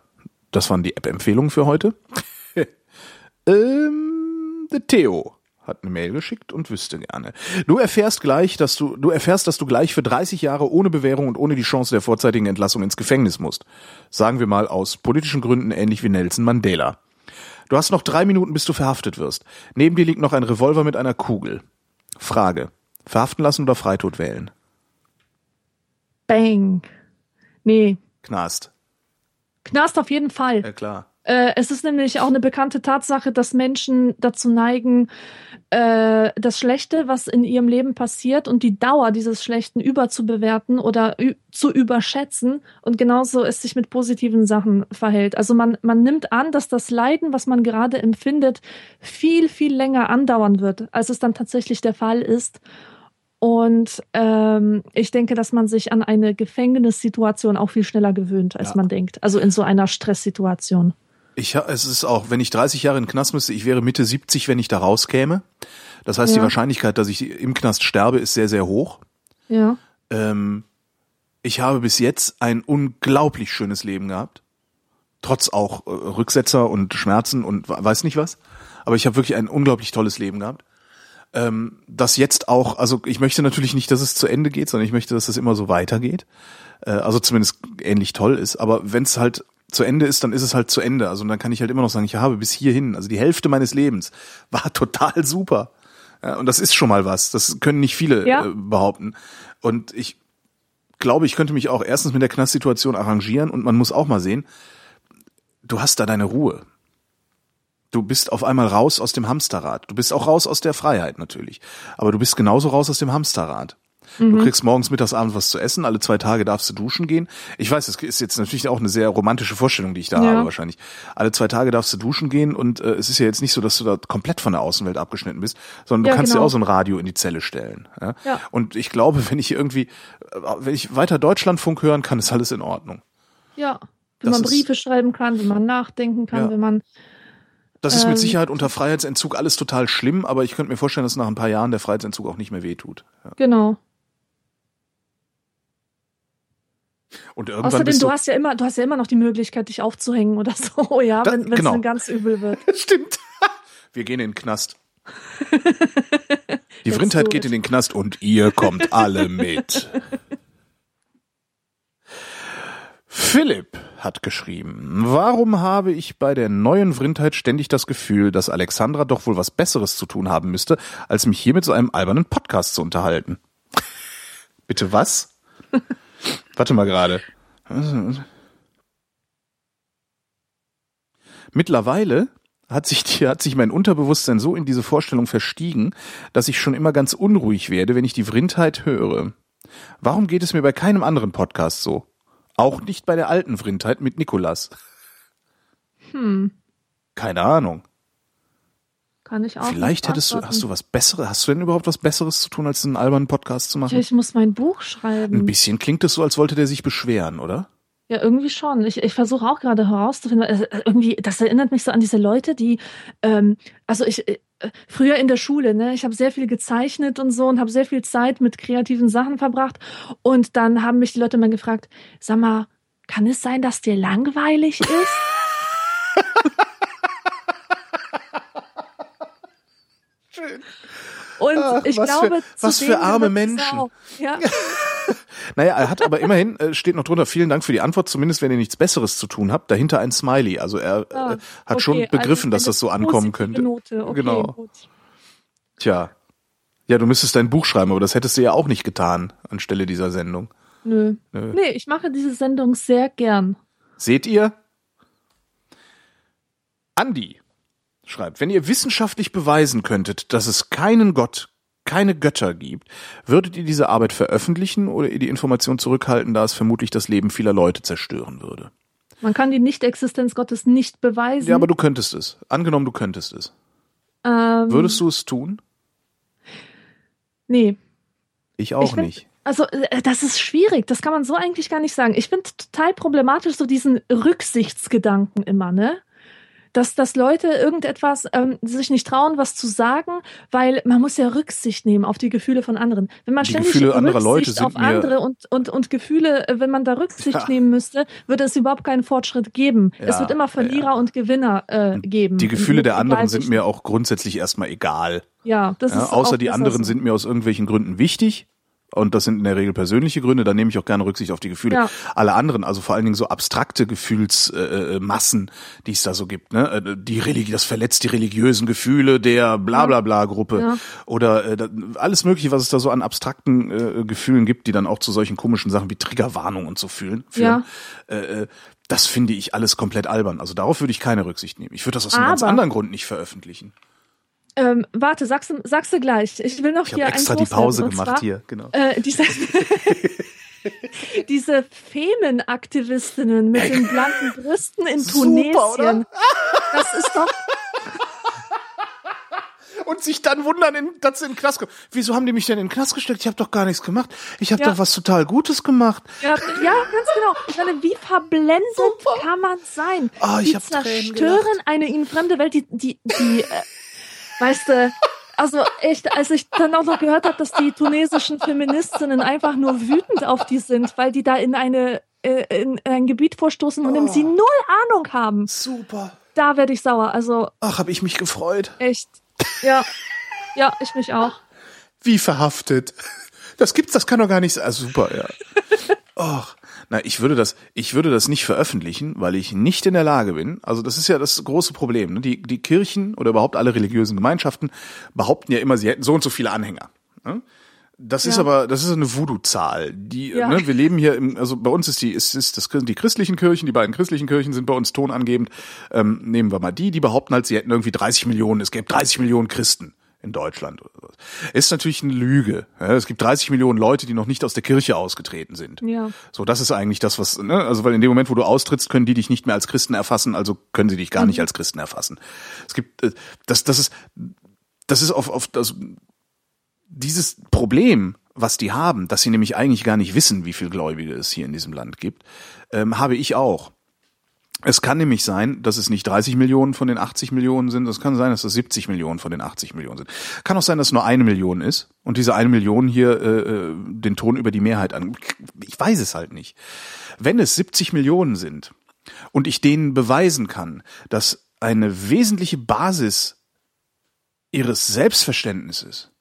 das waren die App-Empfehlungen für heute. ähm, der Theo hat eine Mail geschickt und wüsste gerne. Du erfährst gleich, dass du, du erfährst, dass du gleich für 30 Jahre ohne Bewährung und ohne die Chance der vorzeitigen Entlassung ins Gefängnis musst. Sagen wir mal aus politischen Gründen ähnlich wie Nelson Mandela. Du hast noch drei Minuten, bis du verhaftet wirst. Neben dir liegt noch ein Revolver mit einer Kugel. Frage. Verhaften lassen oder Freitod wählen? Bang. Nee. Knast. Knast auf jeden Fall. Ja, klar. Äh, es ist nämlich auch eine bekannte Tatsache, dass Menschen dazu neigen, äh, das Schlechte, was in ihrem Leben passiert und die Dauer dieses Schlechten überzubewerten oder zu überschätzen. Und genauso es sich mit positiven Sachen verhält. Also man, man nimmt an, dass das Leiden, was man gerade empfindet, viel, viel länger andauern wird, als es dann tatsächlich der Fall ist. Und ähm, ich denke, dass man sich an eine Gefängnissituation auch viel schneller gewöhnt, als ja. man denkt. Also in so einer Stresssituation. Ich, es ist auch, wenn ich 30 Jahre in den Knast müsste, ich wäre Mitte 70, wenn ich da rauskäme. Das heißt, ja. die Wahrscheinlichkeit, dass ich im Knast sterbe, ist sehr, sehr hoch. Ja. Ähm, ich habe bis jetzt ein unglaublich schönes Leben gehabt. Trotz auch äh, Rücksetzer und Schmerzen und weiß nicht was. Aber ich habe wirklich ein unglaublich tolles Leben gehabt. Ähm, das jetzt auch, also ich möchte natürlich nicht, dass es zu Ende geht, sondern ich möchte, dass es immer so weitergeht. Äh, also zumindest ähnlich toll ist. Aber wenn es halt zu Ende ist, dann ist es halt zu Ende. Also dann kann ich halt immer noch sagen, ich habe bis hierhin, also die Hälfte meines Lebens war total super. Und das ist schon mal was. Das können nicht viele ja. äh, behaupten. Und ich glaube, ich könnte mich auch erstens mit der Knastsituation arrangieren und man muss auch mal sehen, du hast da deine Ruhe. Du bist auf einmal raus aus dem Hamsterrad. Du bist auch raus aus der Freiheit natürlich. Aber du bist genauso raus aus dem Hamsterrad. Mhm. Du kriegst morgens, mittags, abends was zu essen. Alle zwei Tage darfst du duschen gehen. Ich weiß, das ist jetzt natürlich auch eine sehr romantische Vorstellung, die ich da ja. habe wahrscheinlich. Alle zwei Tage darfst du duschen gehen und äh, es ist ja jetzt nicht so, dass du da komplett von der Außenwelt abgeschnitten bist, sondern du ja, kannst genau. dir auch so ein Radio in die Zelle stellen. Ja? ja? Und ich glaube, wenn ich irgendwie, äh, wenn ich weiter Deutschlandfunk hören kann, ist alles in Ordnung. Ja, wenn das man Briefe schreiben kann, wenn man nachdenken kann, wenn man das ist mit ähm, Sicherheit unter Freiheitsentzug alles total schlimm, aber ich könnte mir vorstellen, dass nach ein paar Jahren der Freiheitsentzug auch nicht mehr wehtut. Ja. Genau. Und irgendwann Außerdem, bist du, du hast ja immer, du hast ja immer noch die Möglichkeit, dich aufzuhängen oder so, ja, da, wenn es genau. dann ganz übel wird. Stimmt. Wir gehen in den Knast. Die Vrindheit geht in den Knast und ihr kommt alle mit. Philipp hat geschrieben, warum habe ich bei der neuen Vrindheit ständig das Gefühl, dass Alexandra doch wohl was Besseres zu tun haben müsste, als mich hier mit so einem albernen Podcast zu unterhalten? Bitte was? Warte mal gerade. Mittlerweile hat sich, die, hat sich mein Unterbewusstsein so in diese Vorstellung verstiegen, dass ich schon immer ganz unruhig werde, wenn ich die Vrindheit höre. Warum geht es mir bei keinem anderen Podcast so? Auch nicht bei der alten Vrindheit mit Nikolas. Hm. Keine Ahnung. Kann ich auch. Vielleicht hättest du, hast du was Besseres, hast du denn überhaupt was Besseres zu tun, als einen albernen Podcast zu Ja, machen? ich muss mein Buch Ein schreiben. bisschen klingt es so, als wollte der sich beschweren, oder? Ja, irgendwie schon. Ich, ich versuche auch gerade herauszufinden, äh, irgendwie, das erinnert mich so an diese Leute, die, ähm, also ich, äh, früher in der Schule, ne, ich habe sehr viel gezeichnet und so und habe sehr viel Zeit mit kreativen Sachen verbracht. Und dann haben mich die Leute mal gefragt, sag mal, kann es sein, dass dir langweilig ist? Schön. Und Ach, ich was glaube, für- zu was für arme Menschen. Ja. Naja, er hat aber immerhin, äh, steht noch drunter, vielen Dank für die Antwort, zumindest wenn ihr nichts Besseres zu tun habt, dahinter ein Smiley. Also er Ah, äh, hat schon okay, begriffen, also dass das so ankommen könnte. Note. Okay, Genau. Gut. Tja. Ja, du müsstest dein Buch schreiben, aber das hättest du ja auch nicht getan anstelle dieser Sendung. Nö. Nö. Nee, ich mache diese Sendung sehr gern. Seht ihr? Andi schreibt, wenn ihr wissenschaftlich beweisen könntet, dass es keinen Gott, keine Götter gibt, würdet ihr diese Arbeit veröffentlichen oder ihr die Information zurückhalten, da es vermutlich das Leben vieler Leute zerstören würde? Man kann die Nichtexistenz Gottes nicht beweisen. Ja, aber du könntest es. Angenommen, du könntest es. ähm, Würdest du es tun? Nee. Ich auch Ich find- nicht. Also, äh, das ist schwierig. Das kann man so eigentlich gar nicht sagen. Ich finde total problematisch so diesen Rücksichtsgedanken immer, ne? Dass, dass Leute irgendetwas ähm, sich nicht trauen, was zu sagen, weil man muss ja Rücksicht nehmen auf die Gefühle von anderen. Wenn man Die ständig Gefühle anderer Rücksicht Leute sind auf andere und, und, und Gefühle, äh, wenn man da Rücksicht Ja. nehmen müsste, würde es überhaupt keinen Fortschritt geben. es Ja, wird immer Verlierer ja. und Gewinner äh, geben. Die Gefühle der anderen sind mir auch grundsätzlich erstmal egal. Ja, das ist außer die anderen sind mir aus irgendwelchen Gründen wichtig. Und das sind in der Regel persönliche Gründe, da nehme ich auch gerne Rücksicht auf die Gefühle. Ja. Alle anderen, also vor allen Dingen so abstrakte Gefühlsmassen, äh, Massen, die es da so gibt, ne? Äh, Die Religi das verletzt die religiösen Gefühle der bla bla bla Gruppe. Ja. Oder äh, alles mögliche, was es da so an abstrakten äh, Gefühlen gibt, die dann auch zu solchen komischen Sachen wie Triggerwarnung und so fühlen. führen. Äh, äh, das finde ich alles komplett albern. Also darauf würde ich keine Rücksicht nehmen. Ich würde das aus einem ganz Aber- anderen Grund nicht veröffentlichen. Ähm, warte, sagst du, sagst du gleich. Ich will noch Ich hier habe ein extra die Pause gemacht zwar, hier, genau. Äh, diese, diese Femenaktivistinnen mit den blanken Brüsten in Super, Tunesien. oder? Das ist doch, und sich dann wundern, in, dass sie in den Knast kommen. Wieso haben die mich denn in den Knast gesteckt? Ich habe doch gar nichts gemacht. Ich habe Ja. doch was total Gutes gemacht. ja, ja, ganz genau. Ich meine, wie verblendet kann man sein? Ah, ich die Tränen zerstören eine ihnen fremde Welt, die, die, die, äh, weißt du, also echt, als ich dann auch noch gehört habe, dass die tunesischen Feministinnen einfach nur wütend auf die sind, weil die da in eine äh, in ein Gebiet vorstoßen, von dem Oh. sie null Ahnung haben. Super. Da werde ich sauer. Also Ach, habe ich mich gefreut. echt. Ja. Ja, ich mich auch. Wie verhaftet. Das gibt's, das kann doch gar nicht sein. Also super, ja. Och, na, ich würde das, ich würde das nicht veröffentlichen, weil ich nicht in der Lage bin. Also das ist ja das große Problem. Ne? Die, die Kirchen oder überhaupt alle religiösen Gemeinschaften behaupten ja immer, sie hätten so und so viele Anhänger. Ne? Das ist Ja. aber, das ist eine Voodoo-Zahl. Die, Ja. ne, wir leben hier im, also bei uns ist die, ist, ist das, die christlichen Kirchen, die beiden christlichen Kirchen sind bei uns tonangebend. Ähm, nehmen wir mal die, die behaupten halt, sie hätten irgendwie 30 Millionen, es gäbe 30 Millionen Christen in Deutschland. Ist natürlich eine Lüge. Es gibt 30 Millionen Leute, die noch nicht aus der Kirche ausgetreten sind. Ja. So, das ist eigentlich das, was, ne, also weil in dem Moment, wo du austrittst, können die dich nicht mehr als Christen erfassen, also können sie dich gar nicht als Christen erfassen. Es gibt, äh, das, das ist, das ist auf, auf das, dieses Problem, was die haben, dass sie nämlich eigentlich gar nicht wissen, wie viel Gläubige es hier in diesem Land gibt, ähm, habe ich auch. Es kann nämlich sein, dass es nicht 30 Millionen von den 80 Millionen sind. Es kann sein, dass es 70 Millionen von den 80 Millionen sind. Kann auch sein, dass es nur eine Million ist und diese eine Million hier äh, äh, den Ton über die Mehrheit an. Ich weiß es halt nicht. Wenn es 70 Millionen sind und ich denen beweisen kann, dass eine wesentliche Basis ihres Selbstverständnisses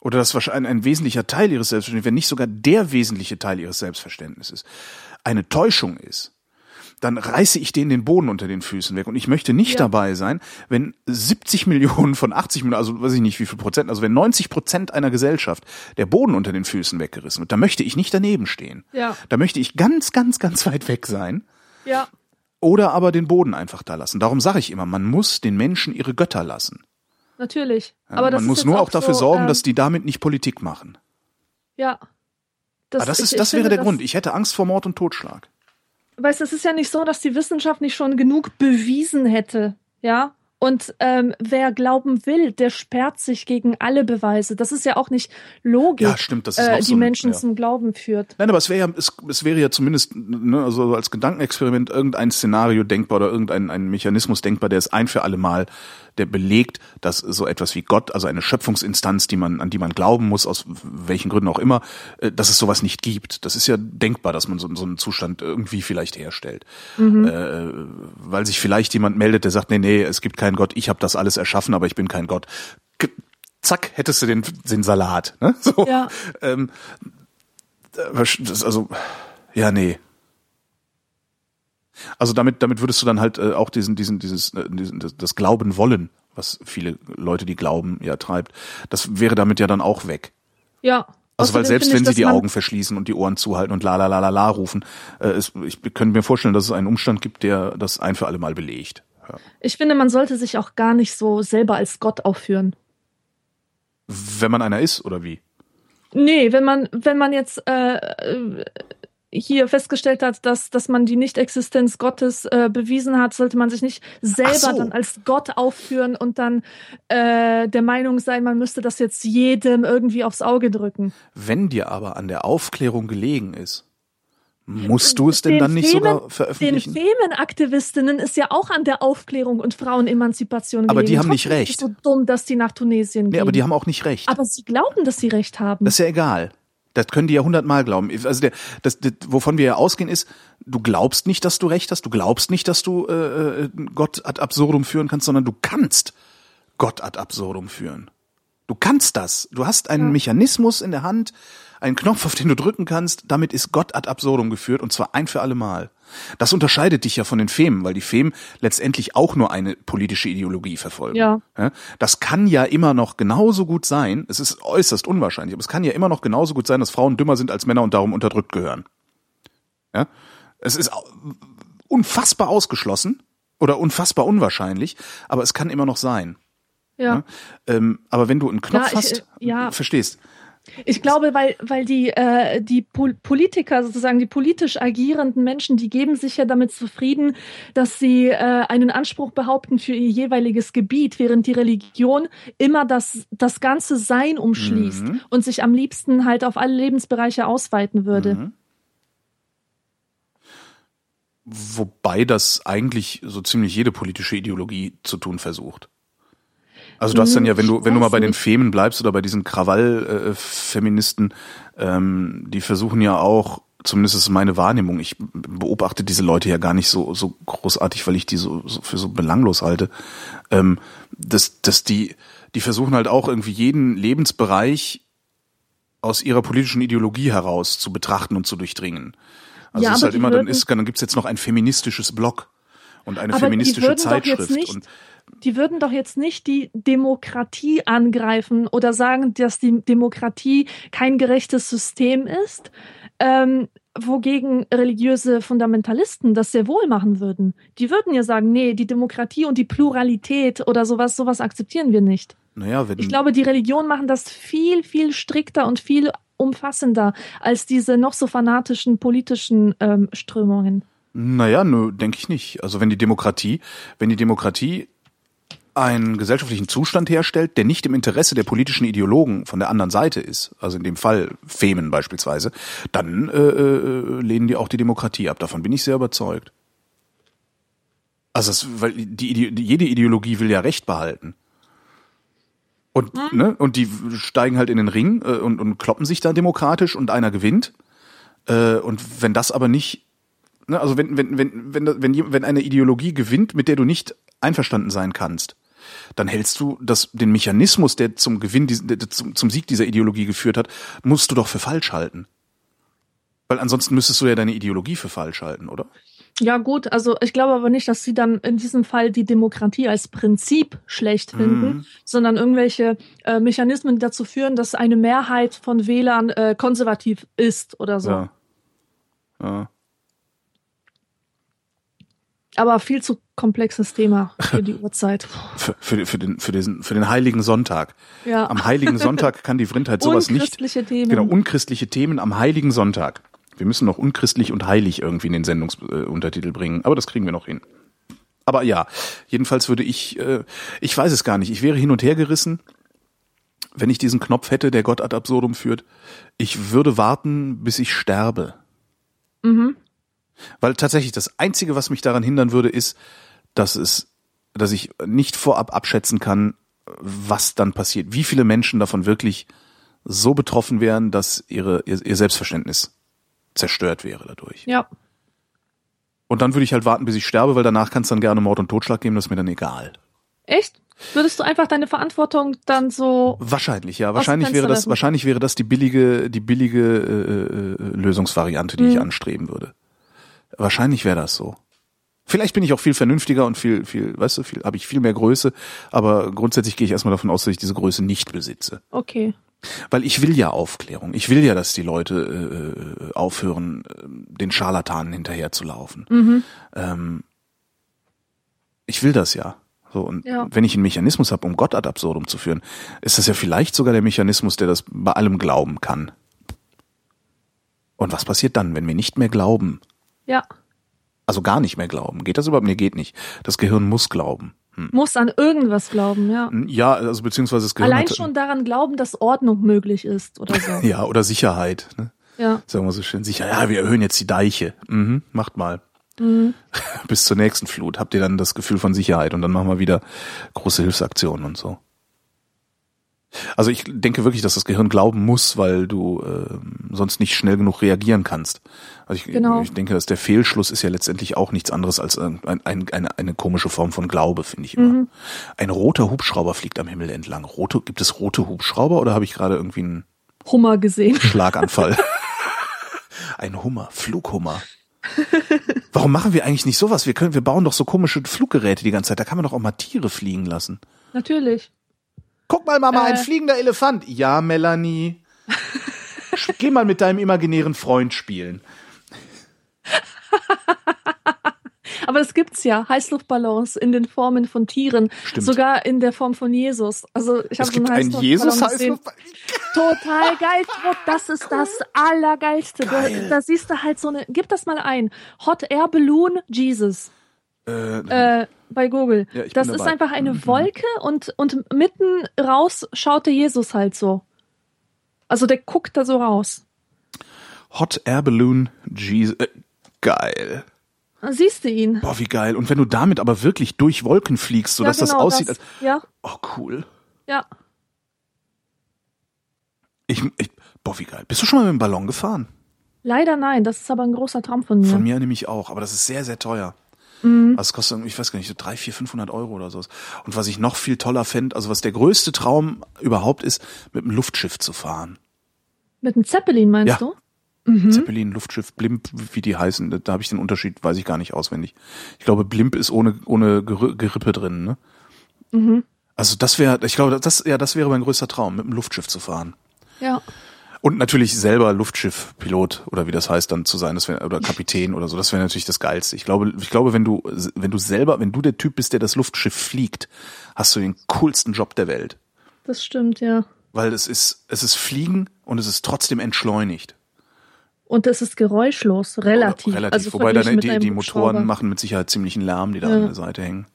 oder das wahrscheinlich ein wesentlicher Teil ihres Selbstverständnisses, wenn nicht sogar der wesentliche Teil ihres Selbstverständnisses, eine Täuschung ist, dann reiße ich denen den Boden unter den Füßen weg. Und ich möchte nicht Ja. dabei sein, wenn 70 Millionen von 80 Millionen, also weiß ich nicht wie viel Prozent, also wenn 90 Prozent einer Gesellschaft der Boden unter den Füßen weggerissen wird, da möchte ich nicht daneben stehen. Ja. Da möchte ich ganz, ganz, ganz weit weg sein Ja. oder aber den Boden einfach da lassen. Darum sage ich immer, man muss den Menschen ihre Götter lassen. Natürlich. Ja, aber das man muss nur jetzt auch dafür so, sorgen, ähm, dass die damit nicht Politik machen. Ja. Das, das, ich- ist, ich das wäre finde, der das- Grund. Ich hätte Angst vor Mord und Totschlag. Weißt du, es ist ja nicht so, dass die Wissenschaft nicht schon genug bewiesen hätte, ja? Und ähm, wer glauben will, der sperrt sich gegen alle Beweise. Das ist ja auch nicht Logik, Ja, stimmt, das ist äh, die so ein- Menschen ja. zum Glauben führt. Nein, aber es wäre ja, es, es wäre ja zumindest, ne, also als Gedankenexperiment irgendein Szenario denkbar oder irgendein ein Mechanismus denkbar, der es ein für alle Mal, der belegt, dass so etwas wie Gott, also eine Schöpfungsinstanz, die man, an die man glauben muss, aus welchen Gründen auch immer, äh, dass es sowas nicht gibt. Das ist ja denkbar, dass man so, so einen Zustand irgendwie vielleicht herstellt. Mhm. Äh, weil sich vielleicht jemand meldet, der sagt, nee, nee, es gibt keinen Gott, ich habe das alles erschaffen, aber ich bin kein Gott. K zack, hättest du den, den Salat. Ne? So. Ja. Ähm, das also, ja, nee. Also damit, damit würdest du dann halt äh, auch diesen, diesen, dieses, äh, diesen, das, das Glauben wollen, was viele Leute, die glauben, ja treibt, das wäre damit ja dann auch weg. Ja. Also weil selbst finde ich, wenn sie die Augen verschließen und die Ohren zuhalten und la la la la la rufen, äh, es, ich könnte mir vorstellen, dass es einen Umstand gibt, der das ein für alle Mal belegt. Ja. Ich finde, man sollte sich auch gar nicht so selber als Gott aufführen. Wenn man einer ist, oder wie? Nee, wenn man, wenn man jetzt äh, äh, hier festgestellt hat, dass, dass man die Nichtexistenz Gottes äh, bewiesen hat, sollte man sich nicht selber so. dann als Gott aufführen und dann äh, der Meinung sein, man müsste das jetzt jedem irgendwie aufs Auge drücken. Wenn dir aber an der Aufklärung gelegen ist, musst du es denn Den dann nicht Femen- sogar Den veröffentlichen? Femenaktivistinnen ist ja auch an der Aufklärung und Frauenemanzipation Aber gelegen. die haben nicht recht. Ist so dumm, dass die nach Tunesien Nee, gehen. aber die haben auch nicht recht. aber sie glauben, dass sie recht haben. Das ist ja egal. Das können die ja hundertmal glauben. Also der, das, das, wovon wir ja ausgehen ist, du glaubst nicht, dass du recht hast, du glaubst nicht, dass du äh, äh, Gott ad absurdum führen kannst, sondern du kannst Gott ad absurdum führen. Du kannst das. Du hast einen Ja. Mechanismus in der Hand, einen Knopf, auf den du drücken kannst. Damit ist Gott ad absurdum geführt und zwar ein für alle Mal. Das unterscheidet dich ja von den Femen, weil die Femen letztendlich auch nur eine politische Ideologie verfolgen. Ja. Ja, Das kann ja immer noch genauso gut sein. Es ist äußerst unwahrscheinlich, aber es kann ja immer noch genauso gut sein, dass Frauen dümmer sind als Männer und darum unterdrückt gehören. Ja, es ist unfassbar ausgeschlossen oder unfassbar unwahrscheinlich, aber es kann immer noch sein. ja. Ähm, aber wenn du einen Knopf Ja, ich, hast, äh, ja. verstehst. Ich glaube, weil, weil die, äh, die Pol Politiker, sozusagen die politisch agierenden Menschen, die geben sich ja damit zufrieden, dass sie äh, einen Anspruch behaupten für ihr jeweiliges Gebiet, während die Religion immer das, das ganze Sein umschließt Mhm. und sich am liebsten halt auf alle Lebensbereiche ausweiten würde. Mhm. Wobei das eigentlich so ziemlich jede politische Ideologie zu tun versucht. Also du hast dann ja, wenn du, wenn du mal bei den nicht. Femen bleibst oder bei diesen Krawall-Feministen, ähm, die versuchen ja auch, zumindest ist es meine Wahrnehmung, ich beobachte diese Leute ja gar nicht so, so großartig, weil ich die so, so für so belanglos halte, ähm, dass, dass die, die versuchen halt auch irgendwie jeden Lebensbereich aus ihrer politischen Ideologie heraus zu betrachten und zu durchdringen. Also Ja, es ist halt immer, dann ist, dann gibt's jetzt noch ein feministisches Blog und eine Aber die feministische würden doch jetzt Zeitschrift nicht- Die würden doch jetzt nicht die Demokratie angreifen oder sagen, dass die Demokratie kein gerechtes System ist, ähm, wogegen religiöse Fundamentalisten das sehr wohl machen würden. Die würden ja sagen, nee, die Demokratie und die Pluralität oder sowas, sowas akzeptieren wir nicht. naja, wenn Ich glaube, die Religionen machen das viel, viel strikter und viel umfassender als diese noch so fanatischen politischen ähm, Strömungen. Naja, nö, denke ich nicht. Also wenn die Demokratie, wenn die Demokratie einen gesellschaftlichen Zustand herstellt, der nicht im Interesse der politischen Ideologen von der anderen Seite ist, also in dem Fall Femen beispielsweise, dann äh, äh, lehnen die auch die Demokratie ab. Davon bin ich sehr überzeugt. Also es, weil die, die, jede Ideologie will ja Recht behalten. Und, ne, und die steigen halt in den Ring äh, und, und kloppen sich da demokratisch und einer gewinnt. Äh, und wenn das aber nicht Ne, also wenn, wenn, wenn, wenn, wenn, wenn eine Ideologie gewinnt, mit der du nicht einverstanden sein kannst, dann hältst du das, den Mechanismus, der zum Gewinn, der zum, zum Sieg dieser Ideologie geführt hat, musst du doch für falsch halten. Weil ansonsten müsstest du ja deine Ideologie für falsch halten, oder? Ja, gut, also ich glaube aber nicht, dass sie dann in diesem Fall die Demokratie als Prinzip schlecht finden, Mhm. sondern irgendwelche äh, Mechanismen, die dazu führen, dass eine Mehrheit von Wählern äh, konservativ ist oder so. Ja. ja. Aber viel zu komplexes Thema für die Uhrzeit. Für, für, für, den, für, diesen, für den Heiligen Sonntag. Ja. Am Heiligen Sonntag kann die Vrindheit sowas nicht. Unchristliche Themen. Genau, unchristliche Themen am Heiligen Sonntag. Wir müssen noch unchristlich und heilig irgendwie in den Sendungsuntertitel bringen, aber das kriegen wir noch hin. Aber ja, jedenfalls würde ich, äh, ich weiß es gar nicht, ich wäre hin und her gerissen, wenn ich diesen Knopf hätte, der Gott ad absurdum führt. Ich würde warten, bis ich sterbe. Mhm. Weil tatsächlich das Einzige, was mich daran hindern würde, ist, dass es, dass ich nicht vorab abschätzen kann, was dann passiert. Wie viele Menschen davon wirklich so betroffen wären, dass ihre, ihr, ihr Selbstverständnis zerstört wäre dadurch. Ja. Und dann würde ich halt warten, bis ich sterbe, weil danach kann es dann gerne Mord und Totschlag geben, das ist mir dann egal. Echt? Würdest du einfach deine Verantwortung dann so Wahrscheinlich, ja. Wahrscheinlich wäre das, wahrscheinlich wäre das die billige, die billige äh, äh, Lösungsvariante, die ich Mhm. anstreben würde. Wahrscheinlich wäre das so. Vielleicht bin ich auch viel vernünftiger und viel, viel, weißt du, viel, habe ich viel mehr Größe, aber grundsätzlich gehe ich erstmal davon aus, dass ich diese Größe nicht besitze. Okay. Weil ich will ja Aufklärung. Ich will ja, dass die Leute äh, aufhören, äh, den Scharlatanen hinterherzulaufen. Mhm. Ähm, ich will das ja. So, und Ja. wenn ich einen Mechanismus habe, um Gott ad absurdum zu führen, ist das ja vielleicht sogar der Mechanismus, der das bei allem glauben kann. Und was passiert dann, wenn wir nicht mehr glauben? Ja. Also gar nicht mehr glauben. Geht das überhaupt? Nee, geht nicht. Das Gehirn muss glauben. Hm. Muss an irgendwas glauben, ja. Ja, also beziehungsweise das Gehirn Allein hat, schon daran glauben, dass Ordnung möglich ist oder so. ja oder Sicherheit. Ne? Ja. Sagen wir so schön sicher. Ja, wir erhöhen jetzt die Deiche. Mhm, macht mal. Mhm. Bis zur nächsten Flut habt ihr dann das Gefühl von Sicherheit und dann machen wir wieder große Hilfsaktionen und so. Also ich denke wirklich, dass das Gehirn glauben muss, weil du äh, sonst nicht schnell genug reagieren kannst. Also ich, Genau. ich denke, dass der Fehlschluss ist ja letztendlich auch nichts anderes als ein, ein, eine, eine komische Form von Glaube, finde ich immer. Mhm. Ein roter Hubschrauber fliegt am Himmel entlang. Rote, gibt es rote Hubschrauber oder habe ich gerade irgendwie einen Hummer gesehen. Schlaganfall? ein Hummer, Flughummer. Warum machen wir eigentlich nicht sowas? Wir können, wir bauen doch so komische Fluggeräte die ganze Zeit. Da kann man doch auch mal Tiere fliegen lassen. Natürlich. Guck mal, Mama, ein Äh. fliegender Elefant. Ja, Melanie. Geh mal mit deinem imaginären Freund spielen. Aber es gibt's ja, Heißluftballons in den Formen von Tieren, Stimmt. sogar in der Form von Jesus. Also ich habe so einen einen Jesus Heißluftballon gesehen. Total geil, Druck. Das ist das Allergeilste. Da, Geil. da siehst du halt so eine, gib das mal ein. Hot Air Balloon Jesus. Äh, Äh, bei Google. Ja, das ist dabei. einfach eine Wolke und, und mitten raus schaut der Jesus halt so. Also der guckt da so raus. Hot Air Balloon Jesus. Äh, geil. Siehst du ihn. Boah, wie geil. Und wenn du damit aber wirklich durch Wolken fliegst, sodass ja, genau, das aussieht, als. Ja, Oh, cool. ja. Ich, ich, boah, wie geil. Bist du schon mal mit dem Ballon gefahren? Leider nein, das ist aber ein großer Traum von mir. Von mir nämlich auch, aber das ist sehr, sehr teuer. Mhm. Also es kostet, irgendwie, ich weiß gar nicht, so drei, vier, 500 Euro oder so. Und was ich noch viel toller fände, also was der größte Traum überhaupt ist, mit einem Luftschiff zu fahren. Mit einem Zeppelin meinst Ja. du? Mhm. Zeppelin, Luftschiff, Blimp, wie die heißen, da, da habe ich den Unterschied, weiß ich gar nicht auswendig. Ich glaube, Blimp ist ohne, ohne Ger- Gerippe drin, ne? Mhm. Also das wäre, ich glaube, das, ja, das wäre mein größter Traum, mit einem Luftschiff zu fahren. Ja. Und natürlich selber Luftschiffpilot oder wie das heißt dann zu sein, das wär, oder Kapitän oder so, das wäre natürlich das Geilste. Ich glaube, ich glaube, wenn du, wenn du selber, wenn du der Typ bist, der das Luftschiff fliegt, hast du den coolsten Job der Welt. Das stimmt, ja. Weil es ist, es ist Fliegen und es ist trotzdem entschleunigt. Und es ist geräuschlos, relativ. Relativ. Also Wobei dann mit die, die. Motoren machen mit Sicherheit ziemlichen Lärm, die da Ja. an der Seite hängen.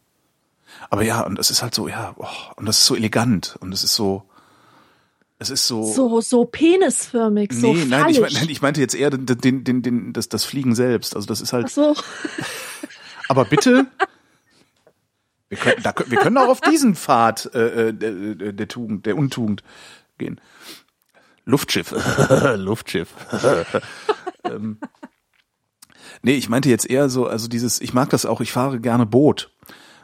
Aber ja, und es ist halt so, ja, oh, und das ist so elegant und es ist so, es ist so. So, so penisförmig, so nee, nein, ich, mein- nein, ich meinte jetzt eher den, den, den, den, das, das Fliegen selbst. Also das ist halt. Ach so. Aber bitte. Wir können, da, wir können auch auf diesen Pfad äh, äh, der, der Tugend, der Untugend gehen. Luftschiff. Luftschiff. ähm, nee, ich meinte jetzt eher so, also dieses, ich mag das auch, ich fahre gerne Boot,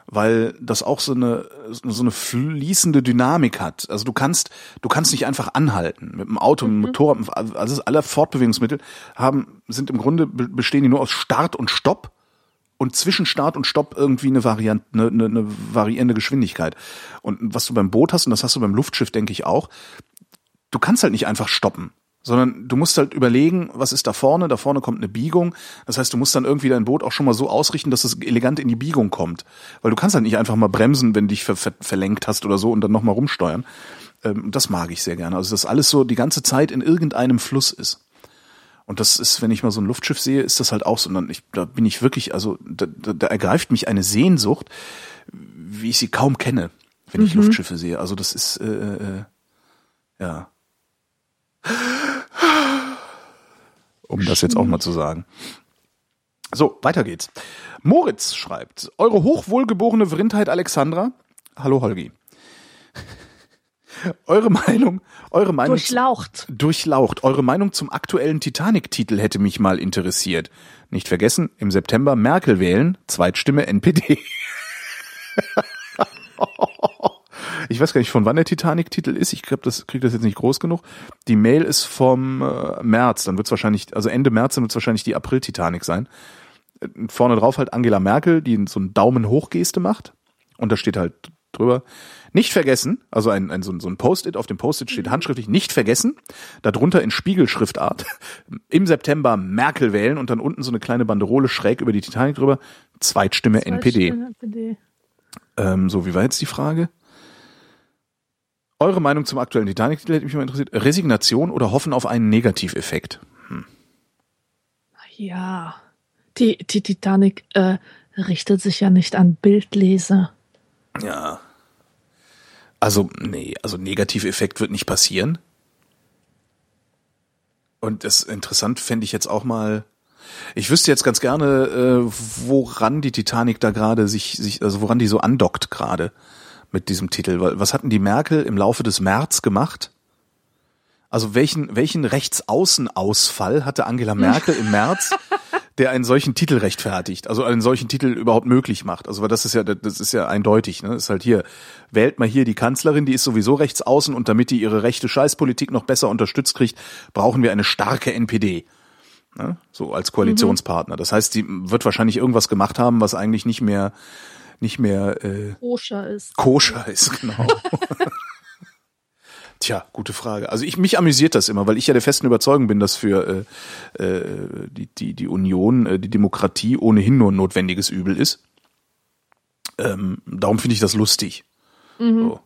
weil das auch so eine so eine fließende Dynamik hat. Also du kannst du kannst nicht einfach anhalten mit dem Auto, mit dem Motorrad, also alle Fortbewegungsmittel haben sind im Grunde be- bestehen die nur aus Start und Stopp und zwischen Start und Stopp irgendwie eine Variante, eine, eine, eine variierende Geschwindigkeit. Und was du beim Boot hast, und das hast du beim Luftschiff, denke ich auch, du kannst halt nicht einfach stoppen. Sondern du musst halt überlegen, was ist da vorne, da vorne kommt eine Biegung. Das heißt, du musst dann irgendwie dein Boot auch schon mal so ausrichten, dass es elegant in die Biegung kommt. Weil du kannst halt nicht einfach mal bremsen, wenn du dich ver ver verlenkt hast oder so und dann nochmal rumsteuern. Ähm, das mag ich sehr gerne. Also, dass alles so die ganze Zeit in irgendeinem Fluss ist. Und das ist, wenn ich mal so ein Luftschiff sehe, ist das halt auch so. Und dann, ich, da bin ich wirklich, also da, da, da ergreift mich eine Sehnsucht, wie ich sie kaum kenne, wenn ich mhm. Luftschiffe sehe. Also das ist, äh, äh, ja um das jetzt auch mal zu sagen. So, weiter geht's. Moritz schreibt, eure hochwohlgeborene Vrindheit Alexandra. Hallo Holgi. Eure Meinung, eure Meinung. Durchlaucht. Durchlaucht. Eure Meinung zum aktuellen Titanic-Titel hätte mich mal interessiert. Nicht vergessen, im September Merkel wählen, Zweitstimme NPD. Ich weiß gar nicht, von wann der Titanic-Titel ist. Ich glaube, das kriege das jetzt nicht groß genug. Die Mail ist vom äh, März. Dann wird es wahrscheinlich, also Ende März, dann wird es wahrscheinlich die April-Titanic sein. Äh, vorne drauf halt Angela Merkel, die so einen Daumen hoch Geste macht. Und da steht halt drüber, nicht vergessen, also ein, ein, so ein, so ein Post-it, auf dem Post-it steht handschriftlich nicht vergessen, darunter in Spiegelschriftart, im September Merkel wählen und dann unten so eine kleine Banderole schräg über die Titanic drüber, Zweitstimme, Zweitstimme NPD. NPD. Ähm, so, wie war jetzt die Frage? Eure Meinung zum aktuellen Titanic-Titel hätte mich mal interessiert. Resignation oder Hoffen auf einen Negativeffekt? Hm. Ja, die, die Titanic äh, richtet sich ja nicht an Bildleser. Ja. Also, nee, also Negativeffekt wird nicht passieren. Und das interessant fände ich jetzt auch mal. Ich wüsste jetzt ganz gerne, äh, woran die Titanic da gerade sich, sich, also woran die so andockt gerade mit diesem Titel. Was hatten die Merkel im Laufe des März gemacht? Also welchen, welchen Rechtsaußenausfall hatte Angela Merkel im März, der einen solchen Titel rechtfertigt, also einen solchen Titel überhaupt möglich macht? Also weil das ist ja, das ist ja eindeutig, ne? Das ist halt hier, wählt mal hier die Kanzlerin, die ist sowieso rechtsaußen und damit die ihre rechte Scheißpolitik noch besser unterstützt kriegt, brauchen wir eine starke NPD. Ne? So als Koalitionspartner. Das heißt, die wird wahrscheinlich irgendwas gemacht haben, was eigentlich nicht mehr nicht mehr äh, koscher ist. Koscher ist, genau. Tja, gute Frage. Also ich mich amüsiert das immer, weil ich ja der festen Überzeugung bin, dass für äh, äh, die, die, die Union, äh, die Demokratie ohnehin nur ein notwendiges Übel ist. Ähm, darum finde ich das lustig. Mhm. So.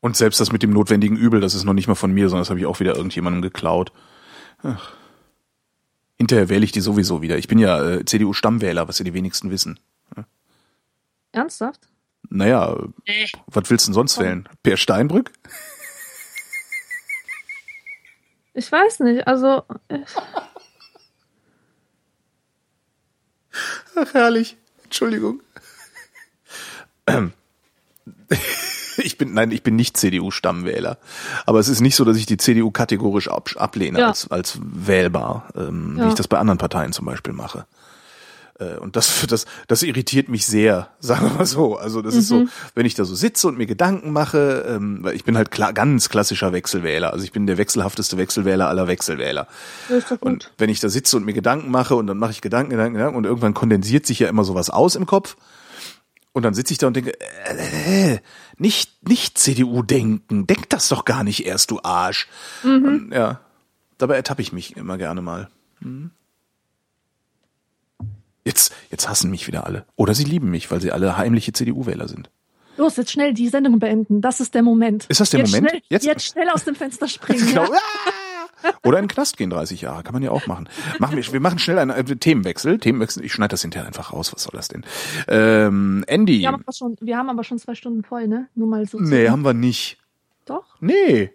Und selbst das mit dem notwendigen Übel, das ist noch nicht mal von mir, sondern das habe ich auch wieder irgendjemandem geklaut. Ach. Hinterher wähle ich die sowieso wieder. Ich bin ja äh, CDU-Stammwähler, was ja die wenigsten wissen. Ernsthaft? Naja, äh. was willst du denn sonst Komm. wählen? Per Steinbrück? Ich weiß nicht, also. Ich Ach, herrlich. Entschuldigung. Ich bin, nein, ich bin nicht CDU-Stammwähler. Aber es ist nicht so, dass ich die CDU kategorisch ab, ablehne ja. als, als wählbar, ähm, ja. wie ich das bei anderen Parteien zum Beispiel mache. Äh, und das, das, das irritiert mich sehr, sagen wir mal so. Also das mhm. ist so, mhm. wenn ich da so sitze und mir Gedanken mache, ähm, weil ich bin halt klar, ganz klassischer Wechselwähler. Also ich bin der wechselhafteste Wechselwähler aller Wechselwähler. Und wenn ich da sitze und mir Gedanken mache und dann mache ich Gedanken, Gedanken, Gedanken und irgendwann kondensiert sich ja immer sowas aus im Kopf. Und dann sitze ich da und denke, äh, nicht, nicht CDU denken, denk das doch gar nicht erst, du Arsch. Mhm. Und, ja, dabei ertappe ich mich immer gerne mal. Mhm. Jetzt, jetzt hassen mich wieder alle. Oder sie lieben mich, weil sie alle heimliche CDU-Wähler sind. Los, jetzt schnell die Sendung beenden. Das ist der Moment. Ist das der jetzt Moment? Schnell, jetzt? jetzt schnell aus dem Fenster springen. genau. Ja. Oder in den Knast gehen 30 Jahre, kann man ja auch machen. Machen wir, wir machen schnell einen äh, Themenwechsel. Themenwechsel. Ich schneide das hinterher einfach raus. Was soll das denn? Ähm, Andy. Wir haben, aber schon, wir haben aber schon zwei Stunden voll, ne? Nur mal so. Nee, haben wir nicht. Doch? Nee.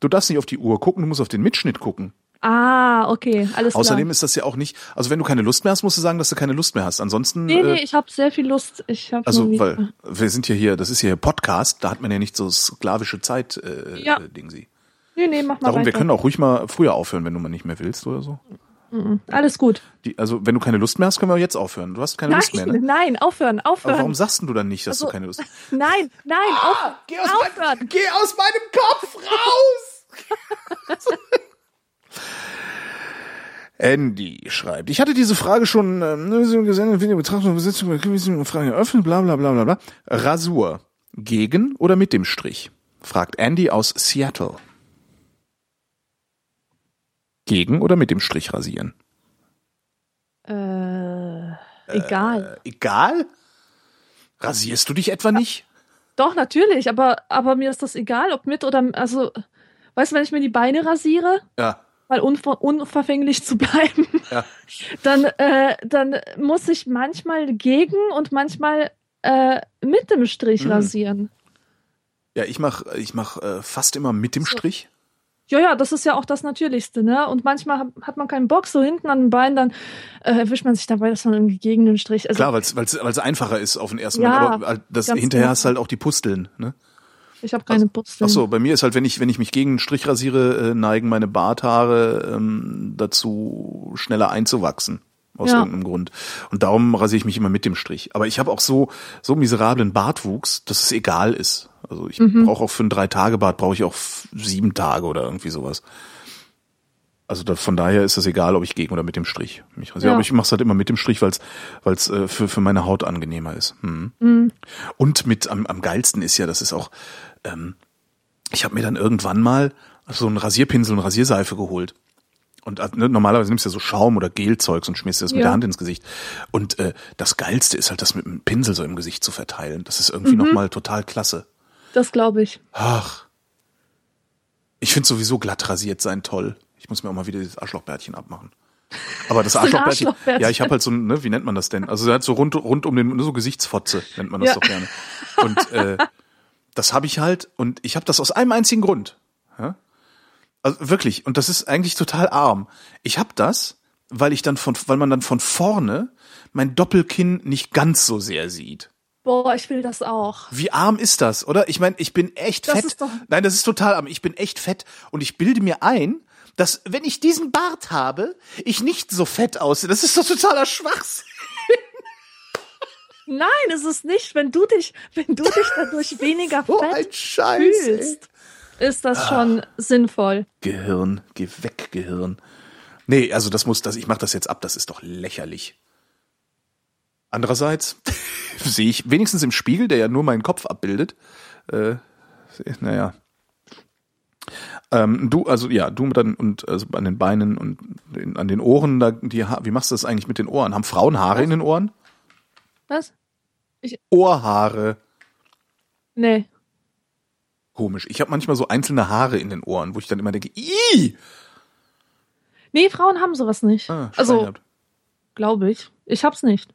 Du darfst nicht auf die Uhr gucken, du musst auf den Mitschnitt gucken. Ah, okay, alles klar. Außerdem ist das ja auch nicht, also wenn du keine Lust mehr hast, musst du sagen, dass du keine Lust mehr hast. Ansonsten. Nee, nee, äh, ich habe sehr viel Lust. Ich hab also, weil wir sind ja hier, das ist ja hier Podcast, da hat man ja nicht so sklavische Zeit, äh, ja. äh, Ding sie. Nee, nee, mach mal Darum, weiter. wir können auch ruhig mal früher aufhören, wenn du mal nicht mehr willst oder so. Mhm. Alles gut. Die, also, wenn du keine Lust mehr hast, können wir jetzt aufhören. Du hast keine nein, Lust mehr, ne? Nein, aufhören, aufhören. Aber warum sagst du dann nicht, dass also, du keine Lust hast? Nein, nein, ah, auf, geh aus aufhören. Mein, geh aus meinem Kopf raus! Andy schreibt, ich hatte diese Frage schon äh, gesendet, Video Betrachtung, Besitzung, Frage eröffnet, bla bla bla bla bla. Rasur, gegen oder mit dem Strich? fragt Andy aus Seattle. Gegen oder mit dem Strich rasieren? Äh, egal. Äh, egal? Rasierst du dich etwa nicht? Doch, natürlich, aber, aber mir ist das egal, ob mit oder, also, weißt du, wenn ich mir die Beine rasiere, Ja. Mal unver unverfänglich zu bleiben, Ja. dann, äh, dann muss ich manchmal gegen und manchmal äh, mit dem Strich Mhm. rasieren. Ja, ich mach, ich mach äh, fast immer mit dem So. Strich. Ja, ja, das ist ja auch das Natürlichste, ne? Und manchmal hat, hat man keinen Bock, so hinten an den Beinen, dann äh, erwischt man sich dabei, dass man irgendwie gegen den Strich. Also Klar, weil es einfacher ist auf den ersten Ja, Moment, aber halt das hinterher genau. hast du halt auch die Pusteln. Ne? Ich habe keine Pusteln. Ach so, bei mir ist halt, wenn ich wenn ich mich gegen den Strich rasiere, äh, neigen meine Barthaare ähm, dazu schneller einzuwachsen aus Ja. irgendeinem Grund. Und darum rasiere ich mich immer mit dem Strich. Aber ich habe auch so so miserablen Bartwuchs, dass es egal ist. Also ich Mhm. brauche auch für einen drei Tage Bart brauche ich auch sieben Tage oder irgendwie sowas. Also da, von daher ist es egal, ob ich gegen oder mit dem Strich mich rasiere. Ja. Aber ich mache es halt immer mit dem Strich, weil es äh, für, für meine Haut angenehmer ist. Mhm. Mhm. Und mit am, am geilsten ist ja, das ist auch, ähm, ich habe mir dann irgendwann mal so einen Rasierpinsel und Rasierseife geholt. Und äh, ne, normalerweise nimmst du ja so Schaum oder Gelzeugs und schmierst dir das mit Ja. der Hand ins Gesicht. Und äh, das Geilste ist halt, das mit einem Pinsel so im Gesicht zu verteilen. Das ist irgendwie Mhm. nochmal total klasse. Das glaube ich. Ach. Ich finde sowieso glatt rasiert sein toll. Ich muss mir auch mal wieder dieses Arschlochbärtchen abmachen. Aber das ein Arschlochbärtchen, Arschlochbärtchen. ja, ich habe halt so, ein, ne, wie nennt man das denn? Also hat so rund, rund um den, so Gesichtsfotze nennt man das Ja. doch gerne. Und äh, das habe ich halt und ich habe das aus einem einzigen Grund. Ja? Also wirklich, und das ist eigentlich total arm. Ich habe das, weil ich dann von, weil man dann von vorne mein Doppelkinn nicht ganz so sehr sieht. Boah, ich will das auch. Wie arm ist das, oder? Ich meine, ich bin echt Das fett. ist doch- Nein, das ist total arm. Ich bin echt fett und ich bilde mir ein, dass wenn ich diesen Bart habe, ich nicht so fett aussehe. Das ist doch totaler Schwachsinn. Nein, ist es nicht. Wenn du dich, wenn du dich dadurch weniger So fett Scheiß. ey. fühlst, ist das schon sinnvoll. Gehirn, geh weg, Gehirn. Nee, also das muss, das, ich mach das jetzt ab, das ist doch lächerlich. Andererseits sehe ich wenigstens im Spiegel, der ja nur meinen Kopf abbildet, äh, naja. Ähm, du, also ja, du dann und also an den Beinen und den, an den Ohren, da, die, wie machst du das eigentlich mit den Ohren? Haben Frauen Haare in den Ohren? Was? Ohrhaare. Nee. Komisch. Ich habe manchmal so einzelne Haare in den Ohren, wo ich dann immer denke, ih! Nee, Frauen haben sowas nicht. Ah, also, glaube ich. Ich hab's nicht.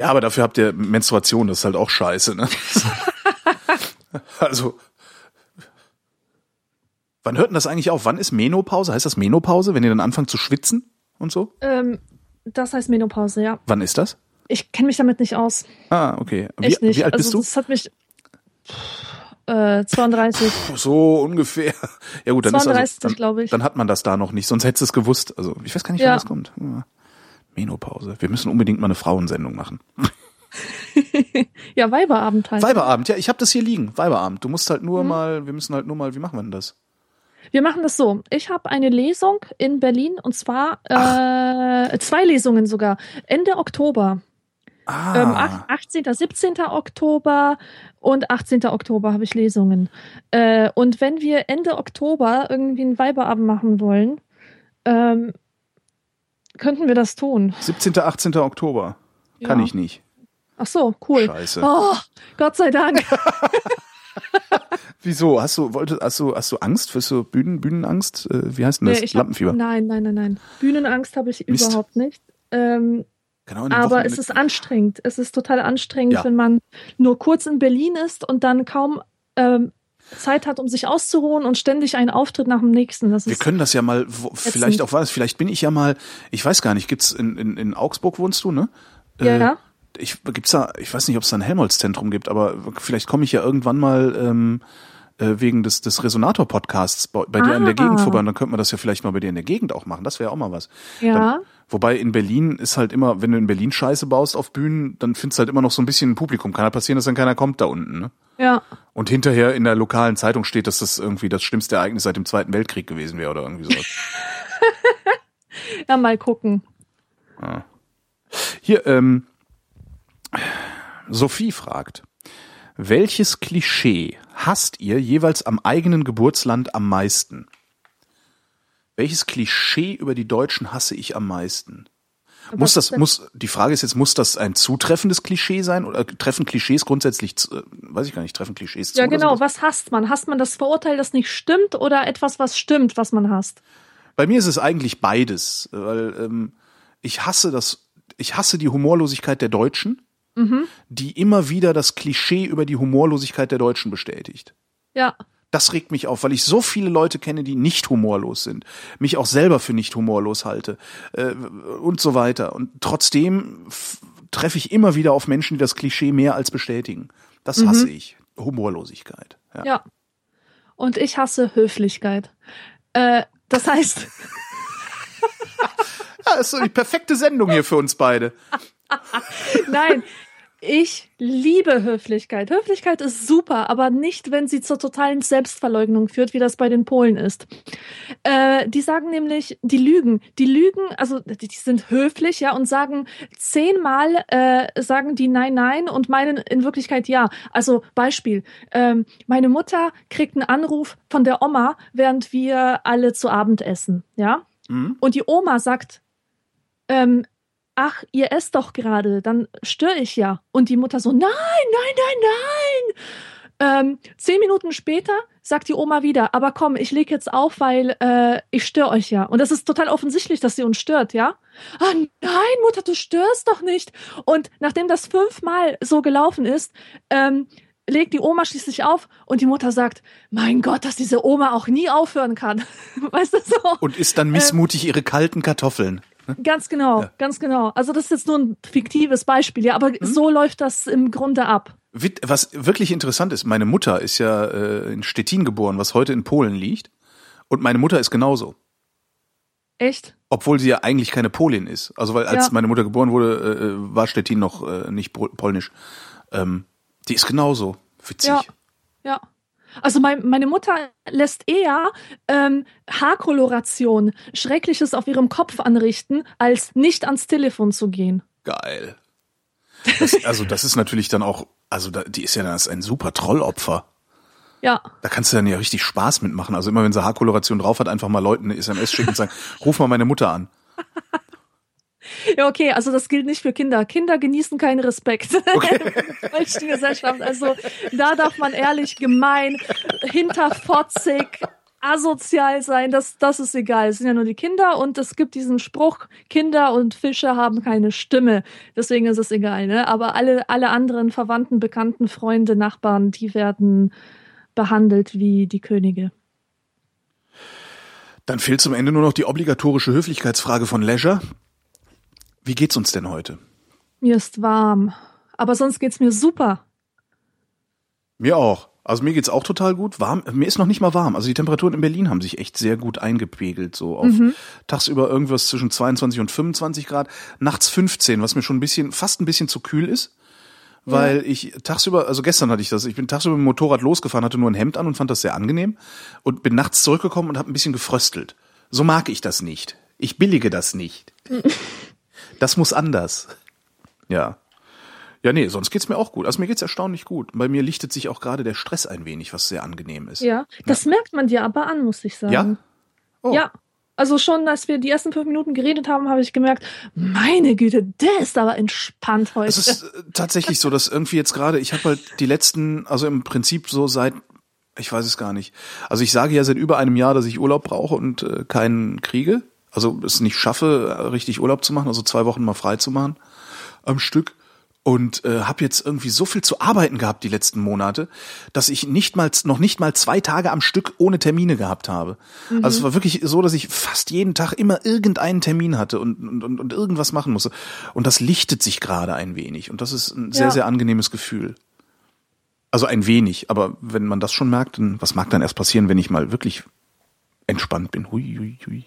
Ja, aber dafür habt ihr Menstruation, das ist halt auch scheiße, ne? also, wann hört denn das eigentlich auf? Wann ist Menopause? Heißt das Menopause, wenn ihr dann anfangt zu schwitzen und so? Ähm, das heißt Menopause, ja. Wann ist das? Ich kenne mich damit nicht aus. Ah, okay. Wie, Echt nicht. wie alt also, bist du? Das hat mich. Äh, 32. So ungefähr. Ja gut, dann ist 32, also, dann, glaube ich. dann hat man das da noch nicht, sonst hättest du es gewusst. Also ich weiß gar nicht, wann Ja. das kommt. Ja. Menopause. Wir müssen unbedingt mal eine Frauensendung machen. ja, Weiberabend halt. Weiberabend, ja, ich habe das hier liegen. Weiberabend. Du musst halt nur mal, wir müssen halt nur mal, wie machen wir denn das? Wir machen das so. Ich habe eine Lesung in Berlin und zwar äh, zwei Lesungen sogar. Ende Oktober. Ah, Ähm, ach- 18., 17. Oktober und 18. Oktober habe ich Lesungen. Äh, und wenn wir Ende Oktober irgendwie einen Weiberabend machen wollen, ähm, könnten wir das tun. 17. 18. Oktober. Kann Ja. ich nicht. Ach so, cool. Scheiße. Oh, Gott sei Dank. Wieso? Hast du, wollte, hast du, hast du Angst? Für so Bühnen, Bühnenangst? Äh, wie heißt denn das? Nee, ich hab, Lampenfieber. nein, nein, nein, nein. Bühnenangst habe ich Mist. überhaupt nicht. Ähm, Genau, aber Wochenende- es ist anstrengend. Es ist total anstrengend, Ja. wenn man nur kurz in Berlin ist und dann kaum ähm, Zeit hat, um sich auszuruhen und ständig einen Auftritt nach dem nächsten. Das wir können das ja mal, wo, vielleicht auch was, vielleicht bin ich ja mal, ich weiß gar nicht, gibt's in, in, in Augsburg wohnst du, ne? ja, Äh, ja. Ich gibt's da, ich weiß nicht, ob es da ein Helmholtz-Zentrum gibt, aber vielleicht komme ich ja irgendwann mal ähm, äh, wegen des, des Resonator-Podcasts bei, bei dir in der Ah. Gegend vorbei und dann könnte man das ja vielleicht mal bei dir in der Gegend auch machen. Das wäre auch mal was. ja. Dann, wobei in Berlin ist halt immer, wenn du in Berlin Scheiße baust auf Bühnen, dann findest du halt immer noch so ein bisschen ein Publikum. Kann ja passieren, dass dann keiner kommt da unten. Ne? ja. Und hinterher in der lokalen Zeitung steht, dass das irgendwie das schlimmste Ereignis seit dem Zweiten Weltkrieg gewesen wäre oder irgendwie sowas. Ja, mal gucken. Hier, ähm, Sophie fragt, welches Klischee hasst ihr jeweils am eigenen Geburtsland am meisten? Welches Klischee über die Deutschen hasse ich am meisten? Was Muss das, muss, die Frage ist jetzt, muss das ein zutreffendes Klischee sein oder treffen Klischees grundsätzlich, zu- äh, weiß ich gar nicht, treffen Klischees? Ja, genau. Was hasst man? Hasst man das Vorurteil, das nicht stimmt oder etwas, was stimmt, was man hasst? Bei mir ist es eigentlich beides, weil ähm, ich hasse das, ich hasse die Humorlosigkeit der Deutschen, Mhm. die immer wieder das Klischee über die Humorlosigkeit der Deutschen bestätigt. Ja. Das regt mich auf, weil ich so viele Leute kenne, die nicht humorlos sind, mich auch selber für nicht humorlos halte äh, und so weiter. Und trotzdem treffe ich immer wieder auf Menschen, die das Klischee mehr als bestätigen. Das hasse ich. Humorlosigkeit. Ja. Ja. Und ich hasse Höflichkeit. Äh, das heißt, Ja, ist so die perfekte Sendung hier für uns beide. nein, ich liebe Höflichkeit. Höflichkeit ist super, aber nicht, wenn sie zur totalen Selbstverleugnung führt, wie das bei den Polen ist. Äh, die sagen nämlich, die lügen. Die lügen, also die, die sind höflich, ja, und sagen zehnmal, äh, sagen die nein, nein und meinen in Wirklichkeit ja. Also Beispiel, ähm, meine Mutter kriegt einen Anruf von der Oma, während wir alle zu Abend essen, ja. Mhm. Und die Oma sagt, ähm, ach, ihr esst doch gerade, dann störe ich ja. Und die Mutter so, nein, nein, nein, nein. Ähm, zehn Minuten später sagt die Oma wieder, aber komm, ich leg jetzt auf, weil äh, ich störe euch ja. Und das ist total offensichtlich, dass sie uns stört, ja? Ah, nein, Mutter, du störst doch nicht. Und nachdem das fünfmal so gelaufen ist, ähm, legt die Oma schließlich auf und die Mutter sagt, mein Gott, dass diese Oma auch nie aufhören kann. Weißt du so? Und isst dann missmutig ihre kalten Kartoffeln. Ganz genau, Ja. ganz genau. Also das ist jetzt nur ein fiktives Beispiel, ja, aber Mhm. so läuft das im Grunde ab. Was wirklich interessant ist, meine Mutter ist ja äh, in Stettin geboren, was heute in Polen liegt. Und meine Mutter ist genauso. Echt? Obwohl sie ja eigentlich keine Polin ist. Also weil als Ja. meine Mutter geboren wurde, äh, äh, war Stettin noch äh, nicht pol polnisch. Ähm, die ist genauso. Witzig. Ja. Ja. Also mein, meine Mutter lässt eher ähm, Haarkoloration, Schreckliches auf ihrem Kopf anrichten, als nicht ans Telefon zu gehen. Geil. Das, also das ist natürlich dann auch, also da, die ist ja dann ein super Trollopfer. Ja, Da kannst du dann ja richtig Spaß mitmachen. Also immer wenn sie Haarkoloration drauf hat, einfach mal Leuten eine SMS schicken und sagen, ruf mal meine Mutter an. ja, okay, also das gilt nicht für Kinder. Kinder genießen keinen Respekt. Okay. In der Gesellschaft. Also da darf man ehrlich, gemein, hinterfotzig, asozial sein. Das, das ist egal. Es sind ja nur die Kinder und es gibt diesen Spruch, Kinder und Fische haben keine Stimme. Deswegen ist es egal. Ne? Aber alle, alle anderen Verwandten, Bekannten, Freunde, Nachbarn, die werden behandelt wie die Könige. Dann fehlt zum Ende nur noch die obligatorische Höflichkeitsfrage von Leisure. Wie geht's uns denn heute? Mir ist warm. Aber sonst geht's mir super. Mir auch. Also mir geht's auch total gut. Warm, mir ist noch nicht mal warm. Also die Temperaturen in Berlin haben sich echt sehr gut eingepegelt. So auf tagsüber irgendwas zwischen 22 und 25 Grad, nachts 15, was mir schon ein bisschen, fast ein bisschen zu kühl ist. Weil ich tagsüber, also gestern hatte ich das, ich bin tagsüber mit dem Motorrad losgefahren, hatte nur ein Hemd an und fand das sehr angenehm und bin nachts zurückgekommen und habe ein bisschen gefröstelt. So mag ich das nicht. Ich billige das nicht. Das muss anders. Ja. Ja, nee, sonst geht's mir auch gut. Also mir geht's erstaunlich gut. Bei mir lichtet sich auch gerade der Stress ein wenig, was sehr angenehm ist. Ja, das merkt man dir aber an, muss ich sagen. Ja? Oh. Ja. Also schon, als wir die ersten fünf Minuten geredet haben, habe ich gemerkt, meine Güte, der ist aber entspannt heute. Es ist äh, tatsächlich so, dass irgendwie jetzt gerade, ich habe halt die letzten, also im Prinzip so seit, ich weiß es gar nicht. Also ich sage ja seit über einem Jahr, dass ich Urlaub brauche und äh, keinen kriege. Also es nicht schaffe, richtig Urlaub zu machen, also zwei Wochen mal frei zu machen am Stück. Und äh, habe jetzt irgendwie so viel zu arbeiten gehabt die letzten Monate, dass ich nicht mal noch nicht mal zwei Tage am Stück ohne Termine gehabt habe. Also es war wirklich so, dass ich fast jeden Tag immer irgendeinen Termin hatte und, und, und, und irgendwas machen musste. Und das lichtet sich gerade ein wenig. Und das ist ein sehr, Ja. sehr angenehmes Gefühl. Also ein wenig, aber wenn man das schon merkt, dann was mag dann erst passieren, wenn ich mal wirklich entspannt bin? Hui, hui, hui.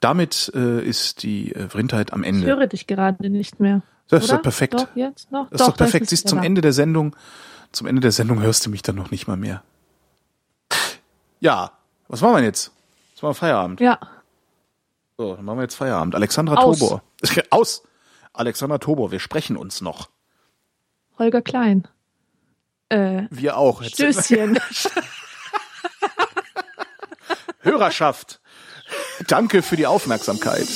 Damit äh, ist die äh, Vrindheit am ich Ende. höre dich gerade nicht mehr. Das ist doch perfekt. Doch, jetzt noch? Das ist doch da perfekt. Siehst zum. Ende der Sendung, zum Ende der Sendung hörst du mich dann noch nicht mal mehr. Ja, was machen wir jetzt? Jetzt machen wir Feierabend. Ja, So, dann machen wir jetzt Feierabend. Alexandra Aus. Tobor. Aus. Alexandra Tobor, wir sprechen uns noch. Holger Klein. Äh, Wir auch. Stößchen. Hörerschaft, danke für die Aufmerksamkeit.